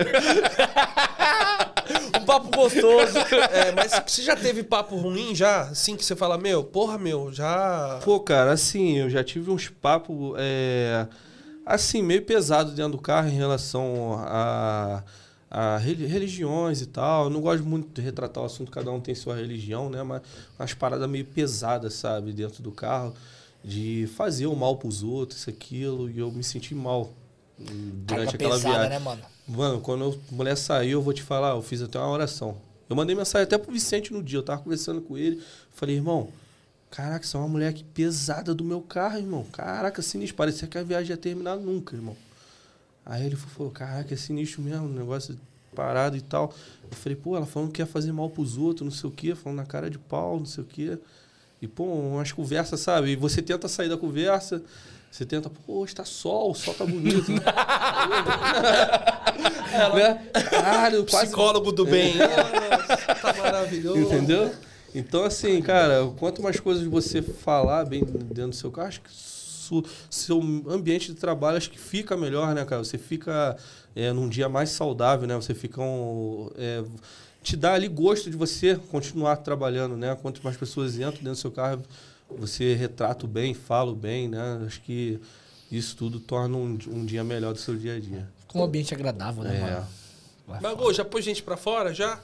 Um papo gostoso. É, mas você já teve papo ruim já? Assim que você fala, meu, porra, meu, já. Pô, cara, assim, eu já tive uns papos, é, assim, meio pesados dentro do carro em relação a, a reli- religiões e tal. Eu não gosto muito de retratar o assunto, cada um tem sua religião, né? Mas umas paradas meio pesadas, sabe, dentro do carro, de fazer o mal pros outros, isso, aquilo, e eu me senti mal hum, durante Carga aquela pesada, viagem. né, mano? Mano, quando a mulher saiu, eu vou te falar, eu fiz até uma oração. Eu mandei mensagem até pro Vicente no dia, eu tava conversando com ele. Falei, irmão, caraca, você é uma mulher aqui pesada do meu carro, irmão. Caraca, sinistro. Parecia que a viagem ia terminar nunca, irmão. Aí ele falou, caraca, é sinistro mesmo, negócio parado e tal. Eu falei, pô, ela falando que ia fazer mal pros outros, não sei o quê, falando na cara de pau, não sei o quê. E, pô, umas conversas, sabe? E você tenta sair da conversa, você tenta, pô, está sol, o sol tá bonito. né? Caralho, quase Psicólogo do bem. Nossa, tá maravilhoso. Entendeu? Então, assim, cara, quanto mais coisas você falar bem dentro do seu carro, acho que seu ambiente de trabalho acho que fica melhor, né, cara? Você fica é, num dia mais saudável, né? Você fica um. é, te dá ali gosto de você continuar trabalhando, né? Quanto mais pessoas entram dentro do seu carro, você retrata o bem, fala o bem, né? Acho que isso tudo torna um, um dia melhor do seu dia a dia. Com um ambiente agradável, né, É. mano? Mago, já pôs gente pra fora? Já?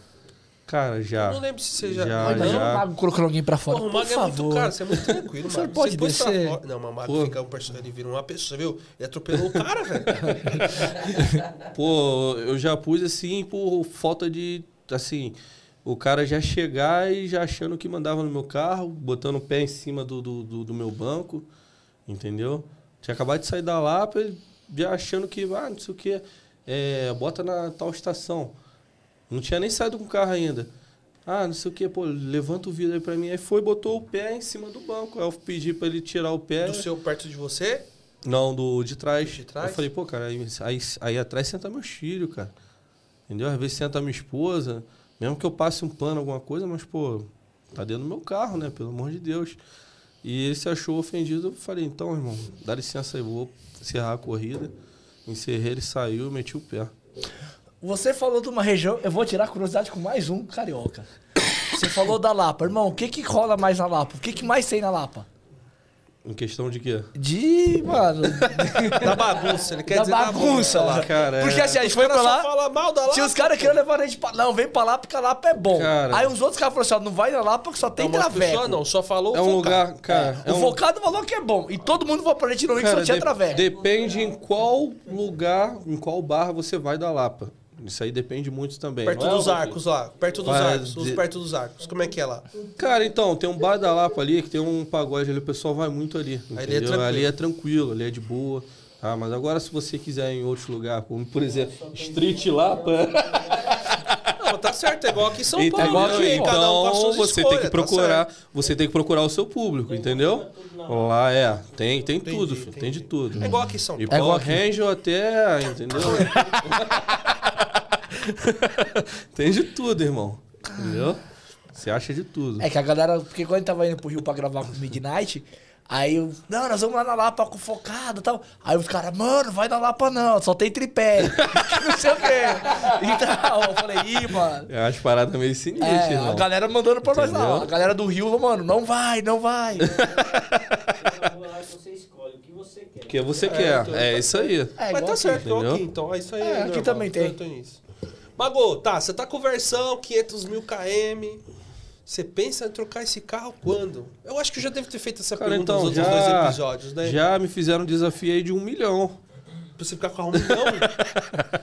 Cara, já. Eu não lembro se você já. Já, Mas não, já. o Mago colocando alguém pra fora. Porra, o por Mago é muito favor. caro, você é muito tranquilo, Mago. pode Você pôs pra descer? fora- Não, mas o Mago Pô. fica um personagem, ele vira uma pessoa, viu? Ele atropelou o cara, velho. Pô, eu já pus assim por falta de. Assim, o cara já chegar e já achando que mandava no meu carro, botando o pé em cima do, do, do- do meu banco, entendeu? Tinha acabado de sair da Lapa, já achando que, ah, não sei o quê, é, bota na tal estação. Não tinha nem saído com o carro ainda. Ah, não sei o quê, pô, levanta o vidro aí pra mim. Aí foi, botou o pé em cima do banco. Aí eu pedi pra ele tirar o pé. Do seu perto de você? Não, do de trás. De trás? Eu falei, pô, cara, aí, aí, aí atrás senta meus filhos, cara. Entendeu? Às vezes senta minha esposa, mesmo que eu passe um pano, alguma coisa, mas, pô, tá dentro do meu carro, né? Pelo amor de Deus. E ele se achou ofendido. Eu falei, então, irmão, dá licença aí, vou encerrar a corrida. Encerrei, ele saiu e meti o pé. Você falou de uma região, eu vou tirar a curiosidade com mais um carioca. Você falou da Lapa. Irmão, o que que rola mais na Lapa? O que que mais tem na Lapa? Em questão de quê? De, mano, Da bagunça, ele quer da dizer bagunça lá. Cara, é- Porque assim, a gente foi pra lá, fala mal da Lapa. se os caras queriam levar a gente pra... Não, vem pra lá porque a Lapa é bom. Cara. Aí uns outros caras falaram assim, ó, não vai na Lapa porque só tem Não, traveco. não, só falou É um focar. lugar, cara. é o um, focado falou que é bom. E todo mundo falou pra gente não que só tinha de- traveco. depende em qual lugar, em qual barra você vai da Lapa. Isso aí depende muito também. Perto Não é dos arcos lá. Perto dos Vai arcos. Os de- perto dos arcos. Como é que é lá? Cara, então, tem um bar da Lapa ali, que tem um pagode ali, o pessoal vai muito ali. Ali é tranquilo. ali é tranquilo, ali é de boa. Ah, mas agora se você quiser ir em outros lugares, como por exemplo, Street Lapa, Não, tá, Tá certo, é igual aqui em São Entendeu? Paulo. igual aqui, né? Um as Então suas você tem escolhas, que tá procurar, certo. você tem que procurar o seu público, entendeu? Lá é, tem, tem tudo, filho, tem de tudo. É igual aqui em São E Paulo. igual Power aqui. Ranger até, entendeu? tem de tudo, irmão. Entendeu? Você acha de tudo. É que a galera. Porque quando a gente tava indo pro Rio pra gravar com o Midnight, aí eu. Não, nós vamos lá na Lapa com focado e tal. Aí os caras, mano, vai na Lapa não, só tem tripé. não sei o quê. Então, eu falei, ih, mano. É umas paradas meio sinistras, É, irmão. a galera mandando pra nós Entendeu? lá. A galera do Rio, mano, não vai, não vai. Você escolhe o que você quer. O que você quer. então, É isso aí. É, Mas tá certo, aqui. Então, é isso aí. É, aqui normal, também tem. Mago, tá, você tá com versão 500 mil km. Você pensa em trocar esse carro quando? Eu acho que eu já devo ter feito essa Cara, pergunta então, nos outros já, dois episódios, né? já me fizeram um desafio aí de um milhão. Pra você ficar com o carro um milhão?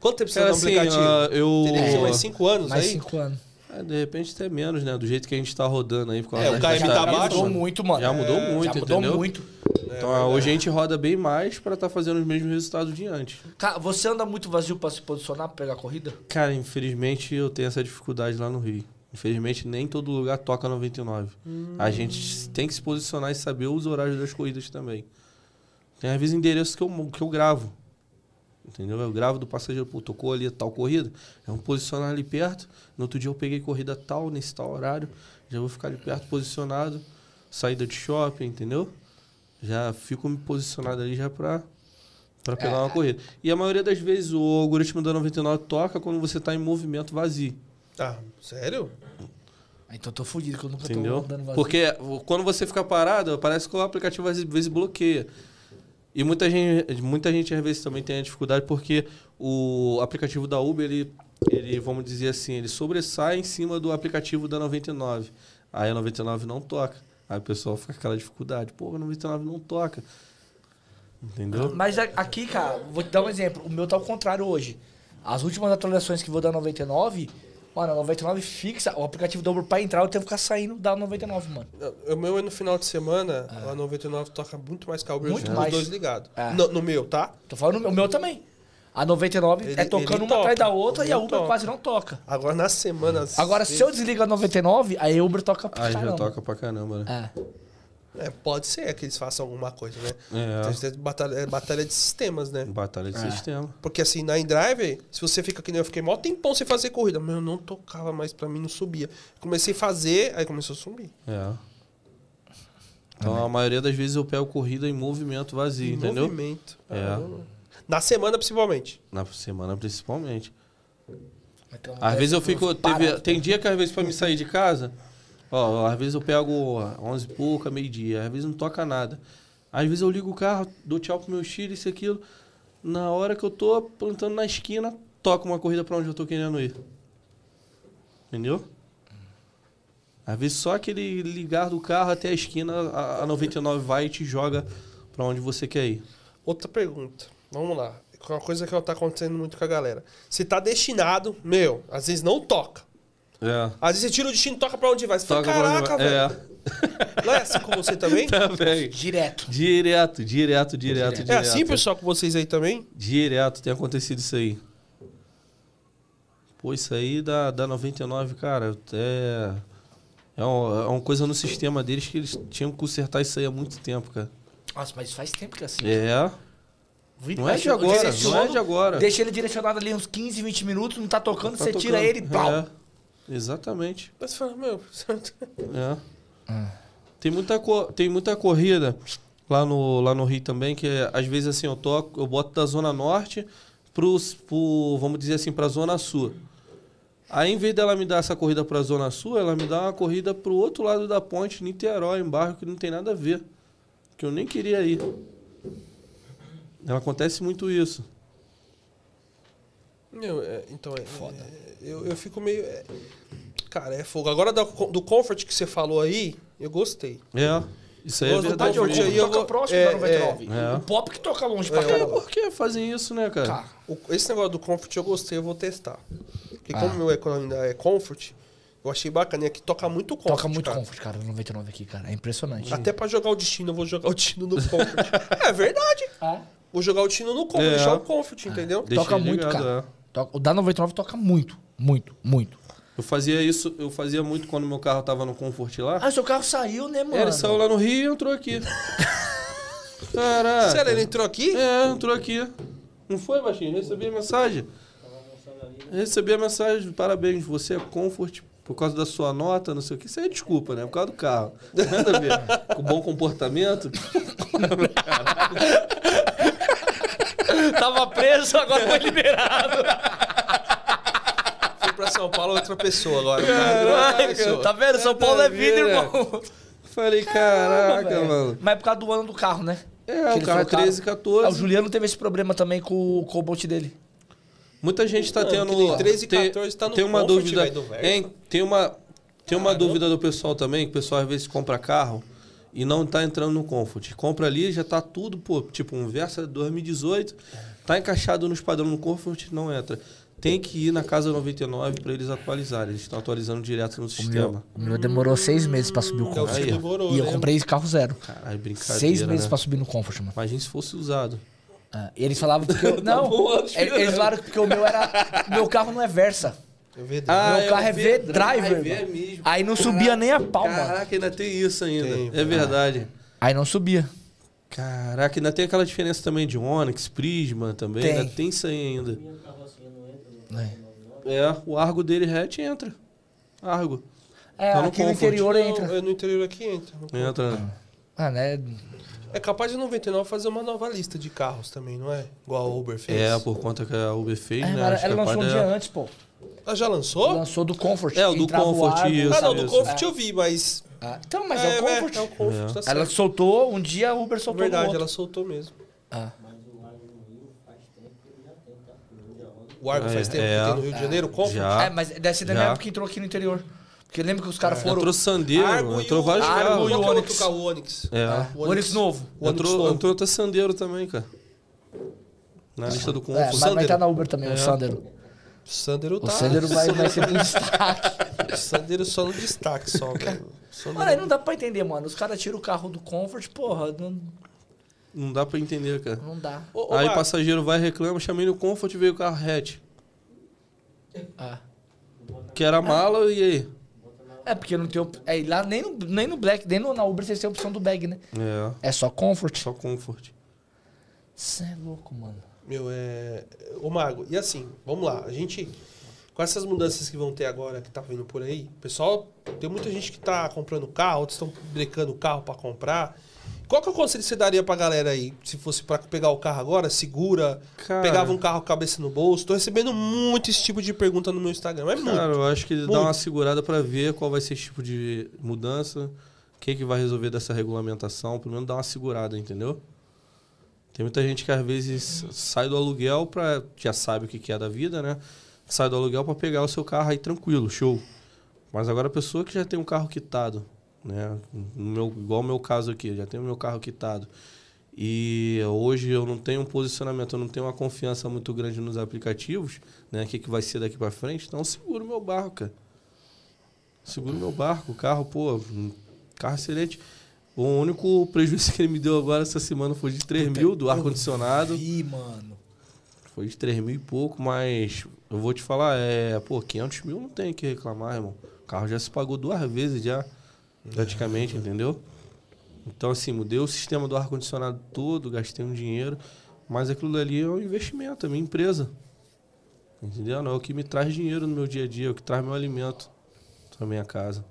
Quanto tempo você Cara, tá no assim, aplicativo? ah, eu... Teria mais 5 anos Mais aí? cinco anos. É, de repente até menos, né? Do jeito que a gente tá rodando aí. É, o KM tá taxas. abaixo, mudou mano. muito, mano. Já mudou muito, Já mudou entendeu? muito. Então ah, hoje a gente roda bem mais pra estar fazendo os mesmos resultados de antes. Cara, você anda muito vazio pra se posicionar, pra pegar a corrida? Cara, infelizmente eu tenho essa dificuldade lá no Rio. Infelizmente nem todo lugar toca 99. A gente tem que se posicionar e saber os horários das corridas também. Tem às vezes endereços que eu, que eu gravo. Entendeu? Eu gravo do passageiro, pô, tocou ali tal corrida. Eu vou posicionar ali perto. No outro dia eu peguei corrida tal, nesse tal horário. Já vou ficar ali perto posicionado. Saída de shopping, entendeu? Já fico me posicionado ali já pra, pra pegar uma corrida. E a maioria das vezes o algoritmo da 99 toca quando você tá em movimento vazio. Ah, sério? Então eu tô fudido, que eu nunca Entendeu? tô andando vazio. Porque quando você fica parado, parece que o aplicativo às vezes bloqueia. E muita gente, muita gente às vezes também tem a dificuldade porque o aplicativo da Uber, ele, ele, vamos dizer assim, ele sobressai em cima do aplicativo da 99. Aí a 99 não toca. Aí o pessoal fica com aquela dificuldade. Pô, a 99 não toca. Entendeu? Mas a- aqui, cara, vou te dar um exemplo. O meu tá ao contrário hoje. As últimas atualizações que vou dar 99, mano, a 99 fixa. O aplicativo Uber pra entrar, eu tenho que ficar saindo da 99, mano. O meu é no final de semana, a 99 toca muito mais que a Uber, Muito os mais. dois ligados. É. No, no meu, tá? Tô falando o meu também. A 99 Ele- é tocando uma atrás toca. da outra e a Uber toca. quase não toca. Agora na semana. Agora, se eu desligo a 99, aí a Uber toca pra Aí já caramba. toca pra caramba, né? É. É, pode ser que eles façam alguma coisa, né? É. Então, é batalha, é batalha de sistemas, né? Batalha de É. sistema. Porque assim, na InDrive, se você fica que nem eu fiquei mó tempão sem fazer corrida, mas eu não tocava mais pra mim, não subia. Comecei a fazer, aí começou a subir. É. Então a maioria das vezes eu pego corrida em movimento vazio, Em entendeu? Movimento. É. Caramba. Na semana, principalmente. Na semana principalmente. Às vezes eu fico. Teve, tem dia que às vezes pra me sair de casa, ó, às vezes eu pego 11 e pouca, meio-dia, às vezes não toca nada. Às vezes eu ligo o carro, dou tchau pro meu filho, isso e aquilo. Na hora que eu tô plantando na esquina, toca uma corrida pra onde eu tô querendo ir. Entendeu? Às vezes só aquele ligar do carro até a esquina, a, a 99 vai e te joga pra onde você quer ir. Outra pergunta. Vamos lá. É Uma coisa que tá acontecendo muito com a galera. Você tá destinado, meu, às vezes não toca. É. Às vezes você tira o destino e toca pra onde vai. Você fala, Toca onde caraca, vai. velho. Não é assim com você também? É. Também. Direto. Direto, direto, direto, direto. É assim, pessoal, com vocês aí também? Direto tem acontecido isso aí. Pô, isso aí da, da 99, cara, é, é, um- é uma coisa no sistema deles que eles tinham que consertar isso aí há muito tempo, cara. Nossa, mas faz tempo que é assim. É, Vira- não é de agora, não é de agora. Deixa ele direcionado ali uns 15, 20 minutos, não tá tocando, Tá você tira tocando. ele e plau. É, exatamente. Mas você fala, meu. É. Tem, muita tem muita corrida lá no, lá no Rio também, que às vezes assim, eu toco, eu boto da Zona Norte pros, pro, vamos dizer assim, pra Zona Sul. Aí, em vez dela me dar essa corrida pra Zona Sul, ela me dá uma corrida pro outro lado da ponte, Niterói, em bairro que não tem nada a ver. Que eu nem queria ir. Acontece muito isso. Meu, é, então, é, é, eu, eu fico meio. é, cara, é fogo. Agora do, do Comfort que você falou aí, eu gostei. É, isso aí é Gosto do verdade. Comfort aí, eu toca vou- próximo é, da 99. é. O pop que toca longe pra É, É, caramba. por que fazem isso, né, cara? Cara, O- esse negócio do Comfort eu gostei, eu vou testar. Porque Ah. como o meu é, ainda é Comfort, eu achei bacaninha que toca muito Comfort. toca muito cara. comfort, cara, no 99 aqui, cara. É impressionante. Até pra jogar o destino, eu vou jogar o destino no Comfort. é verdade. Ah, Vou jogar o destino no Comfort, É. deixar o Comfort, entendeu? Deixa toca muito, ligado, cara. é. Toca- O da 99 toca muito. Muito, muito. Eu fazia isso, eu fazia muito quando meu carro tava no Comfort lá. Ah, seu carro saiu, né, mano? Ele saiu lá no Rio e entrou aqui. Caraca. Sério, ele entrou aqui? É, entrou aqui. Não foi, baixinho? Recebi a mensagem. Recebi a mensagem, parabéns, você é Comfort por causa da sua nota, não sei o que. Isso aí é desculpa, né? Por causa do carro. Nada a ver. Com bom comportamento. Tava preso, agora foi liberado. Fui pra São Paulo, outra pessoa agora. Outra Caraca, pessoa. tá vendo? São Paulo é vida, irmão. Falei, caraca, mano. Mas é por causa do ano do carro, né? É, Que o carro foi 13, Ah, o 14. Juliano teve esse problema também com o Cobalt dele. Muita gente tá Mano, tendo. nem 13 e tem, 14 tá no tem uma dúvida. Hein, tem uma, tem uma Caramba. dúvida do pessoal também, que o pessoal às vezes compra carro e não tá entrando no Comfort. Compra ali, já tá tudo, pô, tipo, um Versa 2018, tá encaixado nos padrões no Comfort, não entra. Tem que ir na casa 99 para eles atualizarem. Eles estão atualizando direto no sistema. O meu demorou seis meses pra subir o É o Comfort. Aí, demorou, E eu né? comprei carro zero. Caralho, brincadeira. Seis meses né? pra subir no Comfort, mano. Imagina se fosse usado. Ah, e eles falavam que eu. Não, bom, eles falaram que o meu era. Meu carro não é Versa. É verdade. Meu carro é V-Driver, É mesmo. Aí não subia nem a pau, mano. Caraca, ainda tem isso ainda. Tem, é verdade. Aí não subia. Caraca, ainda tem aquela diferença também de Onix, Prisma também. Tem. Ainda tem isso aí ainda. É, É, o Argo dele hatch entra. Argo. é Tá no aqui no Comfort. interior Não, entra. é no interior aqui entra. Entra. né? Ah, né? É capaz de 99 fazer uma nova lista de carros também, não é? Igual a Uber fez. É, por conta que a Uber fez, É, né? ela, ela lançou um dia é- antes, pô. Ah, já lançou? Lançou do Comfort. É, o do Comfort, Argo. isso. ah, não, do isso. Comfort eu vi, mas... Ah, então, mas é, o Comfort. É, o Comfort, É. tá certo. Ela soltou, um dia a Uber soltou Verdade, ela soltou mesmo. Ah. O Argo É, faz tempo é. que tem no Rio de Janeiro, o Comfort? Já. É, mas deve ser da Já. mesma época que entrou aqui no interior. Porque lembra que os caras foram... Entrou Sandeiro, Argo entrou o... vários Argo carros. e o Onix. Onix. O Onix. É. Ah, o Onix novo. O Onix Entrou, novo. entrou até Sandeiro também, cara. Na lista do É, Comfort. mas vai estar na Uber também, o É. Sandero. O Sandero tá... O Sandero vai, vai ser um destaque. O Sandero só no destaque, só, no- Mano, aí não dá pra entender, mano. Os caras tiram o carro do Comfort, porra, não, Não dá pra entender, cara. não dá. Ô, ô, Aí o passageiro vai reclama, chamei no Comfort e veio o carro hatch. Ah. Que era mala e aí? É, porque não tem. op- É, lá nem no, nem no Black, nem no, na Uber vocês têm a opção do bag, né? É, É só Comfort. só Comfort. Você é louco, mano. Meu, é... Ô, Mago, e assim, vamos lá. A gente... Com essas mudanças que vão ter agora, que tá vindo por aí, pessoal... Tem muita gente que tá comprando carro, outros estão brecando o carro pra comprar. Qual que é o conselho que você daria pra galera aí? Se fosse pra pegar o carro agora, segura, Cara. pegava um carro cabeça no bolso. Tô recebendo muito esse tipo de pergunta no meu Instagram. É muito. Cara, eu acho que Muito. dá uma segurada pra ver qual vai ser esse tipo de mudança, o que, que vai resolver dessa regulamentação, pelo menos dar uma segurada, entendeu? Tem muita gente que às vezes sai do aluguel pra. já sabe o que, que é da vida, né? Sai do aluguel pra pegar o seu carro aí tranquilo, show. Mas agora a pessoa que já tem um carro quitado, né? No meu, igual o meu caso aqui, já tenho o meu carro quitado. E hoje eu não tenho um posicionamento, eu não tenho uma confiança muito grande nos aplicativos, né? O que, que vai ser daqui pra frente, então eu seguro meu barco, cara. Seguro meu barco, o carro, pô, carro excelente. O único prejuízo que ele me deu agora essa semana foi de 3 mil do ar-condicionado. Ih, mano. Foi de 3 mil e pouco, mas eu vou te falar, é, pô, 500 mil não tem que reclamar, irmão. O carro já se pagou duas vezes já, praticamente, entendeu? Então, assim, mudei o sistema do ar-condicionado todo, gastei um dinheiro, mas aquilo ali é um investimento, é minha empresa. Entendeu? Não é o que me traz dinheiro no meu dia a dia, é o que traz meu alimento pra minha casa.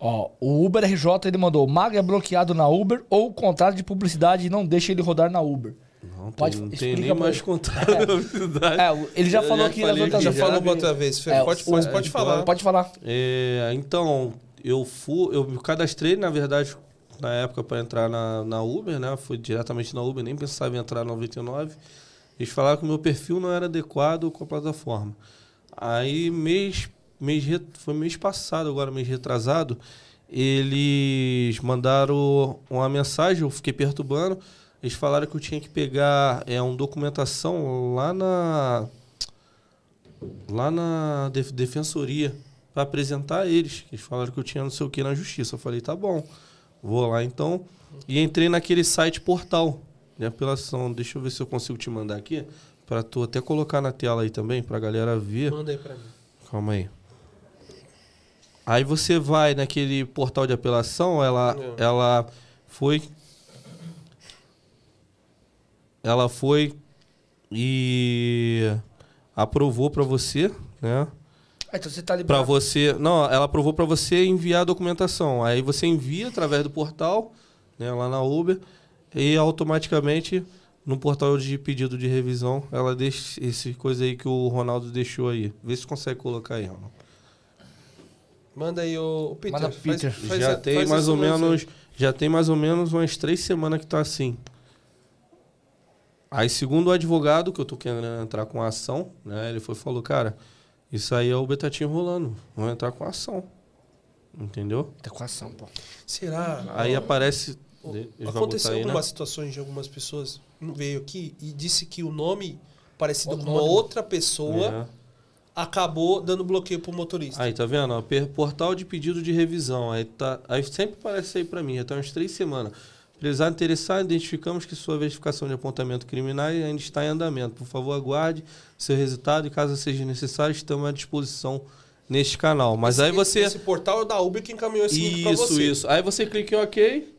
Ó, o Uber RJ ele mandou: Mago é bloqueado na Uber ou o contrato de publicidade não deixa ele rodar na Uber. Não, Pode- não tem nem mais ele. contato É. da publicidade. É, ele já Eu falou já aqui nas outras Já falou outra vez. É, pode, o- pode, pode falar. Pode falar. É, então, eu fui, eu me cadastrei, na verdade, na época para entrar na, na Uber, né? Fui diretamente na Uber, nem pensava em entrar na 99. Eles falaram que o meu perfil não era adequado com a plataforma. Aí, mês, mês foi mês passado, agora mês retrasado, eles mandaram uma mensagem, eu fiquei perturbando. Eles falaram que eu tinha que pegar é, uma documentação lá na lá na def- defensoria para apresentar a eles. Eles falaram que eu tinha não sei o que na justiça. Eu falei, tá bom, vou lá então. E entrei naquele site portal de apelação. Deixa eu ver se eu consigo te mandar aqui. Pra tu até colocar na tela aí também, pra galera ver. Manda aí pra mim. Calma aí. Aí você vai naquele portal de apelação, ela, É. ela foi. Ela foi e aprovou pra você, né? Ah, então você tá Pra liberado. você. Não, ela aprovou pra você enviar a documentação. Aí você envia através do portal, né, lá na Uber, e automaticamente no portal de pedido de revisão, ela deixa esse coisa aí que o Ronaldo deixou aí. Vê se consegue colocar aí, Ronaldo. Manda aí o, o Peter. Manda Faz- Peter. faz já a- tem faz mais ou lance aí. menos, já tem mais ou menos umas três semanas que tá assim. Aí, segundo o advogado, que eu tô querendo entrar com a ação, né? Ele foi e falou, cara, isso aí é o betatinho rolando. Vamos entrar com a ação. Entendeu? Adequação, pô. Será? Aí aparece. Vão Aconteceu aí, né? algumas situações de algumas pessoas veio aqui e disse que o nome parecido O com uma outra pessoa É. acabou dando bloqueio pro motorista. Aí, tá vendo? Portal de pedido de revisão. Aí, tá, aí sempre aparece aí pra mim, já tem umas três semanas. Prezado interessado, identificamos que sua verificação de apontamento criminal ainda está em andamento. Por favor, aguarde seu resultado e, caso seja necessário, estamos à disposição neste canal. Mas aí Esse- você. Esse portal é da Uber que encaminhou esse link pra Isso, você. isso. Aí você clica em OK,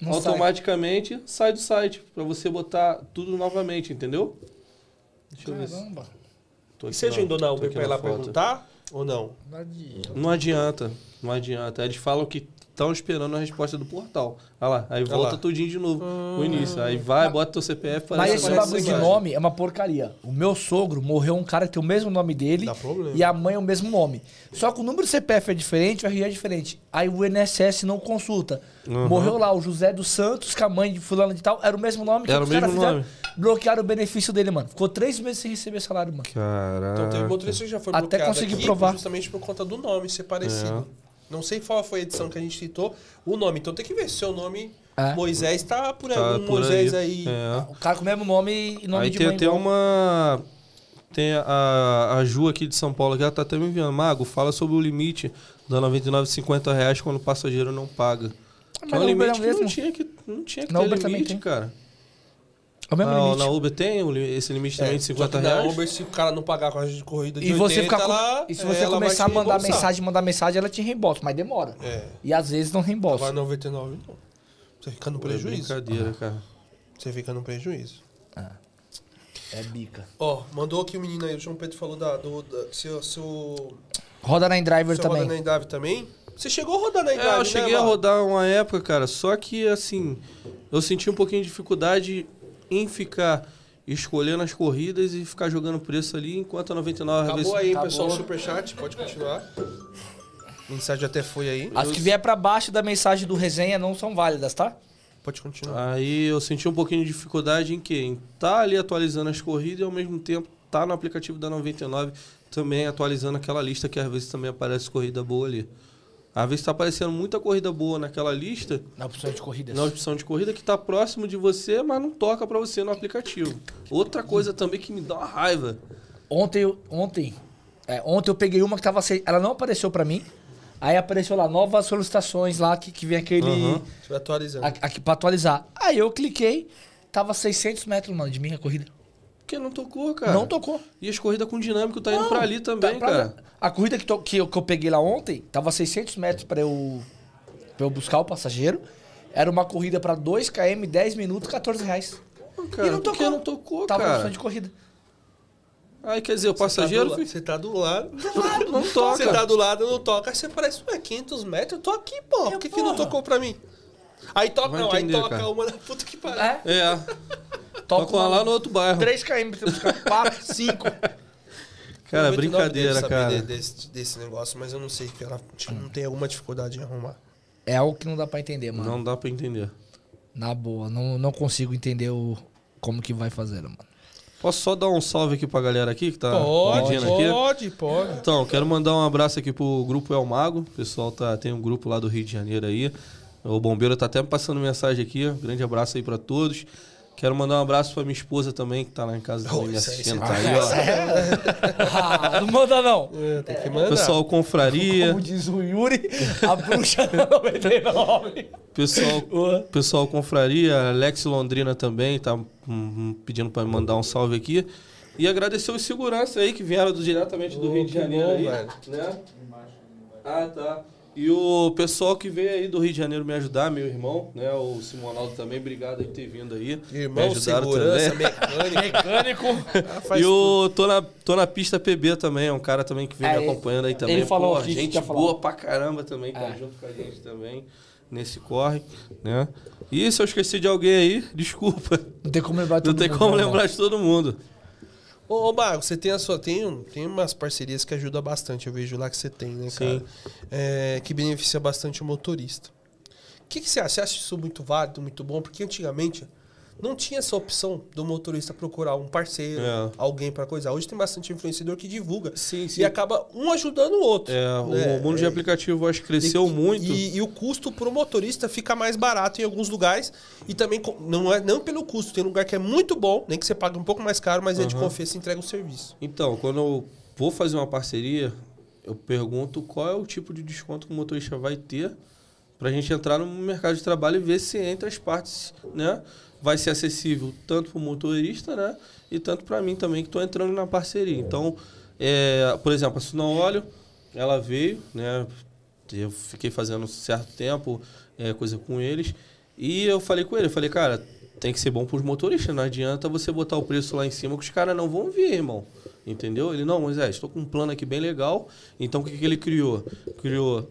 Não automaticamente sai. do site pra você botar tudo novamente, entendeu? Deixa eu ver se. Caramba. E você agendou na Uber ir na lá foto. perguntar ou não? Não adianta. Não adianta, não adianta. Eles falam que estão esperando a resposta do portal. Olha lá, aí volta lá. tudinho de novo, o início. Aí vai, bota teu CPF, Mas aparece esse bagulho de nome é uma porcaria. O meu sogro morreu um cara que tem o mesmo nome dele Dá problema. e a mãe é o mesmo nome. Só que o número do CPF é diferente, o RG é diferente. Aí o INSS não consulta. Uhum. Morreu lá o José dos Santos, que a mãe de fulano de tal era o mesmo nome que Era os o caras mesmo fizeram. nome. Bloquearam o benefício dele, mano. Ficou três meses sem receber salário, mano. Caraca. Então teve motorista que já foi Até bloqueado conseguir aqui provar. justamente por conta do nome ser parecido. Não sei qual foi a edição que a gente citou, o nome. Então tem que ver se seu nome É. Moisés tá por Tá algum por Moisés aí. É. O cara com o mesmo nome e nome Aí de tem mãe. até igual. uma. Tem a, a Ju aqui de São Paulo, que ela tá até me enviando. Mago, fala sobre o limite da 99,50 reais quando o passageiro não paga. Que Mas é um na Uber limite é o que não tinha que, não tinha que Na ter limite, tem. cara. É o mesmo na, limite. na Uber tem esse limite também É, de só 50 que na reais? Uber, se o cara não pagar com a de corrida de E 80, você ficar ela, e se você vai começar a mandar reembolsar. mensagem, mandar mensagem, ela te reembolsa, mas demora. É. E às vezes não reembolsa. Vai 99 não. Você fica no É prejuízo. brincadeira, cara. Você fica no prejuízo. É bica. Ó, mandou aqui o menino aí, o João Pedro falou da, do, da, seu, seu, Roda na Driver seu também. roda na Endave também. Você chegou a rodar na É, Endave, eu cheguei né, a rodar uma época, cara, só que assim, eu senti um pouquinho de dificuldade em ficar escolhendo as corridas e ficar jogando preço ali, enquanto a 99 às Acabou vezes- aí, Acabou. pessoal, o superchat, pode continuar. Mensagem até foi aí. As que vier pra baixo da mensagem do resenha não são válidas, tá? Pode continuar. Aí eu senti um pouquinho de dificuldade em quê? Em estar ali atualizando as corridas e ao mesmo tempo tá no aplicativo da 99 também atualizando aquela lista que às vezes também aparece corrida boa ali. Às vezes tá aparecendo muita corrida boa naquela lista, Na opção de corridas. na opção de corrida que tá próximo de você, mas não toca pra você no aplicativo. Outra coisa também que me dá uma raiva. Ontem, eu- ontem, é, ontem eu peguei uma que tava sem. Ela não apareceu pra mim. Aí apareceu lá novas solicitações lá que, que vem aquele. Aham. Você vai atualizando. a- Aqui pra atualizar. Aí eu cliquei, tava 600 metros, mano, de minha corrida. Porque não tocou, cara. Não tocou. E as corridas com dinâmico tá indo Não, pra ali também, tá pra- cara. A corrida que, to- que, eu, que eu peguei lá ontem, tava 600 metros pra eu, pra eu buscar o passageiro. Era uma corrida pra 2 km, 10 minutos, 14 reais. Cara, e não tocou. não tocou, Tava cara? opção de corrida. Aí quer dizer, o passageiro... Você tá do lado. Não toca. Você tá do lado, não toca. Aí você parece, ué, 500 metros, eu tô aqui, pô. Por que, que não tocou pra mim? Aí toca, Vai não, entender, aí toca cara. uma da puta que pariu. É? É. Toca Toca lá no outro bairro. 3 km pra buscar 4, 5. Cara, 99 brincadeira, cara. de- Desse, desse negócio, mas eu não sei que ela tipo, não tem alguma dificuldade em arrumar. É algo que não dá pra entender, mano. Não dá pra entender. Na boa, não, não consigo entender o, como que vai fazer, mano. Posso só dar um salve aqui pra galera aqui que tá Pode, pedindo aqui? pode, pode. Então, quero mandar um abraço aqui pro Grupo El Mago. O pessoal tá, tem um grupo lá do Rio de Janeiro aí. O bombeiro tá até me passando mensagem aqui. Grande abraço aí pra todos. Quero mandar um abraço pra minha esposa também, que tá lá em casa também Oh, me assistindo. Tá aí. ó. Ah, não manda não. É, tem que mandar. Pessoal Confraria. Como diz o Yuri, a bruxa da 99. Pessoal, pessoal Confraria, Alex Londrina também tá pedindo pra me mandar um salve aqui. E agradecer os seguranças aí que vieram diretamente do Oh, Rio de Janeiro bom, aí, velho. né? Ah, tá. E o pessoal que veio aí do Rio de Janeiro me ajudar, meu irmão, né? O Simonaldo também, obrigado aí por ter vindo aí. me Irmão, ajudaram segurança, também. mecânico. Mecânico. Ah, E o tô na, tô na pista PB também, é um cara também que vem É, me acompanhando aí também. ele falou Pô, aqui gente boa pra caramba também, tá É. junto com a gente também nesse corre, né? E se eu esqueci de alguém aí, desculpa. Não tem como lembrar de Não todo tem como lembrar de todo mundo. Ô, ô Marco, você tem a sua. Tem, tem umas parcerias que ajudam bastante. Eu vejo lá que você tem, né, cara? Sim. É, que beneficia bastante o motorista. O que, que você acha? Você acha isso muito válido, muito bom? Porque antigamente não tinha essa opção do motorista procurar um parceiro, É. alguém pra coisar. Hoje tem bastante influenciador que divulga. Sim, sim. E acaba um ajudando o outro. É, né? o mundo de É, aplicativo acho que cresceu e, muito. E, e o custo pro motorista fica mais barato em alguns lugares. E também não é não pelo custo. Tem lugar que é muito bom, nem que você pague um pouco mais caro, mas é de confiança e entrega o serviço. Então, quando eu vou fazer uma parceria, eu pergunto qual é o tipo de desconto que o motorista vai ter pra gente entrar no mercado de trabalho e ver se entre as partes, né, vai ser acessível tanto para o motorista, né, e tanto para mim também que estou entrando na parceria. Então, é, por exemplo, a Sunão Óleo, ela veio, né, eu fiquei fazendo um certo tempo é, coisa com eles e eu falei com ele, eu falei, cara, tem que ser bom para os motoristas, não adianta você botar o preço lá em cima que os caras não vão vir, irmão. Entendeu? Ele, não, Moisés, estou com um plano aqui bem legal. Então, o que, que ele criou? Criou,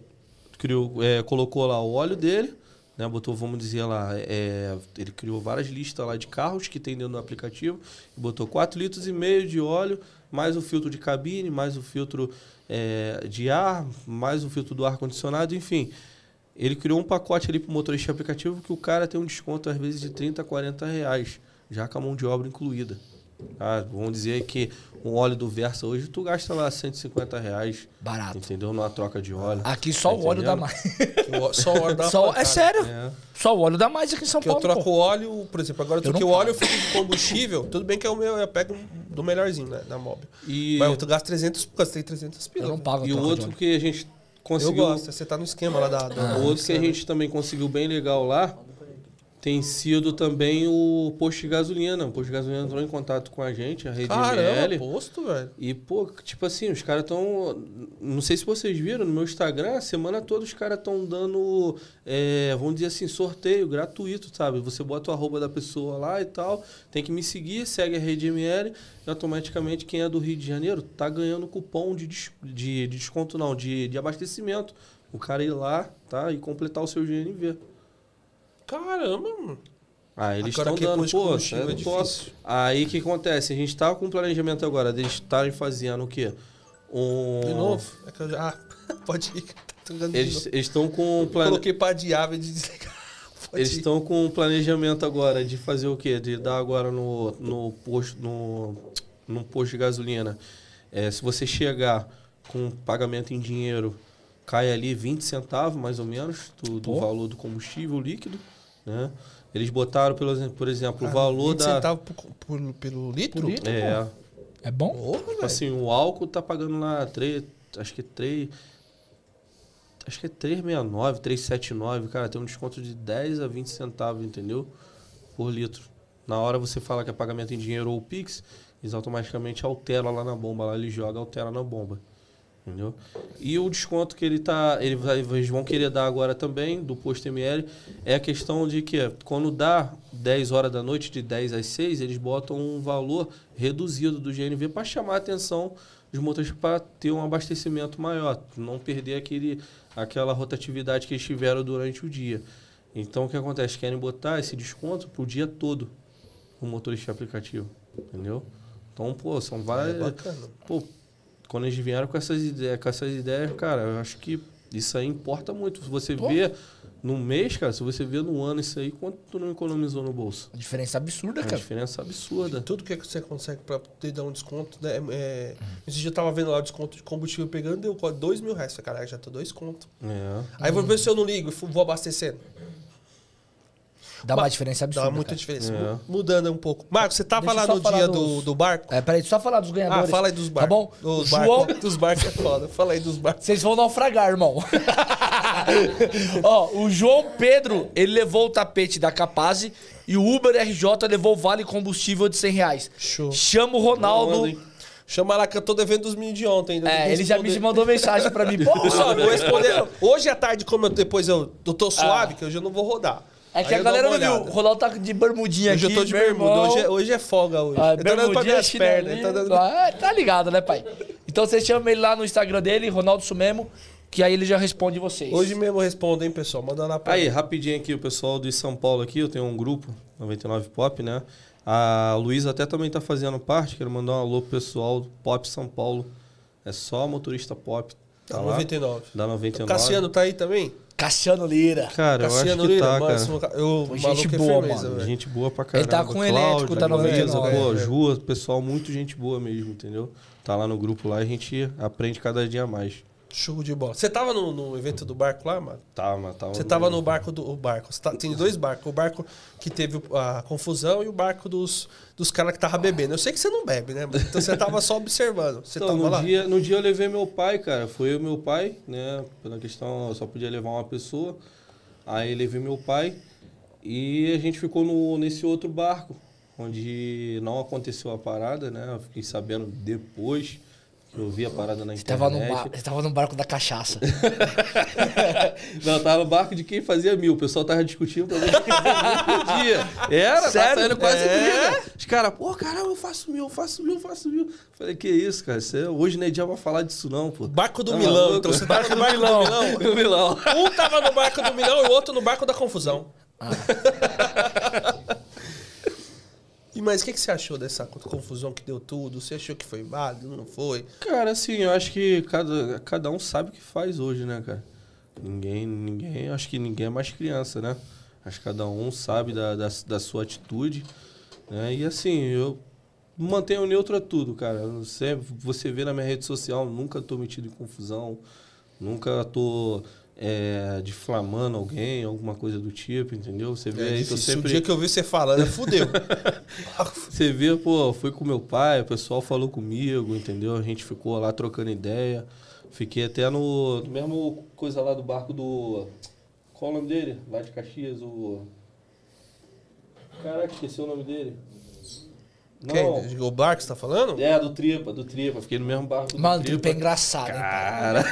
criou é, colocou lá o óleo dele, né? Botou, vamos dizer lá, é, ele criou várias listas lá de carros que tem dentro do aplicativo. Botou 4 litros e meio de óleo, mais o filtro de cabine, mais o filtro é, de ar, mais o filtro do ar-condicionado, enfim. Ele criou um pacote ali para o motorista aplicativo que o cara tem um desconto, às vezes, de 30, 40 reais, já com a mão de obra incluída. Ah, vamos dizer que um óleo do Versa hoje tu gasta lá 150 reais, Barato. entendeu? Numa troca de óleo. Aqui só o óleo dá Entendendo? mais. Só o óleo dá Só, é pancada. sério. É. Só o óleo dá mais aqui em São Que eu Paulo. troco pô. o óleo, por exemplo, agora eu Eu troquei o óleo, eu fico de combustível. Tudo bem que é o meu, eu pego do melhorzinho, né? Da Mob. E, Mas eu gasto 300, gastei 300 Eu pila. não pago e o outro que a gente Eu conseguiu. gosto, você tá no esquema lá da. da o outro que a gente também conseguiu bem legal lá tem sido também o posto de gasolina. O posto de gasolina entrou em contato com a gente, a Rede Caramba, ML. posto, velho. E, pô, tipo assim, os caras estão. Não sei se vocês viram, no meu Instagram, a semana toda os caras estão dando, é, vamos dizer assim, sorteio gratuito, sabe? Você bota o arroba da pessoa lá e tal, tem que me seguir, segue a Rede ML, e automaticamente quem é do Rio de Janeiro tá ganhando cupom de, de, de desconto, não, de, de abastecimento. O cara ir lá, tá? E completar o seu GNV. Caramba, mano. Ah, eles estão que dando, de pô, combustível é é top. difícil. Aí o que acontece? A gente tá com um planejamento agora deles estarem fazendo o quê? Um... De novo? É que eu já. Ah, pode ir. Tá de Eles estão com um plane... Coloquei pra adiar e de desligar. Eles estão com um planejamento agora de fazer o quê? De dar agora no, no posto no, no posto de gasolina. É, se você chegar com pagamento em dinheiro, cai ali 20 centavos mais ou menos do, do valor do combustível líquido, né? Eles botaram, pelo por exemplo, o valor 20 da centavos por, por- pelo litro? Por litro? é, É bom? Porra, Tipo assim, o álcool tá pagando lá 3, acho que 3 acho que é 369, 379, cara, tem um desconto de 10 a 20 centavos, entendeu? Por litro. Na hora você fala que é pagamento em dinheiro ou Pix, eles automaticamente altera lá na bomba, lá ele joga, altera na bomba. Entendeu? E o desconto que ele tá. Ele vai, eles vão querer dar agora também, do posto ML, é a questão de que quando dá 10 horas da noite, de 10 às 6, eles botam um valor reduzido do GNV para chamar a atenção dos motoristas para ter um abastecimento maior, não perder aquele, aquela rotatividade que eles tiveram durante o dia. Então o que acontece? Querem botar esse desconto pro dia todo o motorista aplicativo. Entendeu? Então, pô, são É várias. bacana. Pô, quando eles vieram com essas ideias, com essas ideias, cara, eu acho que isso aí importa muito. Se você Pô. vê no mês, cara, se você vê no ano isso aí, quanto tu não economizou no bolso? A diferença absurda, É uma cara. diferença absurda. Tudo que você consegue pra poder dar um desconto, né? É, esse dia eu tava vendo lá o desconto de combustível pegando, deu dois mil reais. Falei, Caralho, já tô dois conto. É. Aí vou ver se eu não ligo e vou abastecendo. Dá uma diferença absurda. Dá muita cara. diferença. É. Mu- Mudando um pouco. Marcos, você tava Deixa lá só no dia dos- do, do barco? É, peraí, só falar dos Ah, ganhadores. fala aí dos Tá barcos. bom? Dos João, barcos. Dos barcos é foda. Fala aí dos barcos. Vocês vão naufragar, irmão. Ó, o João Pedro, ele levou o tapete da Capaz E o Uber RJ levou vale combustível de 100 reais. Show. Chama o Ronaldo. Chama lá que eu tô devendo os meninos de ontem. É, ele já me mandou mensagem pra mim. Pô, Pessoal, vou responder. Hoje à tarde, como eu, depois eu, eu tô suave, que hoje eu não vou rodar. É que Aí a eu dou galera uma não viu. olhada. O Ronaldo tá de bermudinha Hoje aqui. eu tô de meu bermuda. irmão. Hoje é, hoje é folga hoje. Ah, eu tô olhando pra bermudinha, minhas pernas. chinelinho. Tá dando... Ah, tá ligado, né, pai? Então você chama ele lá no Instagram dele, Ronaldo Sumemo, que aí ele já responde vocês. Hoje mesmo eu respondo, hein, pessoal. Manda lá pra Aí, rapidinho aqui, o pessoal de São Paulo aqui, eu tenho um grupo, 99 Pop, né? A Luísa até também tá fazendo parte, quero mandar um alô pro pessoal do Pop São Paulo. É só motorista pop. Tá Tá lá, 99. Da 99. Cassiano tá aí também? Cassiano Lira. Cara, eu Cassiano acho que Lira, tá, mano, cara. eu, Pô, o gente é boa, firmeza, mano. Gente boa pra Ele caramba. tá com elétrico, tá Luísa, 99, Pô, é. Ju, pessoal, muito gente boa mesmo, entendeu? Tá lá no grupo lá, a gente aprende cada dia mais. Show de bola. Você tava no, no evento do barco lá, mano? Tá, mas tá Você tava no barco do o barco. Tá- tem dois barcos. O barco que teve a confusão e o barco dos, dos caras que tava bebendo. Eu sei que você não bebe, né? mano? Então você tava só observando. Você Então, tava no lá? dia, no dia eu levei meu pai, cara. Foi o meu pai, né? Pela questão, eu só podia levar uma pessoa. Aí levei meu pai e a gente ficou no, nesse outro barco, onde não aconteceu a parada, né? Eu fiquei sabendo depois eu vi a parada na Você tava, no internet. você tava no barco da cachaça. Não, tava no barco de quem fazia mil. O pessoal tava discutindo pra ver quem fazia mil por dia. Era, Sério? saindo quase É? Os caras, pô, caramba, eu faço mil, eu faço mil, eu faço mil. Falei, que isso, cara? Isso é- hoje não é dia pra falar disso, não, pô. Barco do Tá Milão. maluco? Então você tava no barco do Milão. Do Milão. Um tava no barco do Milão e o outro no barco da confusão. E mas o que, que você achou dessa confusão que deu tudo? Você achou que foi válido? Não foi? Cara, assim, eu acho que cada, cada um sabe o que faz hoje, né, cara? Ninguém, ninguém, acho que ninguém é mais criança, né? Acho que cada um sabe da, da, da sua atitude, né? E assim, eu mantenho neutro a tudo, cara. Sempre, você vê na minha rede social, nunca tô metido em confusão, nunca tô é, difamando alguém, alguma coisa do tipo, entendeu? Você vê É aí, tô difícil. sempre... O dia que eu vi você falando, fudeu. Você vê, pô, fui com meu pai, o pessoal falou comigo, entendeu? A gente ficou lá trocando ideia. Fiquei até no, no mesmo coisa lá do barco do. Qual o nome dele? Lá de Caxias, o. Caraca, esqueci o nome dele. Não. Quem? O barco você tá falando? É, do Tripa, do Tripa. Fiquei no mesmo barco do Mano, o Tripa. Tripa é engraçado, hein, pai? Cara,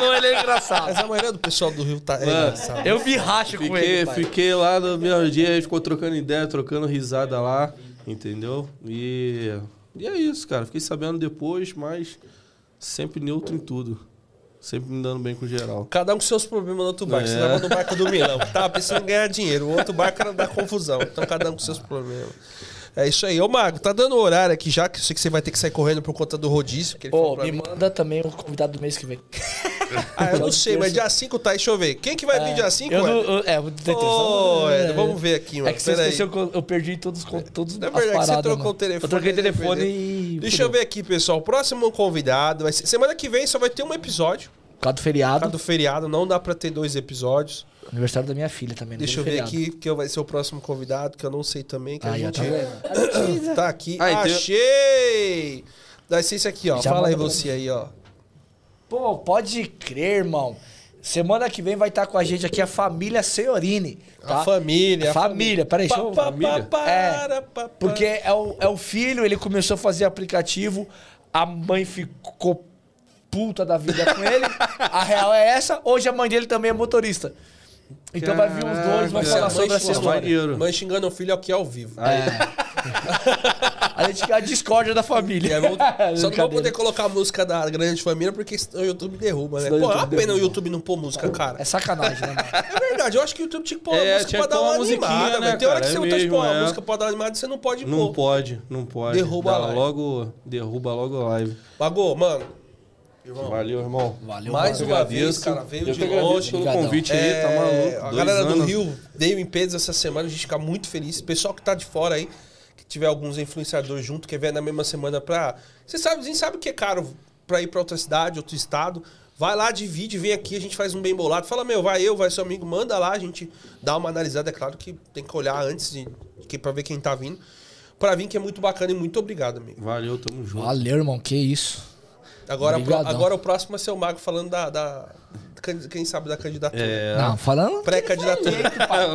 Mano, ele é engraçado. Mas a maioria do pessoal do Rio tá. É Mano, engraçado. Eu me racho com ele, pai. fiquei lá no mesmo dia, aí ficou trocando ideia, trocando risada lá, entendeu? E, e é isso, cara. Fiquei sabendo depois, mas sempre neutro em tudo. Sempre me dando bem com geral. Cada um com seus problemas no outro barco. Você É. tava no barco do Milão. Tava pensando em ganhar dinheiro. O outro barco era da confusão. Então cada um com seus problemas. É isso aí. Ô, Mago, tá dando horário aqui já, que eu sei que você vai ter que sair correndo por conta do rodízio. Que me mim. manda também o convidado do mês que vem. Ah, eu não sei, mas dia 5 tá. Deixa eu ver. Quem que vai vir dia 5, eu, não- eu- É, vou ter Ô, é, vamos ver aqui, mano. É que você esqueceu que eu, eu perdi todos, os con- todos Na as verdade, paradas, você trocou mano. o telefone. Eu troquei e telefone e... Deixa eu ver aqui, pessoal. O próximo convidado vai ser... Semana que vem só vai ter um episódio. Por causa do feriado. Por causa do feriado, não dá pra ter dois episódios. Aniversário da minha filha também. Deixa eu ver feriado. aqui, que vai ser o próximo convidado, que eu não sei também. Que a Aí, ó, gente... tá? Tá aqui. Ah, então- Achei! Dá licença aqui, ó. Já Fala aí você aí, ó. Pô, pode crer, irmão. Semana que vem vai estar com a gente aqui a família Senhorini. Tá? A família. a Família, peraí, deixa eu... Pa, pa, família? pa, É, para. Porque é o, é o filho, ele começou a fazer aplicativo, a mãe ficou puta da vida com ele. A real é essa. Hoje a mãe dele também é motorista. Então vai vir os dois, vai Caraca, falar mãe sobre essa xingando- história. Mãe xingando o filho aqui ao vivo. A gente quer a discórdia da família. É, vamos- só não vou poder colocar a música da grande família porque senão o YouTube derruba, né? Senão o Pô, é uma YouTube pena o. YouTube não pôr música, cara. É sacanagem, né, mano? É verdade, eu acho que o YouTube tinha que pôr É, música pra dar uma animada, né, velho. Tem hora que você É tipo, uma mesmo, é. música pra dar uma animada, você não pode Não pôr. pode, não pode. Derruba a Dá live. logo, derruba logo a live. Bagô, mano. Irmão, Valeu, irmão. Valeu, mais uma Agradeço. vez, cara, veio Eu de que longe. pelo Obrigadão. convite aí, É, tá maluco. A Dois galera do anos. Rio veio em peso essa semana, a gente fica muito feliz. Pessoal que tá de fora aí, que tiver alguns influenciadores junto, quer ver na mesma semana pra. Você sabe, a gente sabe que é caro pra ir pra outra cidade, outro estado. Vai lá, divide, vem aqui, a gente faz um bem bolado. Fala, meu, vai eu, vai seu amigo, manda lá, a gente dá uma analisada. É claro que tem que olhar antes de, que, pra ver quem tá vindo. Pra vir, que é muito bacana e muito obrigado, amigo. Valeu, tamo junto. Valeu, irmão. Que isso. Agora, Obrigadão. agora o próximo é ser o Mago falando da, da, quem sabe da candidatura. É. Não, falando. Pré-candidatura.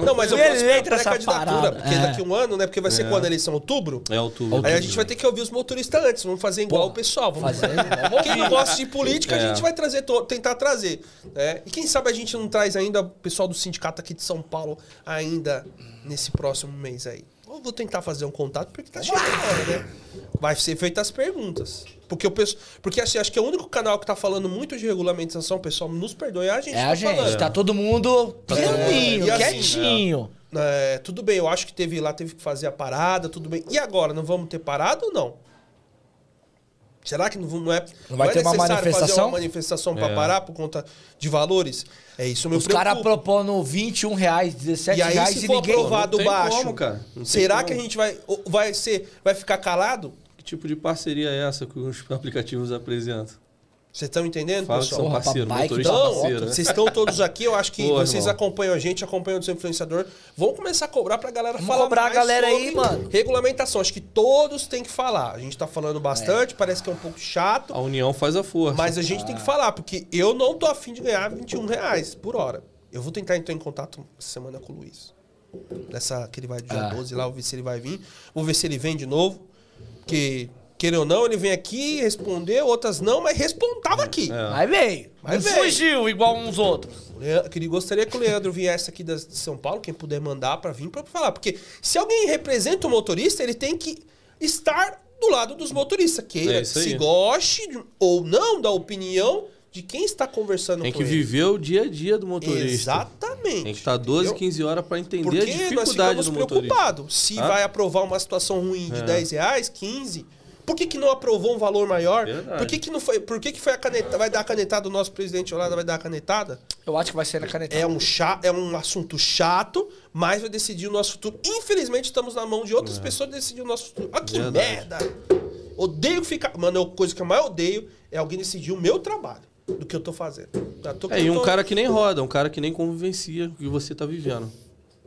Não, mas eu posso pré-candidatura, parada. porque É. daqui a um ano, né? Porque vai ser quando a eleição? Outubro? É outubro. Aí a gente vai ter que ouvir os motoristas antes, vamos fazer igual Pô, o pessoal. Vamos fazer, vamos Quem não gosta de política, a É. gente vai trazer, tentar trazer. né? E quem sabe a gente não traz ainda o pessoal do sindicato aqui de São Paulo ainda nesse próximo mês aí. Eu vou tentar fazer um contato porque tá chegando a hora, né? Vai ser feitas as perguntas. Porque, eu penso, porque assim, acho que é o único canal que tá falando muito de regulamentação, pessoal, nos perdoe, é a gente É tá a gente. falando. Tá todo mundo pianinho, E assim, quietinho. É, tudo bem, eu acho que teve lá, teve que fazer a parada, tudo bem. E agora, não vamos ter parada ou não? Será que não, não é, Não vai é ter uma necessário fazer manifestação? uma manifestação para É. parar por conta de valores? É isso me Os caras propondo 21 reais, 17 E aí, reais se e for ninguém. aprovado Não baixo, como, cara. Não será como. que a gente vai, vai, ser, vai ficar calado? Que tipo de parceria é essa que os aplicativos apresentam? Vocês estão entendendo, Fala pessoal? Porra, parceiros, pra bike, então, parceiro, né? Vocês estão todos aqui, eu acho que Porra, vocês irmão. acompanham a gente, acompanham o seu influenciador. Vão começar a cobrar pra galera Vamos falar cobrar a galera aí, mano. Regulamentação, acho que todos têm que falar. A gente tá falando bastante, parece que é um pouco chato, A união faz a força. mas a gente tem que falar, porque eu não tô afim de ganhar 21 reais por hora. Eu vou tentar entrar em contato essa semana com o Luiz. Nessa que ele vai dia Ah. 12 lá, vou ver se ele vai vir. Vou ver se ele vem de novo. Porque, queira ou não, ele vem aqui responder, outras não, mas respondava aqui. É. Mas veio. Mas não veio. fugiu igual uns outros. Leandro- queria- gostaria que o Leandro viesse aqui de São Paulo, quem puder mandar pra vir pra falar. Porque se alguém representa o motorista, ele tem que estar do lado dos motoristas. É Queira aí. se goste ou não da opinião de quem está conversando Tem com que ele. viver o dia a dia do motorista. Exatamente. Tem que estar 12, Entendeu? 15 horas para entender Porque a nós dificuldade ficamos do motorista. preocupados. Se Ah? vai aprovar uma situação ruim de É. 10 reais, 15, por que, que não aprovou um valor maior? Verdade. Por que, que não foi? Por que, que foi a caneta? Vai dar a canetada, o nosso presidente Holanda vai dar a canetada? Eu acho que vai ser na caneta. É um, cha é um assunto chato, mas vai decidir o nosso futuro. Infelizmente, estamos na mão de outras pessoas decidir o nosso futuro. Olha que É. Verdade. merda! Odeio ficar. Mano, a coisa que eu mais odeio é alguém decidir o meu trabalho do que eu tô fazendo. Eu tô- É, e eu um tô- cara que nem roda, um cara que nem convivencia o que você tá vivendo.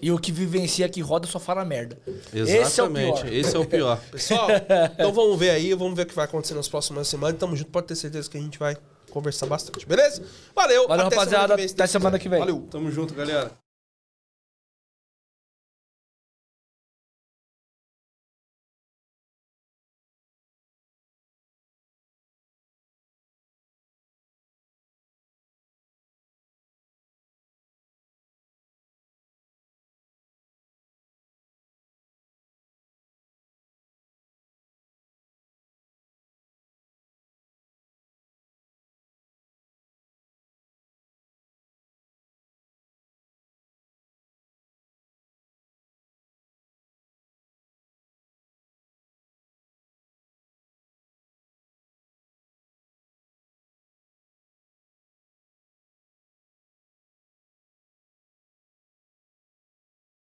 E o que vivencia que roda só fala merda. Exatamente. Esse é o pior. Esse é o pior. Pessoal, então vamos ver aí, vamos ver o que vai acontecer nas próximas semanas. Tamo junto, pode ter certeza que a gente vai conversar bastante, beleza? Valeu, Valeu, até semana rapaziada. que vem, Até semana que vem. Valeu. Tamo junto, galera.